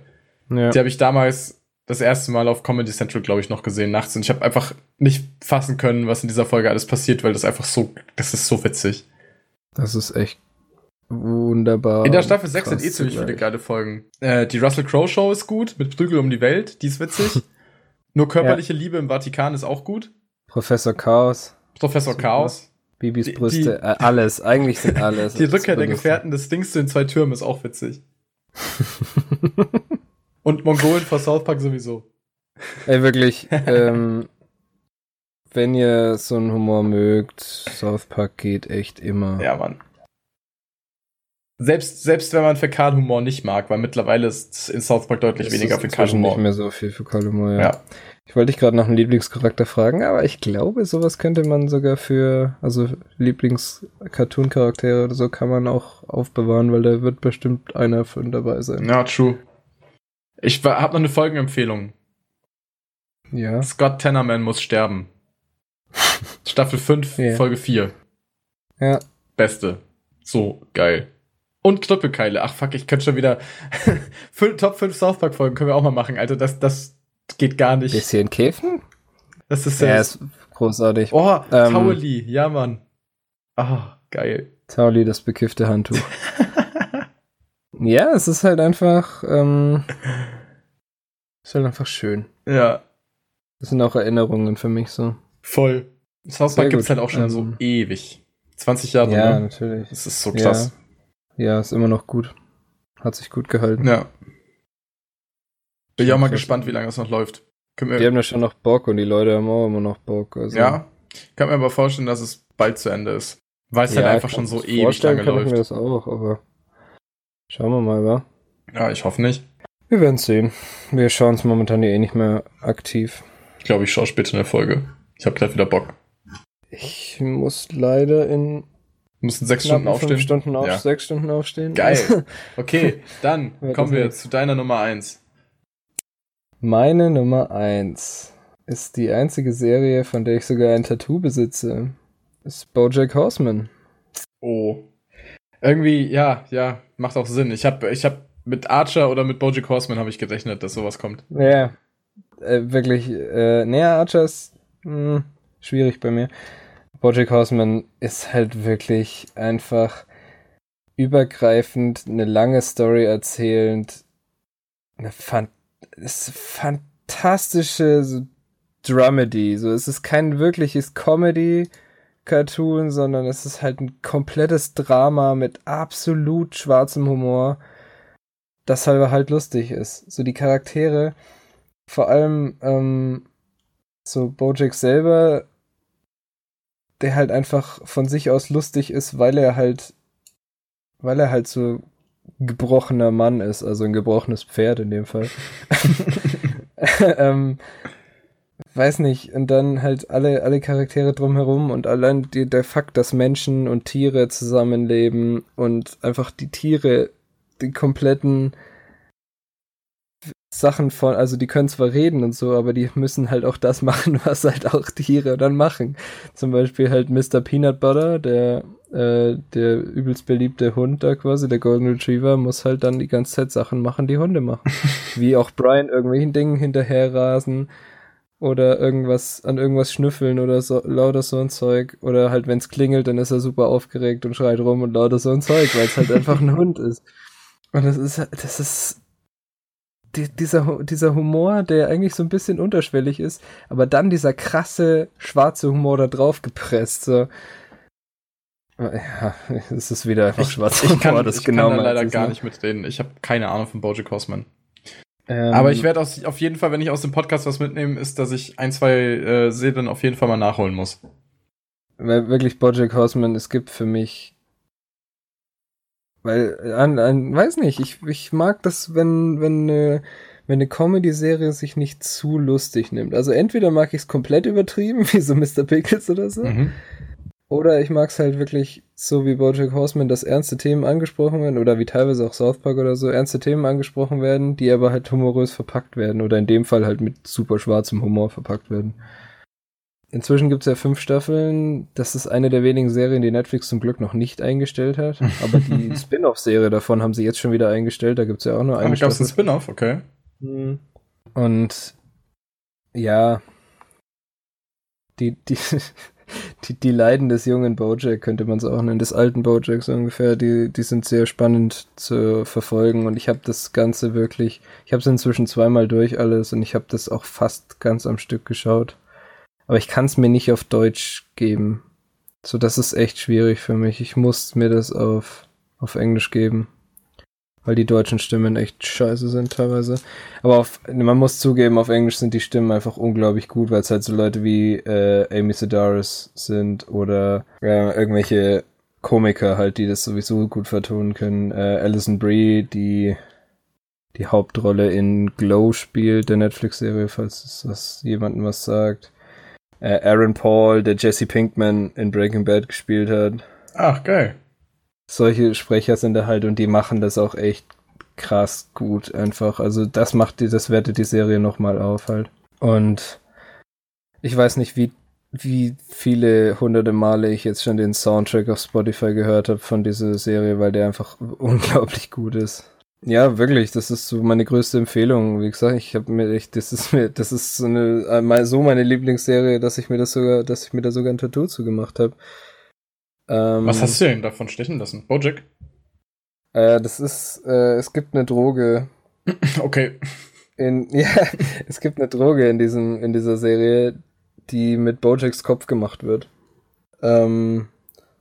Ja. Die habe ich damals das erste Mal auf Comedy Central, glaube ich, noch gesehen nachts. Und ich habe einfach nicht fassen können, was in dieser Folge alles passiert, weil das einfach so, das ist so witzig. Das ist echt wunderbar. In der Staffel 6 sind eh ziemlich viele geile Folgen. Äh, die Russell Crowe Show ist gut, mit Prügel um die Welt, die ist witzig. *laughs* Nur körperliche ja. Liebe im Vatikan ist auch gut. Professor Chaos. Professor Super. Chaos. Bibis Brüste, die, äh, alles, eigentlich sind alles. *laughs* Die Rückkehr der Gefährten des Dings zu den zwei Türmen ist auch witzig. *laughs* Und Mongolen vor South Park sowieso. Ey, wirklich, *laughs* ähm, wenn ihr so einen Humor mögt, South Park geht echt immer. Ja, Mann. Selbst, selbst wenn man Fäkalhumor nicht mag, weil mittlerweile ist in South Park deutlich das weniger Fäkalhumor. nicht mehr so viel Fäkalhumor, ja. ja. Ich wollte dich gerade nach einem Lieblingscharakter fragen, aber ich glaube, sowas könnte man sogar für, also Lieblings-Cartoon-Charaktere oder so kann man auch aufbewahren, weil da wird bestimmt einer von dabei sein. Ja, true. Ich habe noch eine Folgenempfehlung. Ja. Scott Tenorman muss sterben. *laughs* Staffel 5, yeah. Folge 4. Ja. Beste. So geil. Und Knüppelkeile. Ach fuck, ich könnte schon wieder. *laughs* Top 5 South Park Folgen können wir auch mal machen, Alter. Das, das, geht gar nicht. Bisschen Käfen? Das ist ja, ist großartig. Oh, ähm, Tauli, ja, Mann. Ah, oh, geil. Tauli, das bekiffte Handtuch. *laughs* ja, es ist halt einfach, ähm, ist halt einfach schön. Ja. Das sind auch Erinnerungen für mich so. Voll. South Park gibt es halt auch schon ähm, so ewig. 20 Jahre, Ja, ne? natürlich. Das ist so krass. Ja. ja, ist immer noch gut. Hat sich gut gehalten. Ja. Bin ich auch mal gespannt, wie lange das noch läuft. wir, die haben ja schon noch Bock und die Leute haben auch immer noch Bock. Also. Ja, kann mir aber vorstellen, dass es bald zu Ende ist. Weil es ja, halt einfach schon so ewig lange kann läuft. Ich mir das auch, aber schauen wir mal, wa? Ja, ich hoffe nicht. Wir werden sehen. Wir schauen es momentan eh nicht mehr aktiv. Ich glaube, ich schaue später eine Folge. Ich habe gleich wieder Bock. Ich muss leider in Müssen sechs Stunden aufstehen. Stunden auf, ja. Sechs Stunden aufstehen. Geil. *laughs* Okay, dann kommen wir zu deiner Nummer eins. Meine Nummer 1 ist die einzige Serie, von der ich sogar ein Tattoo besitze. Ist Bojack Horseman. Oh. Irgendwie, ja, ja, macht auch Sinn. Ich habe ich hab mit Archer oder mit Bojack Horseman habe ich gerechnet, dass sowas kommt. Ja, äh, wirklich. Äh, näher Archer ist mh, hm, schwierig bei mir. Bojack Horseman ist halt wirklich einfach übergreifend eine lange Story erzählend, eine fantastische ist fantastische so Dramedy. So, es ist kein wirkliches Comedy-Cartoon, sondern es ist halt ein komplettes Drama mit absolut schwarzem Humor, das halt, halt lustig ist. So die Charaktere, vor allem ähm, so Bojack selber, der halt einfach von sich aus lustig ist, weil er halt, weil er halt so gebrochener Mann ist, also ein gebrochenes Pferd in dem Fall. *laughs* ähm, weiß nicht, und dann halt alle, alle Charaktere drumherum und allein die, der Fakt, dass Menschen und Tiere zusammenleben und einfach die Tiere, die kompletten Sachen von, also die können zwar reden und so, aber die müssen halt auch das *laughs* machen, was halt auch Tiere dann machen. Zum Beispiel halt Mr. Peanut Butter, der, äh, der übelst beliebte Hund da quasi, der Golden Retriever, muss halt dann die ganze Zeit Sachen machen, die Hunde machen. *laughs* Wie auch Brian irgendwelchen Dingen hinterherrasen oder irgendwas an irgendwas schnüffeln oder so lauter so ein Zeug oder halt wenn's klingelt, dann ist er super aufgeregt und schreit rum und lauter so ein Zeug, weil es halt einfach ein *laughs* Hund ist. Und das ist das ist die, dieser, dieser Humor, der eigentlich so ein bisschen unterschwellig ist, aber dann dieser krasse schwarze Humor da drauf gepresst. So. Ja, *laughs* es ist wieder einfach schwarzer Humor. Ich kann, das ich genau kann da leider gar nicht mit denen. Ich habe keine Ahnung von Bojack Horseman. Ähm, aber ich werde auf jeden Fall, wenn ich aus dem Podcast was mitnehme, ist, dass ich ein, zwei äh, Serien auf jeden Fall mal nachholen muss. Weil wirklich Bojack Horseman, es gibt für mich weil, an, an, weiß nicht, ich, ich mag das, wenn, wenn eine, wenn eine Comedy-Serie sich nicht zu lustig nimmt. Also entweder mag ich es komplett übertrieben, *laughs* wie so Mr. Pickles oder so. Mhm. Oder ich mag es halt wirklich so wie Bojack Horseman, dass ernste Themen angesprochen werden oder wie teilweise auch South Park oder so ernste Themen angesprochen werden, die aber halt humorös verpackt werden oder in dem Fall halt mit super schwarzem Humor verpackt werden. Inzwischen gibt es ja fünf Staffeln. Das ist eine der wenigen Serien, die Netflix zum Glück noch nicht eingestellt hat. *laughs* Aber die Spin-off-Serie davon haben sie jetzt schon wieder eingestellt. Da gibt es ja auch nur eine. Ah, gab es einen Spin-off, okay. Hm. Und ja, die, die, *laughs* die, die Leiden des jungen Bojack könnte man es auch nennen, des alten Bojack so ungefähr, die, die sind sehr spannend zu verfolgen und ich habe das Ganze wirklich, ich habe es inzwischen zweimal durch alles und ich habe das auch fast ganz am Stück geschaut. Aber ich kann es mir nicht auf Deutsch geben. So, das ist echt schwierig für mich. Ich muss mir das auf, auf Englisch geben weil die deutschen Stimmen echt scheiße sind teilweise. Aber auf, man muss zugeben, auf Englisch sind die Stimmen einfach unglaublich gut, weil es halt so Leute wie äh, Amy Sedaris sind oder äh, irgendwelche Komiker halt, die das sowieso gut vertonen können. Äh, Alison Brie, die die Hauptrolle in Glow spielt, der Netflix-Serie, falls das jemandem was sagt. Äh, Aaron Paul, der Jesse Pinkman in Breaking Bad gespielt hat. Ach, geil solche Sprecher sind da halt und die machen das auch echt krass gut einfach. Also das macht die, das wertet die Serie nochmal auf halt. Und ich weiß nicht, wie, wie viele hunderte Male ich jetzt schon den Soundtrack auf Spotify gehört habe von dieser Serie, weil der einfach *laughs* unglaublich gut ist. Ja, wirklich, das ist so meine größte Empfehlung. Wie gesagt, ich habe mir echt, das ist mir, das ist so eine, so meine Lieblingsserie, dass ich mir das sogar, dass ich mir da sogar ein Tattoo zugemacht habe. Ähm, Was hast du denn davon stechen lassen? Bojack? Äh, das ist, äh, es gibt eine Droge. *clears throat* Okay. In, *laughs* ja, es gibt eine Droge in diesem, in dieser Serie, die mit Bojacks Kopf gemacht wird. Ähm,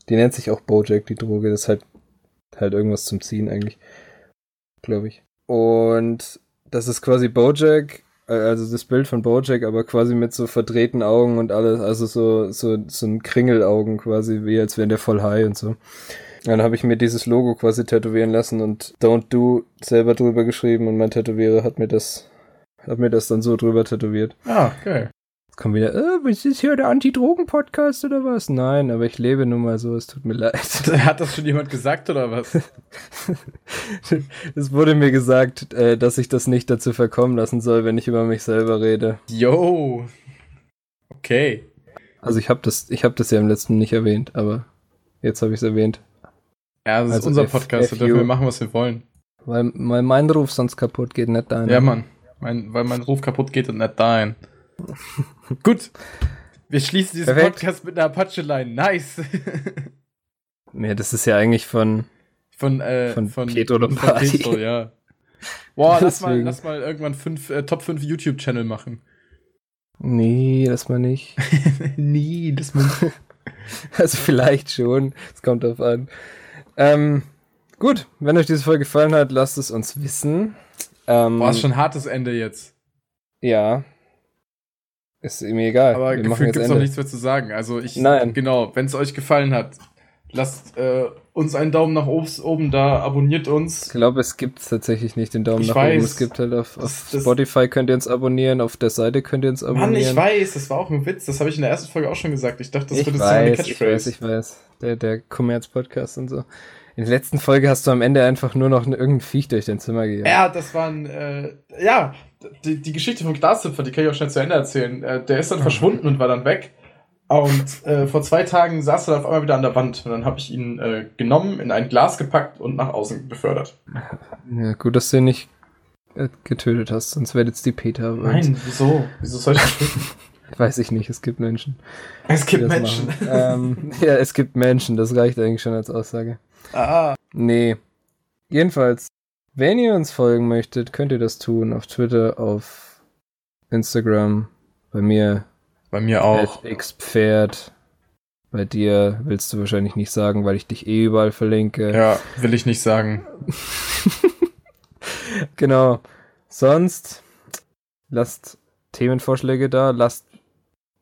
die nennt sich auch Bojack, die Droge. Das ist halt, halt irgendwas zum Ziehen eigentlich. Glaube ich. Und das ist quasi Bojack äh, also das Bild von Bojack, aber quasi mit so verdrehten Augen und alles, also so, so, so ein Kringelaugen quasi, wie als wären der voll high und so. Dann habe ich mir dieses Logo quasi tätowieren lassen und Don't Do selber drüber geschrieben und mein Tätowierer hat mir das, hat mir das dann so drüber tätowiert. Ah, okay. Jetzt kommt wieder, äh, ist hier der Anti-Drogen-Podcast oder was? Nein, aber ich lebe nun mal so, es tut mir leid. *laughs* Hat das schon jemand gesagt oder was? *laughs* es wurde mir gesagt, äh, dass ich das nicht dazu verkommen lassen soll, wenn ich über mich selber rede. Yo. Okay. Also ich habe das, ich habe das ja im letzten nicht erwähnt, aber jetzt habe ich es erwähnt. Ja, das also ist unser Podcast, da dürfen wir machen, was wir wollen. Weil, weil mein Ruf sonst kaputt geht, nicht dein. Ja, Mann. Mein, weil mein Ruf kaputt geht und nicht dein. *laughs* *laughs* Gut. Wir schließen diesen Perfekt. Podcast mit einer Apache-Line. Nice. *laughs* ja, das ist ja eigentlich von von, äh, von, von Pietro Lombardi. Von Pietro, ja. Boah, lass mal, lass mal irgendwann fünf, äh, Top 5 YouTube-Channel machen. Nee, lass mal nicht. *laughs* nee, das mal nicht. Also vielleicht schon. Es kommt drauf an. Ähm, gut, wenn euch diese Folge gefallen hat, lasst es uns wissen. Ähm, Boah, ist schon ein hartes Ende jetzt. Ja, ist mir egal. Aber gefühlt gibt es noch nichts mehr zu sagen. Also ich, Nein. genau, wenn es euch gefallen hat, lasst äh, uns einen Daumen nach oben da, abonniert uns. Ich glaube, es gibt tatsächlich nicht den Daumen ich nach weiß, oben. Es gibt halt auf, auf das, Spotify könnt ihr uns abonnieren, auf der Seite könnt ihr uns abonnieren. Mann, ich weiß, das war auch ein Witz. Das habe ich in der ersten Folge auch schon gesagt. Ich dachte, das ich jetzt so eine Catchphrase. Ich weiß, ich weiß. Der, der Commerz-Podcast und so. In der letzten Folge hast du am Ende einfach nur noch irgendein Viech durch dein Zimmer gejagt. Ja, das war ein, äh, ja, die, die Geschichte von Glashüpfer, die kann ich auch schnell zu Ende erzählen. Äh, der ist dann verschwunden und war dann weg. Und äh, vor zwei Tagen saß er dann auf einmal wieder an der Wand. Und dann habe ich ihn äh, genommen, in ein Glas gepackt und nach außen befördert. Ja, gut, dass du ihn nicht äh, getötet hast, sonst wäre jetzt die Peter. Nein, wieso? Wieso soll ich das töten? *laughs* Weiß ich nicht, es gibt Menschen. Es gibt Menschen. ähm, *laughs* ja, es gibt Menschen, das reicht eigentlich schon als Aussage. Ah. Nee. Jedenfalls, wenn ihr uns folgen möchtet, könnt ihr das tun auf Twitter, auf Instagram, bei mir. Bei mir auch. Xpferd. Bei dir willst du wahrscheinlich nicht sagen, weil ich dich eh überall verlinke. Ja, will ich nicht sagen. *laughs* genau. Sonst lasst Themenvorschläge da, lasst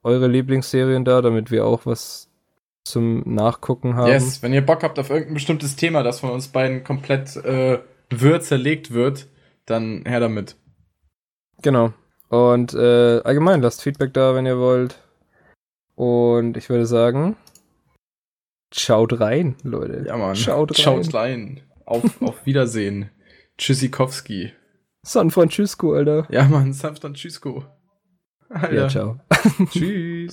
eure Lieblingsserien da, damit wir auch was zum Nachgucken haben. Yes, wenn ihr Bock habt auf irgendein bestimmtes Thema, das von uns beiden komplett äh, Wür zerlegt wird, dann her damit. Genau. Und äh, allgemein lasst Feedback da, wenn ihr wollt. Und ich würde sagen, schaut rein, Leute. Ja, Mann. Schaut *laughs* rein. Schaut rein. Auf, auf Wiedersehen. *laughs* Tschüssikowski. San Francisco, Alter. Ja, Mann, San Francisco. Alter. Ja, ciao. *laughs* Tschüss.